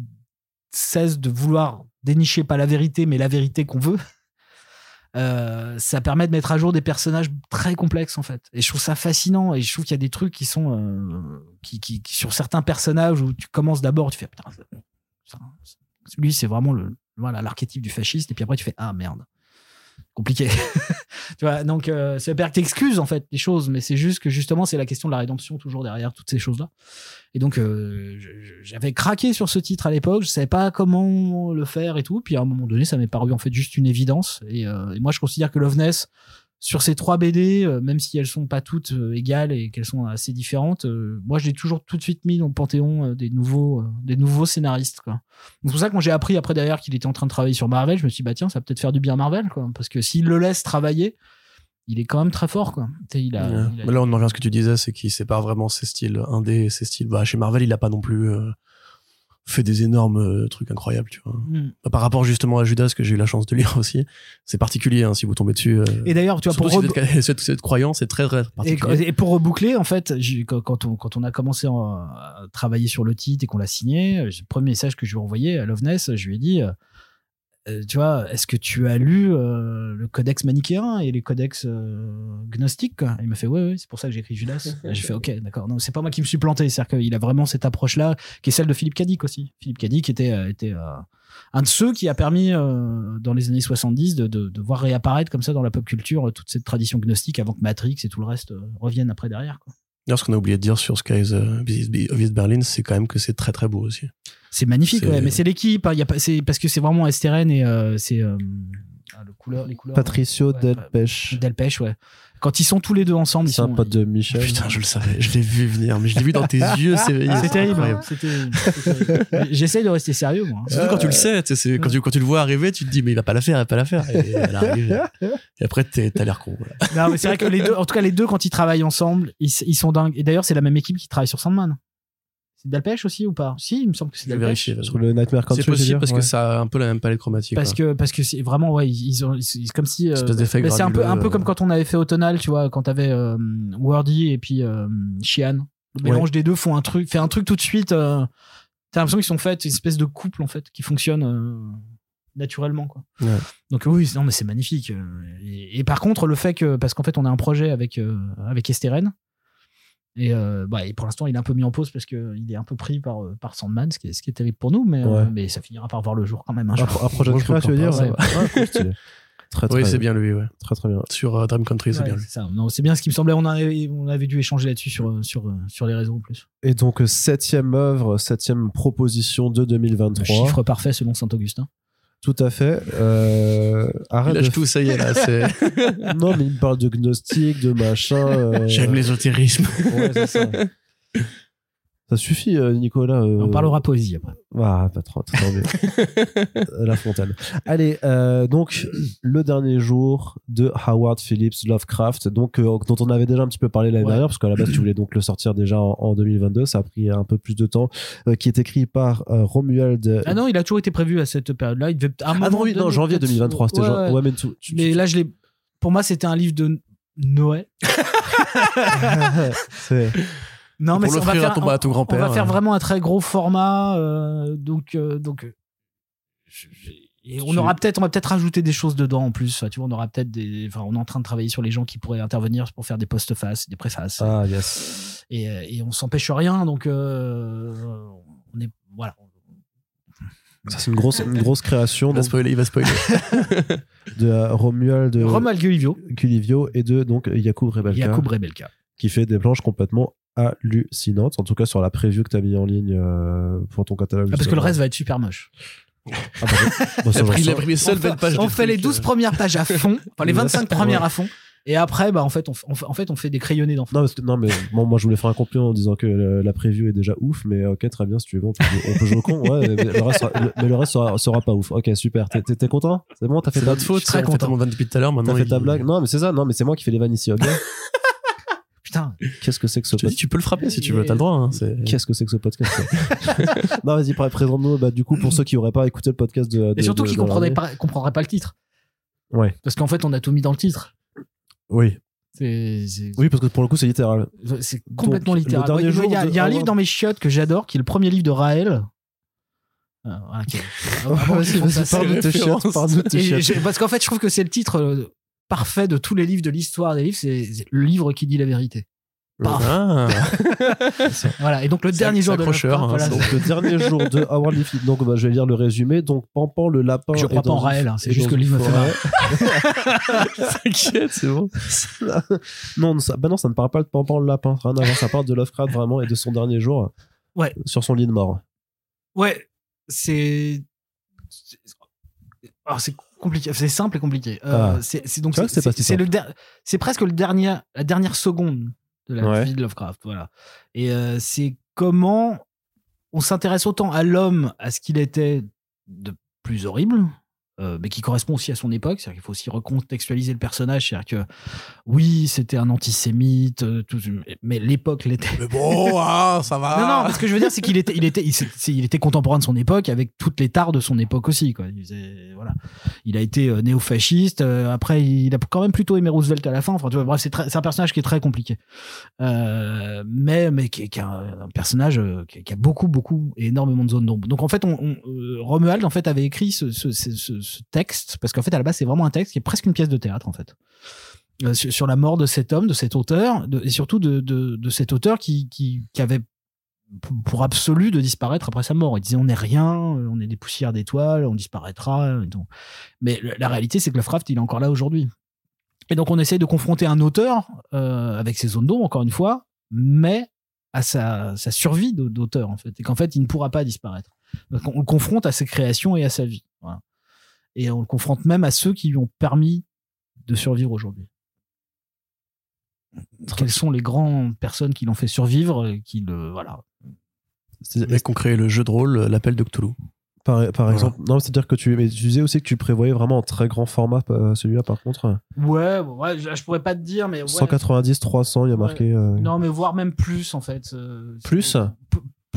cesse de vouloir dénicher pas la vérité, mais la vérité qu'on veut. euh, ça permet de mettre à jour des personnages très complexes en fait et je trouve ça fascinant et je trouve qu'il y a des trucs qui sont euh, qui, qui- qui- sur certains personnages où tu commences d'abord tu fais putain lui c'est vraiment le voilà l'archétype du fasciste et puis après tu fais ah merde compliqué. Tu vois donc euh, veut pas que t'excuses en fait les choses mais c'est juste que justement c'est la question de la rédemption toujours derrière toutes ces choses là et donc euh, j'avais craqué sur ce titre à l'époque je savais pas comment le faire et tout puis à un moment donné ça m'est paru en fait juste une évidence et, euh, et moi je considère que Loveness sur ces trois BD, euh, même si elles sont pas toutes euh, égales et qu'elles sont assez différentes, euh, moi je l'ai toujours tout de suite mis dans le panthéon des nouveaux, des nouveaux scénaristes. quoi. Donc, C'est pour ça que quand j'ai appris après derrière qu'il était en train de travailler sur Marvel, je me suis dit bah tiens ça va peut-être faire du bien à Marvel quoi, parce que s'il le laisse travailler, il est quand même très fort quoi. Tu sais, Il a, Ouais. il a- Mais là, on en revient à ce que tu disais, c'est qu'il sépare vraiment ses styles indé et ses styles. Bah, chez Marvel, il a pas non plus euh, fait des énormes euh, trucs incroyables, tu vois. Mm. Par rapport justement à Judas, que j'ai eu la chance de lire aussi, c'est particulier hein, si vous tombez dessus. euh, Et d'ailleurs tu vois pour si vous êtes, êtes croyant, c'est très très Et, particulier. et pour reboucler, en fait, quand, on, quand on a commencé à, travailler sur le titre et qu'on l'a signé, le premier message que je lui ai envoyé à Loveness, je lui ai dit, euh, euh, tu vois, est-ce que tu as lu euh, le codex manichéen et les codex euh, gnostiques quoi? Il m'a fait, ouais, ouais, c'est pour ça que j'ai écrit Judas. J'ai fait, ok, d'accord. Non, c'est pas moi qui me suis planté. C'est-à-dire qu'il a vraiment cette approche-là, qui est celle de Philippe Cadic aussi. Philippe Cadic était, était un de ceux qui a permis, dans les années 70, de, de, de voir réapparaître comme ça dans la pop culture toute cette tradition gnostique avant que Matrix et tout le reste reviennent après derrière. Quoi. D'ailleurs, ce qu'on a oublié de dire sur Skies euh, Visit Berlin, c'est quand même que c'est très très beau aussi. C'est magnifique, ouais, mais c'est l'équipe. hein, il y a pas, c'est parce que c'est vraiment Esteren et euh, c'est euh, ah, le couleur, les couleurs. Patricio Ouais, Delpech. Delpech, ouais. Quand ils sont tous les deux ensemble, ils C'est un sont. pote de Michel. Putain, je le savais, je l'ai vu venir, mais je l'ai vu dans tes yeux, c'est terrible. hein. J'essaye de rester sérieux, moi. hein. Surtout quand tu le sais, quand tu, quand tu le vois arriver, tu te dis, mais il va pas la faire, il va pas la faire. Et elle arrive. Et après, t'es- t'as l'air con. voilà. Non, mais c'est vrai que les deux, en tout cas, les deux, quand ils travaillent ensemble, ils, ils sont dingues. Et d'ailleurs, c'est la même équipe qui travaille sur Sandman. C'est Delpech aussi ou pas? Si, il me semble que c'est Je vais Delpech. vérifier. Sur le Nightmare Country. C'est possible parce que ouais. ça a un peu la même palette chromatique. Parce quoi. que parce que c'est vraiment ouais ils ils ont c'est comme si euh, c'est un peu un peu comme euh. quand on avait fait Autonal tu vois quand t'avais euh, Wordy et puis euh, Shian le Ouais. mélange des deux font un truc fait un truc tout de suite euh, t'as l'impression qu'ils sont faits une espèce de couple en fait qui fonctionne euh, naturellement quoi Ouais. donc oui non mais c'est magnifique et, et par contre le fait que parce qu'en fait on a un projet avec euh, avec Esteren et, euh, bah, et pour l'instant, il est un peu mis en pause parce qu'il est un peu pris par, euh, par Sandman, ce qui est, ce qui est terrible pour nous, mais, euh, mais ça finira par voir le jour quand même. Un, je pro- un projet de créa, tu veux dire pas, ouais. Ouais, cool, stylé. Très, très, Oui, c'est bien lui, ouais. Très, très bien. Sur euh, Dream Country, c'est bien lui. ça. Non, c'est bien ce qui me semblait. On avait, on avait dû échanger là-dessus sur, sur, sur les réseaux en plus. Et donc, septième œuvre, septième proposition de Le 2023. chiffre parfait selon Saint-Augustin. Tout à fait. Euh, arrête Il de lâche tout, ça y est, là. Non, mais il me parle de gnostique, de machin. euh, J'aime l'ésotérisme. Ouais, c'est ça. Ça suffit, euh, Nicolas. euh, On parlera poésie après. Ah, pas trop. La fontaine. Allez, euh, donc, le dernier jour de Howard Phillips Lovecraft, donc, euh, dont on avait déjà un petit peu parlé l'année Ouais. dernière, parce qu'à la base, tu voulais donc le sortir déjà en, en 2022, ça a pris un peu plus de temps, euh, qui est écrit par euh, Romuald. Ah non, il a toujours été prévu à cette période-là. Il devait Ah non, oui, non, janvier peut-être- 2023, c'était Ouais, genre. ouais. Mais tout. tu- Mais là, je l'ai. Pour moi, c'était un livre de Noé. Non, mais Pour on va l'offrir à faire, ton, à ton on grand-père. va faire euh, vraiment un très gros format. euh, donc, euh, donc. je- je- Et on Tu- aura peut-être, on va peut-être rajouter des choses dedans en plus. Enfin, tu vois, on aura peut-être des. Enfin, on est en train de travailler sur les gens qui pourraient intervenir pour faire des postfaces, des préfaces. Ah, yes. et, et on s'empêche rien. Donc, euh, on est voilà. Ça, c'est une grosse, une grosse création Il va donc, spoiler, il va spoiler. de Romuald Romuald Culivio et de donc Jakub Rebelka Jakub Rebelka. qui fait des planches complètement hallucinantes, en tout cas sur la preview que tu as mis en ligne euh, pour ton catalogue. Ah, parce que le reste va être super moche. Ah, bah, bon, ça, pris, seules on fait, on fait les truc, 12 euh. premières pages à fond, enfin les 25 premières à fond. Et après, bah, en fait, on, en fait, on fait des crayonnés d'enfants. Non, parce que, non, mais bon, moi je voulais faire un compliment en disant que le- la preview est déjà ouf, mais ok, très bien, si tu veux, on peut, jouer- on peut jouer au con. Ouais, mais le reste, sera, le- mais le reste sera, sera pas ouf. Ok, super. T'es- content? C'est bon, t'as fait C'est ta, notre faute, très on fait content. tellement de vannes depuis tout à l'heure. Maintenant, t'as fait ta blague? Non, mais c'est ça, non, mais c'est moi qui fais les vannes ici, ok? Putain, Qu'est-ce que c'est que ce podcast tu peux le frapper si tu veux, t'as le droit. hein, Qu'est-ce que c'est que ce podcast quoi Non, vas-y, pré- présente-nous. Bah, du coup, pour ceux qui auraient pas écouté le podcast de. de- et surtout dans comprendraient pas, comprendraient pas le titre. Ouais. Parce qu'en fait, on a tout mis dans le titre. Oui. C'est c'est- Oui, parce que pour le coup, c'est littéral. c'est complètement Donc, littéral. Il y a- jour il y a, de il y a un livre dans mes chiottes que j'adore, qui est le premier livre de Raël. Euh, voilà, qui est- avant qu'ils Vas-y, font vas-y, ça, parle de tes référence. chiottes. Parce qu'en fait, je trouve que c'est le titre euh, parfait de tous les livres de l'histoire des livres. C'est le livre qui dit la vérité. Ah, Voilà. Et donc le dernier jour de Lovecraft, hein, voilà, Donc, le dernier jour de Howard Phillips. Donc, bah, je vais lire le résumé. Donc, Pampan, le lapin. Je crois pas en Raël, hein, c'est est juste que le livre fait t'inquiète, c'est bon. non, ça, bah non, ça ne parle pas de Pampan, le lapin. Rien à voir. Ça parle de Lovecraft vraiment et de son dernier jour. Ouais. Sur son lit de mort. Ouais, c'est. c'est- alors, c'est compliqué, c'est simple et compliqué. Euh, Ah. c'est donc c'est le c'est presque le dernier la dernière seconde de la Ouais. vie de Lovecraft, voilà. Et euh, c'est comment on s'intéresse autant à l'homme, à ce qu'il était de plus horrible. Euh, mais qui correspond aussi à son époque, c'est-à-dire qu'il faut aussi recontextualiser le personnage, c'est-à-dire que oui, c'était un antisémite, euh, tout- mais l'époque l'était Mais bon, ah, ça va. non, non, mais ce que je veux dire, c'est qu'il était, il était, il, était contemporain de son époque avec toutes les tares de son époque aussi. Quoi. Il, faisait- voilà. il a été euh, néo-fasciste. euh, après, il a quand même plutôt aimé Roosevelt à la fin. Enfin, tu vois, bref, c'est, un personnage qui est très compliqué. Euh, mais mais qui, est- qui est un, un personnage qui, qui a beaucoup, beaucoup, énormément de zones d'ombre. Donc en fait, on, on- Romuald en fait avait écrit ce, ce, ce, ce- texte parce qu'en fait à la base c'est vraiment un texte qui est presque une pièce de théâtre en fait. Euh, sur, la mort de cet homme, de cet auteur, et surtout de, de, cet auteur qui, qui, qui avait pour absolu de disparaître après sa mort. Il disait on n'est rien, euh, on est des poussières d'étoiles, on disparaîtra. Mais le- la réalité, c'est que Lovecraft, il est encore là aujourd'hui. Et donc on essaye de confronter un auteur euh, avec ses zones d'ombre, encore une fois, mais à sa, sa survie d'au- d'auteur, en fait. Et qu'en fait, il ne pourra pas disparaître. Donc on le confronte à ses créations et à sa vie. Voilà. Et on le confronte même à ceux qui lui ont permis de survivre aujourd'hui. Quelles sont les grandes personnes qui l'ont fait survivre et qui le voilà C'est- ont créé le jeu de rôle, euh, l'appel de Cthulhu. Par, par Voilà. exemple, non, c'est-à-dire que tu, mais tu disais aussi que tu prévoyais vraiment en très grand format, euh, celui-là par contre. Ouais, ouais, je, je pourrais pas te dire, mais ouais. 190, 300, il y a Ouais. marqué. euh, Non, mais voire même plus en fait. euh, Plus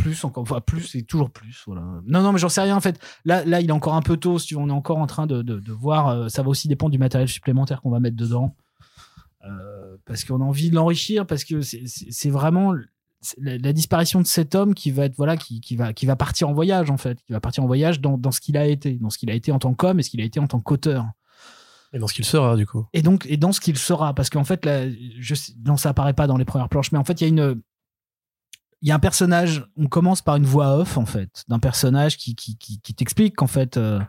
Plus encore, enfin plus et toujours plus. Voilà. Non, non, mais j'en sais rien en fait. Là, là, il est encore un peu tôt. Si tu veux, on est encore en train de, de, de voir. euh, ça va aussi dépendre du matériel supplémentaire qu'on va mettre dedans, Euh, parce qu'on a envie de l'enrichir, parce que c'est- vraiment la, la disparition de cet homme qui va être voilà, qui, qui va qui va partir en voyage en fait, qui va partir en voyage dans, dans ce qu'il a été, dans ce qu'il a été en tant qu'homme et ce qu'il a été en tant qu'auteur. Et dans ce qu'il sera, du coup. Et donc, et dans ce qu'il sera, parce qu'en fait, là, je, non, ça apparaît pas dans les premières planches, mais en fait, il y a une, il y a un personnage. On commence par une voix off, en fait, d'un personnage qui, qui, qui, t'explique qu'en fait, euh,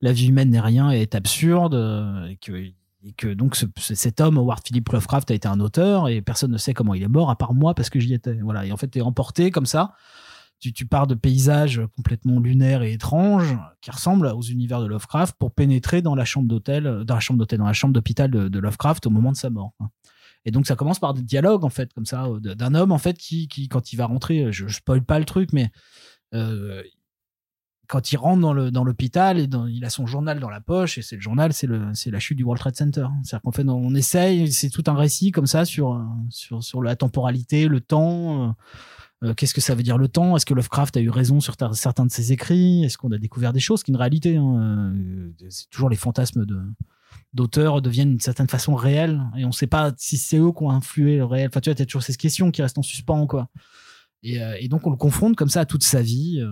la vie humaine n'est rien et est absurde, euh, et que, et que donc ce- ce- cet homme, Howard Philip Lovecraft, a été un auteur et personne ne sait comment il est mort à part moi parce que j'y étais. Voilà. Et en fait, t'es emporté comme ça. Tu, tu pars de paysages complètement lunaires et étranges qui ressemblent aux univers de Lovecraft pour pénétrer dans la chambre d'hôtel, euh, dans la chambre d'hôtel, dans la chambre d'hôpital de, de Lovecraft au moment de sa mort. Et donc ça commence par des dialogues en fait comme ça euh, d'un homme en fait qui, quand il va rentrer, euh, je, je spoil pas le truc, mais euh, quand il rentre dans l'hôpital et il a son journal dans la poche et c'est le journal, c'est la chute du World Trade Center. C'est-à-dire qu'en fait on essaye, c'est tout un récit comme ça sur sur sur la temporalité, le temps. Qu'est-ce que ça veut dire le temps? Est-ce que Lovecraft a eu raison sur ta- certains de ses écrits? Est-ce qu'on a découvert des choses qui, une réalité, hein, c'est toujours les fantasmes de d'auteurs deviennent d'une certaine façon réels et on ne sait pas si c'est eux qui ont influé le réel. Enfin, tu vois, t'as toujours ces questions qui restent en suspens, quoi. Et, euh, et donc on le confronte comme ça à toute sa vie, euh,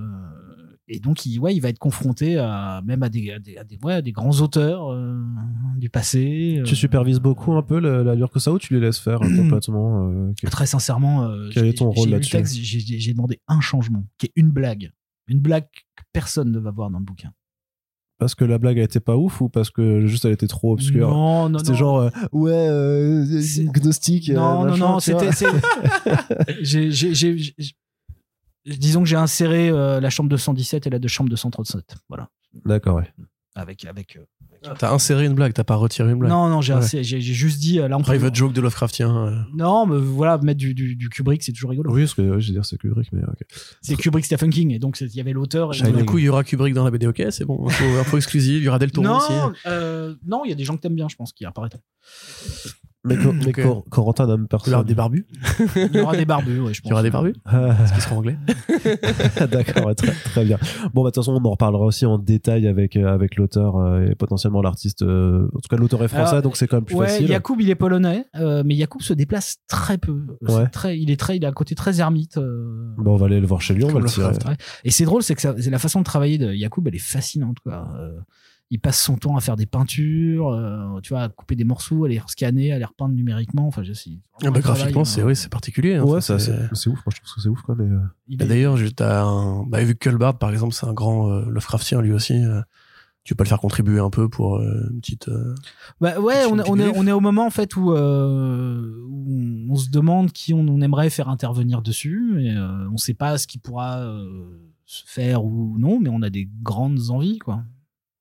et donc, il, ouais, il va être confronté à, même à des, à des, à des, ouais, à des grands auteurs euh, du passé. Tu supervises beaucoup un peu la- l'allure que ça ou tu les laisses faire complètement ok. Très sincèrement, Quel est ton rôle là-dessus? j'ai demandé un changement, qui est une blague. Une blague que personne ne va voir dans le bouquin. Parce que la blague a été pas ouf ou parce que juste elle était trop obscure? Non, non, C'était genre, euh, ouais, euh, gnostique. euh, non, non, machin, non, c'était. j'ai- Disons que j'ai inséré euh, la chambre 217 et la de chambre 237. Voilà. D'accord, ouais. Avec. avec T'as inséré une blague, t'as pas retiré une blague. Non, non, j'ai Ouais. juste dit. euh, Là, on peut- Private joke de Lovecraftien. euh. Non, mais voilà, mettre du, du, du Kubrick, c'est toujours rigolo. Oui, parce que ouais, je veux dire, c'est Kubrick, mais ok. C'est Kubrick Stephen King, et donc il y avait l'auteur. et- Shining. Du coup, il y aura Kubrick dans la BD, ok, c'est bon. Info, info exclusive, il y aura Del Toro Non, aussi. euh, non, il y a des gens que t'aimes bien, je pense, qui apparaîtront. Mais, Co- mais Ok. Cor- Corentin n'aime Il y personne. aura des barbus. Il y aura des barbus, ouais, je pense. Il y aura des barbus. Ah, Parce qu'ils seront anglais. D'accord, très, très bien. Bon, bah, de toute façon, on en reparlera aussi en détail avec, euh, avec l'auteur euh, et potentiellement l'artiste. euh, en tout cas, l'auteur est français, Alors, donc c'est quand même plus Ouais, facile. Yacoub, il est polonais, euh, mais Yacoub se déplace très peu. Ouais. Très, il est très, il a un côté très ermite. euh, Bon, on va aller le voir chez lui, on va le tirer. Et c'est drôle, c'est que ça- c'est la façon de travailler de Yacoub, elle est fascinante, quoi. Euh, il passe son temps à faire des peintures, euh, tu vois, à couper des morceaux, à les scanner, à les repeindre numériquement. Enfin, je sais. Ah bah, graphiquement, c'est oui, c'est particulier. hein. Ouais, c'est- ouf. Moi, je trouve que c'est ouf, quoi. Mais, euh, est- D'ailleurs, un... bah, vu que Culbard, par exemple, c'est un grand euh, Lovecraftien lui aussi, euh, tu peux pas le faire contribuer un peu pour euh, une petite. Bah ouais, on, est, on est au moment en fait où, euh, où on se demande qui on, on aimerait faire intervenir dessus et euh, on sait pas ce qui pourra euh, se faire ou non, mais on a des grandes envies quoi.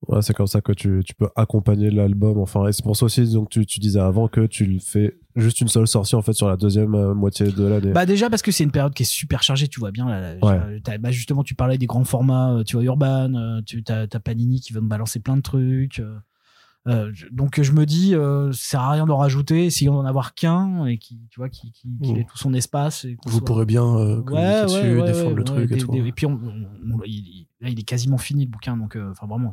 Ouais, c'est comme ça que tu, tu peux accompagner l'album. Enfin, et c'est pour ça aussi, donc, tu, tu disais avant que tu le fais juste une seule sortie, en fait, sur la deuxième euh, moitié de l'année. Bah déjà parce que c'est une période qui est super chargée, tu vois bien. Là, là, Ouais. t'as- bah justement, tu parlais des grands formats, euh, tu vois Urban, euh, tu as, Panini qui va nous balancer plein de trucs. Euh, je- donc je me dis, euh, ça sert à rien d'en rajouter, essayons d'en avoir qu'un et qui, tu vois, qui, qui, qui Mmh. ait tout son espace. Et Vous soit- pourrez bien euh, communiquer dessus, défendre le ouais, truc des- et tout. des- puis, on, on- on- il, il- là, il est quasiment fini le bouquin, donc, euh, enfin, vraiment.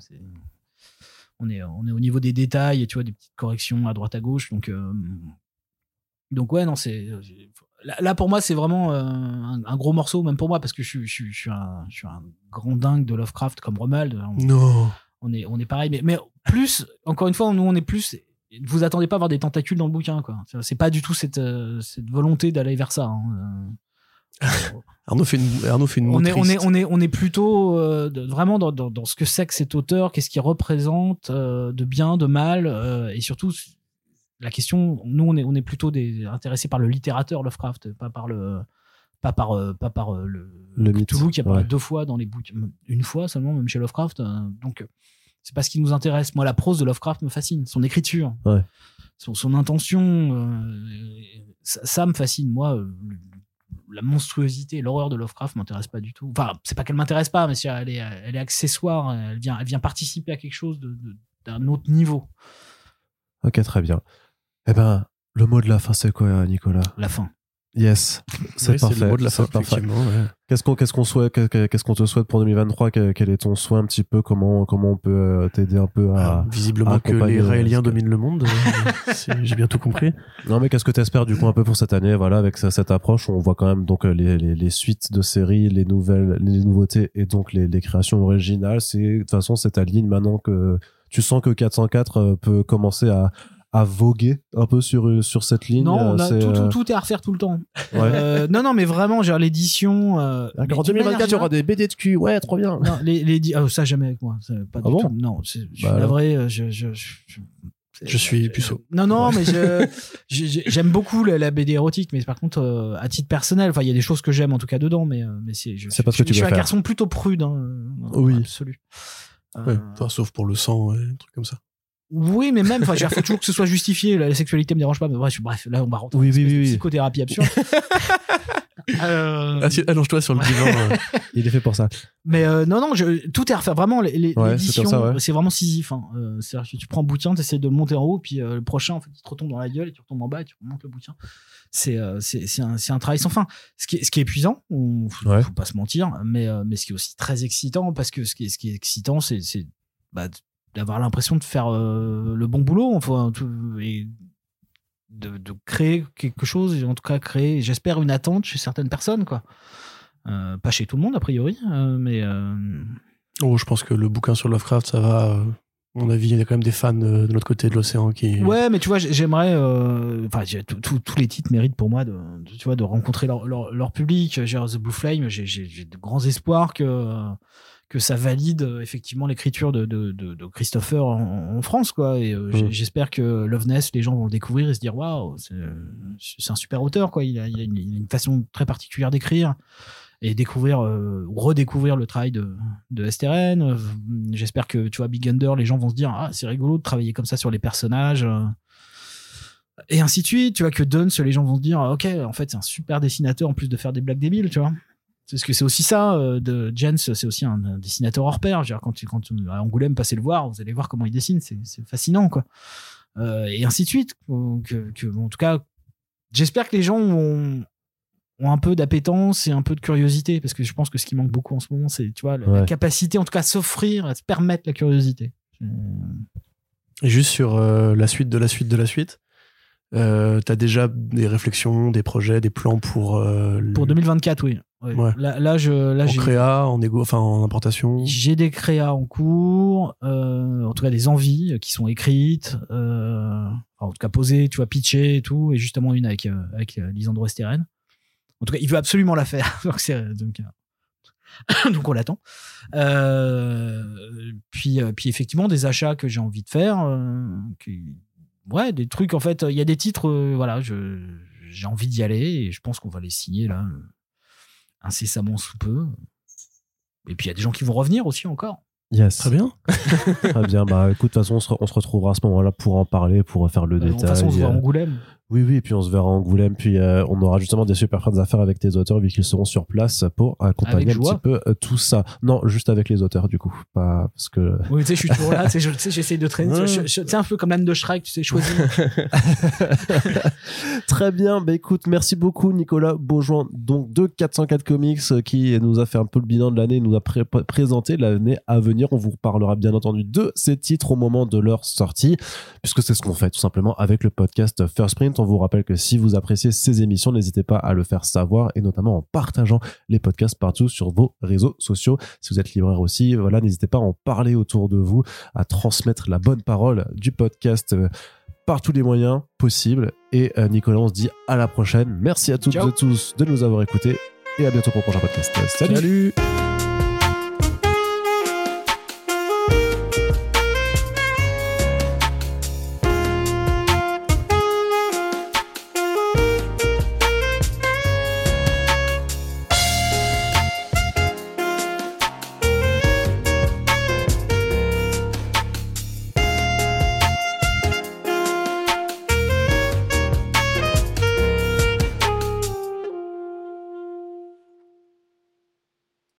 On est, on est au niveau des détails, tu vois, des petites corrections à droite à gauche, donc. euh, donc, ouais, non, c'est. Là, là, pour moi, c'est vraiment un, un gros morceau, même pour moi, parce que je, suis- je, je, suis un, je suis un grand dingue de Lovecraft comme Romuald. On, Non. on est, on est pareil, mais, mais plus, encore une fois, nous, on est plus. Vous attendez pas à avoir des tentacules dans le bouquin, quoi. C'est pas du tout cette, euh, cette volonté d'aller vers ça. hein. Euh, Arnaud fait une, Arnaud fait une on est, on est, on est, on est plutôt euh, de- vraiment dans, dans, dans ce que c'est que cet auteur, qu'est-ce qu'il représente euh, de bien, de mal, euh, et surtout la question. Nous, on est, on est plutôt des, intéressés par le littérateur Lovecraft, pas par le, pas par, pas par le, Le mythe, Cthulhu qui apparaît ouais. deux fois dans les bouquins, une fois seulement, même chez Lovecraft. donc, c'est pas ce qui nous intéresse. Moi, la prose de Lovecraft me fascine, son écriture, Ouais. son, son intention, euh, ça, ça me fascine. Moi, euh, la monstruosité, l'horreur de Lovecraft m'intéresse pas du tout. Enfin, c'est pas qu'elle m'intéresse pas, mais elle est, elle est accessoire. Elle vient, elle vient participer à quelque chose d'un autre niveau. Ok, très bien. Eh ben, le mot de la fin, c'est quoi, Nicolas? La fin. Yes, c'est Oui, parfait. effectivement. ouais. Qu'est-ce qu'on qu'est-ce qu'on souhaite qu'est- qu'est-ce qu'on te souhaite pour 2023 Quel quel est ton souhait un petit peu? Comment comment on peut euh, t'aider un peu à Ah, visiblement que accompagner, les Raéliens parce que- dominent le monde. euh, J'ai bien tout compris. Non mais qu'est-ce que tu espères du coup un peu pour cette année? Voilà avec cette approche on voit quand même donc euh, les, les, les suites de séries les nouvelles les nouveautés et donc les, les créations originales c'est de toute façon c'est ta ligne maintenant que tu sens que 404 euh, peut commencer à à voguer un peu sur sur cette ligne Non, euh, on a, c'est, tout, tout- euh, tout est à refaire tout le temps. ouais. Euh, non, non, mais vraiment, genre l'édition. euh, en d'une manière 2024 il y aura des BD de cul ouais trop bien Non, les, les ah, ça jamais avec moi. Pas Ah du bon tout. Non, c'est- je suis Bah navré. euh, Je, je, je, je- suis puceau. Non, non, mais j'aime beaucoup la, la BD érotique, mais par contre, euh, à titre personnel, enfin, il y a des choses que j'aime en tout cas dedans, mais, euh, mais c'est. je- C'est pas ce je- que tu Je suis un faire. garçon plutôt prude, hein, Oui. l'absolu. Euh, Ouais, enfin, sauf pour le sang et des trucs comme ça. Oui, mais même, enfin, il faut toujours que ce soit justifié. La, la sexualité me dérange pas, mais bref, bref là, on va rentrer Oui, dans oui, oui, psychothérapie absurde. Euh, Assis- Allonge-toi sur le divan. euh. il est fait pour ça Mais euh, non, non, je, tout est à refaire. Vraiment, Ouais, l'édition, c'est ouais. c'est vraiment Sisyphe. Hein. Euh, C'est-à-dire que tu prends un bouquin, tu essaies de le monter en haut, puis le prochain, en fait, il te retombe dans la gueule, et tu retombes en bas, et tu remontes le bouquin. C'est un, un travail sans fin. Ce qui est, ce qui est épuisant, on, faut, Ouais. faut pas se mentir, mais, mais ce qui est aussi très excitant, parce que ce qui est, ce qui est excitant, c'est c'est, bah, d'avoir l'impression de faire euh, le bon boulot, enfin, tout- et de, de créer quelque chose, en tout cas créer, j'espère, une attente chez certaines personnes, quoi. Euh, pas chez tout le monde, a priori, euh, mais. Oh, je pense que le bouquin sur Lovecraft, ça va. à mon avis, il y a quand même des fans de, l'autre côté de l'océan qui. Ouais, mais tu vois, j'ai- j'aimerais. Enfin, j'ai- tous les titres méritent pour moi de, de- tu vois, de rencontrer leur, leur, leur public. Genre The Blue Flame, j'ai- j'ai j'ai de grands espoirs que que ça valide euh, effectivement l'écriture de, de, de, de Christopher en, en France, quoi. Et euh, Mm. j'espère que Loveness, les gens vont le découvrir et se dire waouh, c'est un super auteur, quoi. Il a, il a une, façon très particulière d'écrire et découvrir euh, ou redécouvrir le travail de, de STRN. J'espère que tu vois Big Under, les gens vont se dire ah c'est rigolo de travailler comme ça sur les personnages. euh, Et ainsi de suite, tu vois que Duns, les gens vont se dire ah, ok en fait c'est un super dessinateur en plus de faire des blagues débiles, tu vois. Parce que c'est aussi ça, euh, de Jens, c'est aussi un, un dessinateur hors pair. Je veux dire, quand, tu, quand tu- à Angoulême, passez le voir, vous allez voir comment il dessine, c'est fascinant, quoi. Euh, et ainsi de suite. Que, que- en tout cas, j'espère que les gens ont, ont un peu d'appétence et un peu de curiosité, parce que je pense que ce qui manque beaucoup en ce moment, c'est, tu vois, la, capacité, en tout cas, à s'offrir, à se permettre la curiosité. Juste sur euh, la suite de la suite de la suite, euh, t'as déjà des réflexions, des projets, des plans pour. euh, Pour 2024, oui. Ouais. Ouais. Là, là, je, là, en j'ai, créa, en égo, enfin en importation. j'ai des créas en cours, euh, en tout cas des envies qui sont écrites, euh, en tout cas posées, tu vois, pitchées et tout, et justement une avec, avec Lisandro Esteren. En tout cas, il veut absolument la faire. donc, donc, donc on l'attend. Puis, puis effectivement, des achats que j'ai envie de faire. qui- ouais, des trucs, en fait, il y a des titres, euh, voilà, je, j'ai envie d'y aller et je pense qu'on va les signer là, euh, incessamment sous peu. Et puis il y a des gens qui vont revenir aussi encore. Yes. Très bien. Très bien. Bah, écoute, de toute façon, on se, on se retrouvera à ce moment-là pour en parler, pour faire le Euh, de détail. toute façon, on se voit à Euh, Angoulême. Oui, oui, et puis on se verra à Angoulême, puis euh, on aura justement des super friends à faire avec tes auteurs, vu qu'ils seront sur place pour accompagner un petit peu euh, tout ça. Non, juste avec les auteurs, du coup. Pas parce que. Oui, tu sais, je suis toujours là. Tu sais, j'essaie de traîner. Je- Tu sais, un peu comme l'âne de Shrek, tu sais, choisir. Très bien. Bah écoute, merci beaucoup, Nicolas Beaujoin, donc de 404 Comics, euh, qui nous a fait un peu le bilan de l'année, nous a pré- présenté l'année à venir. On vous reparlera bien entendu de ces titres au moment de leur sortie, puisque c'est ce qu'on fait tout simplement avec le podcast First Print. On vous rappelle que si vous appréciez ces émissions, n'hésitez pas à le faire savoir et notamment en partageant les podcasts partout sur vos réseaux sociaux. Si vous êtes libraire aussi, voilà, n'hésitez pas à en parler autour de vous, à transmettre la bonne parole du podcast euh, par tous les moyens possibles. Et euh, Nicolas, on se dit à la prochaine. Merci à toutes Ciao. et tous de nous avoir écoutés et à bientôt pour le prochain podcast. Salut Salut.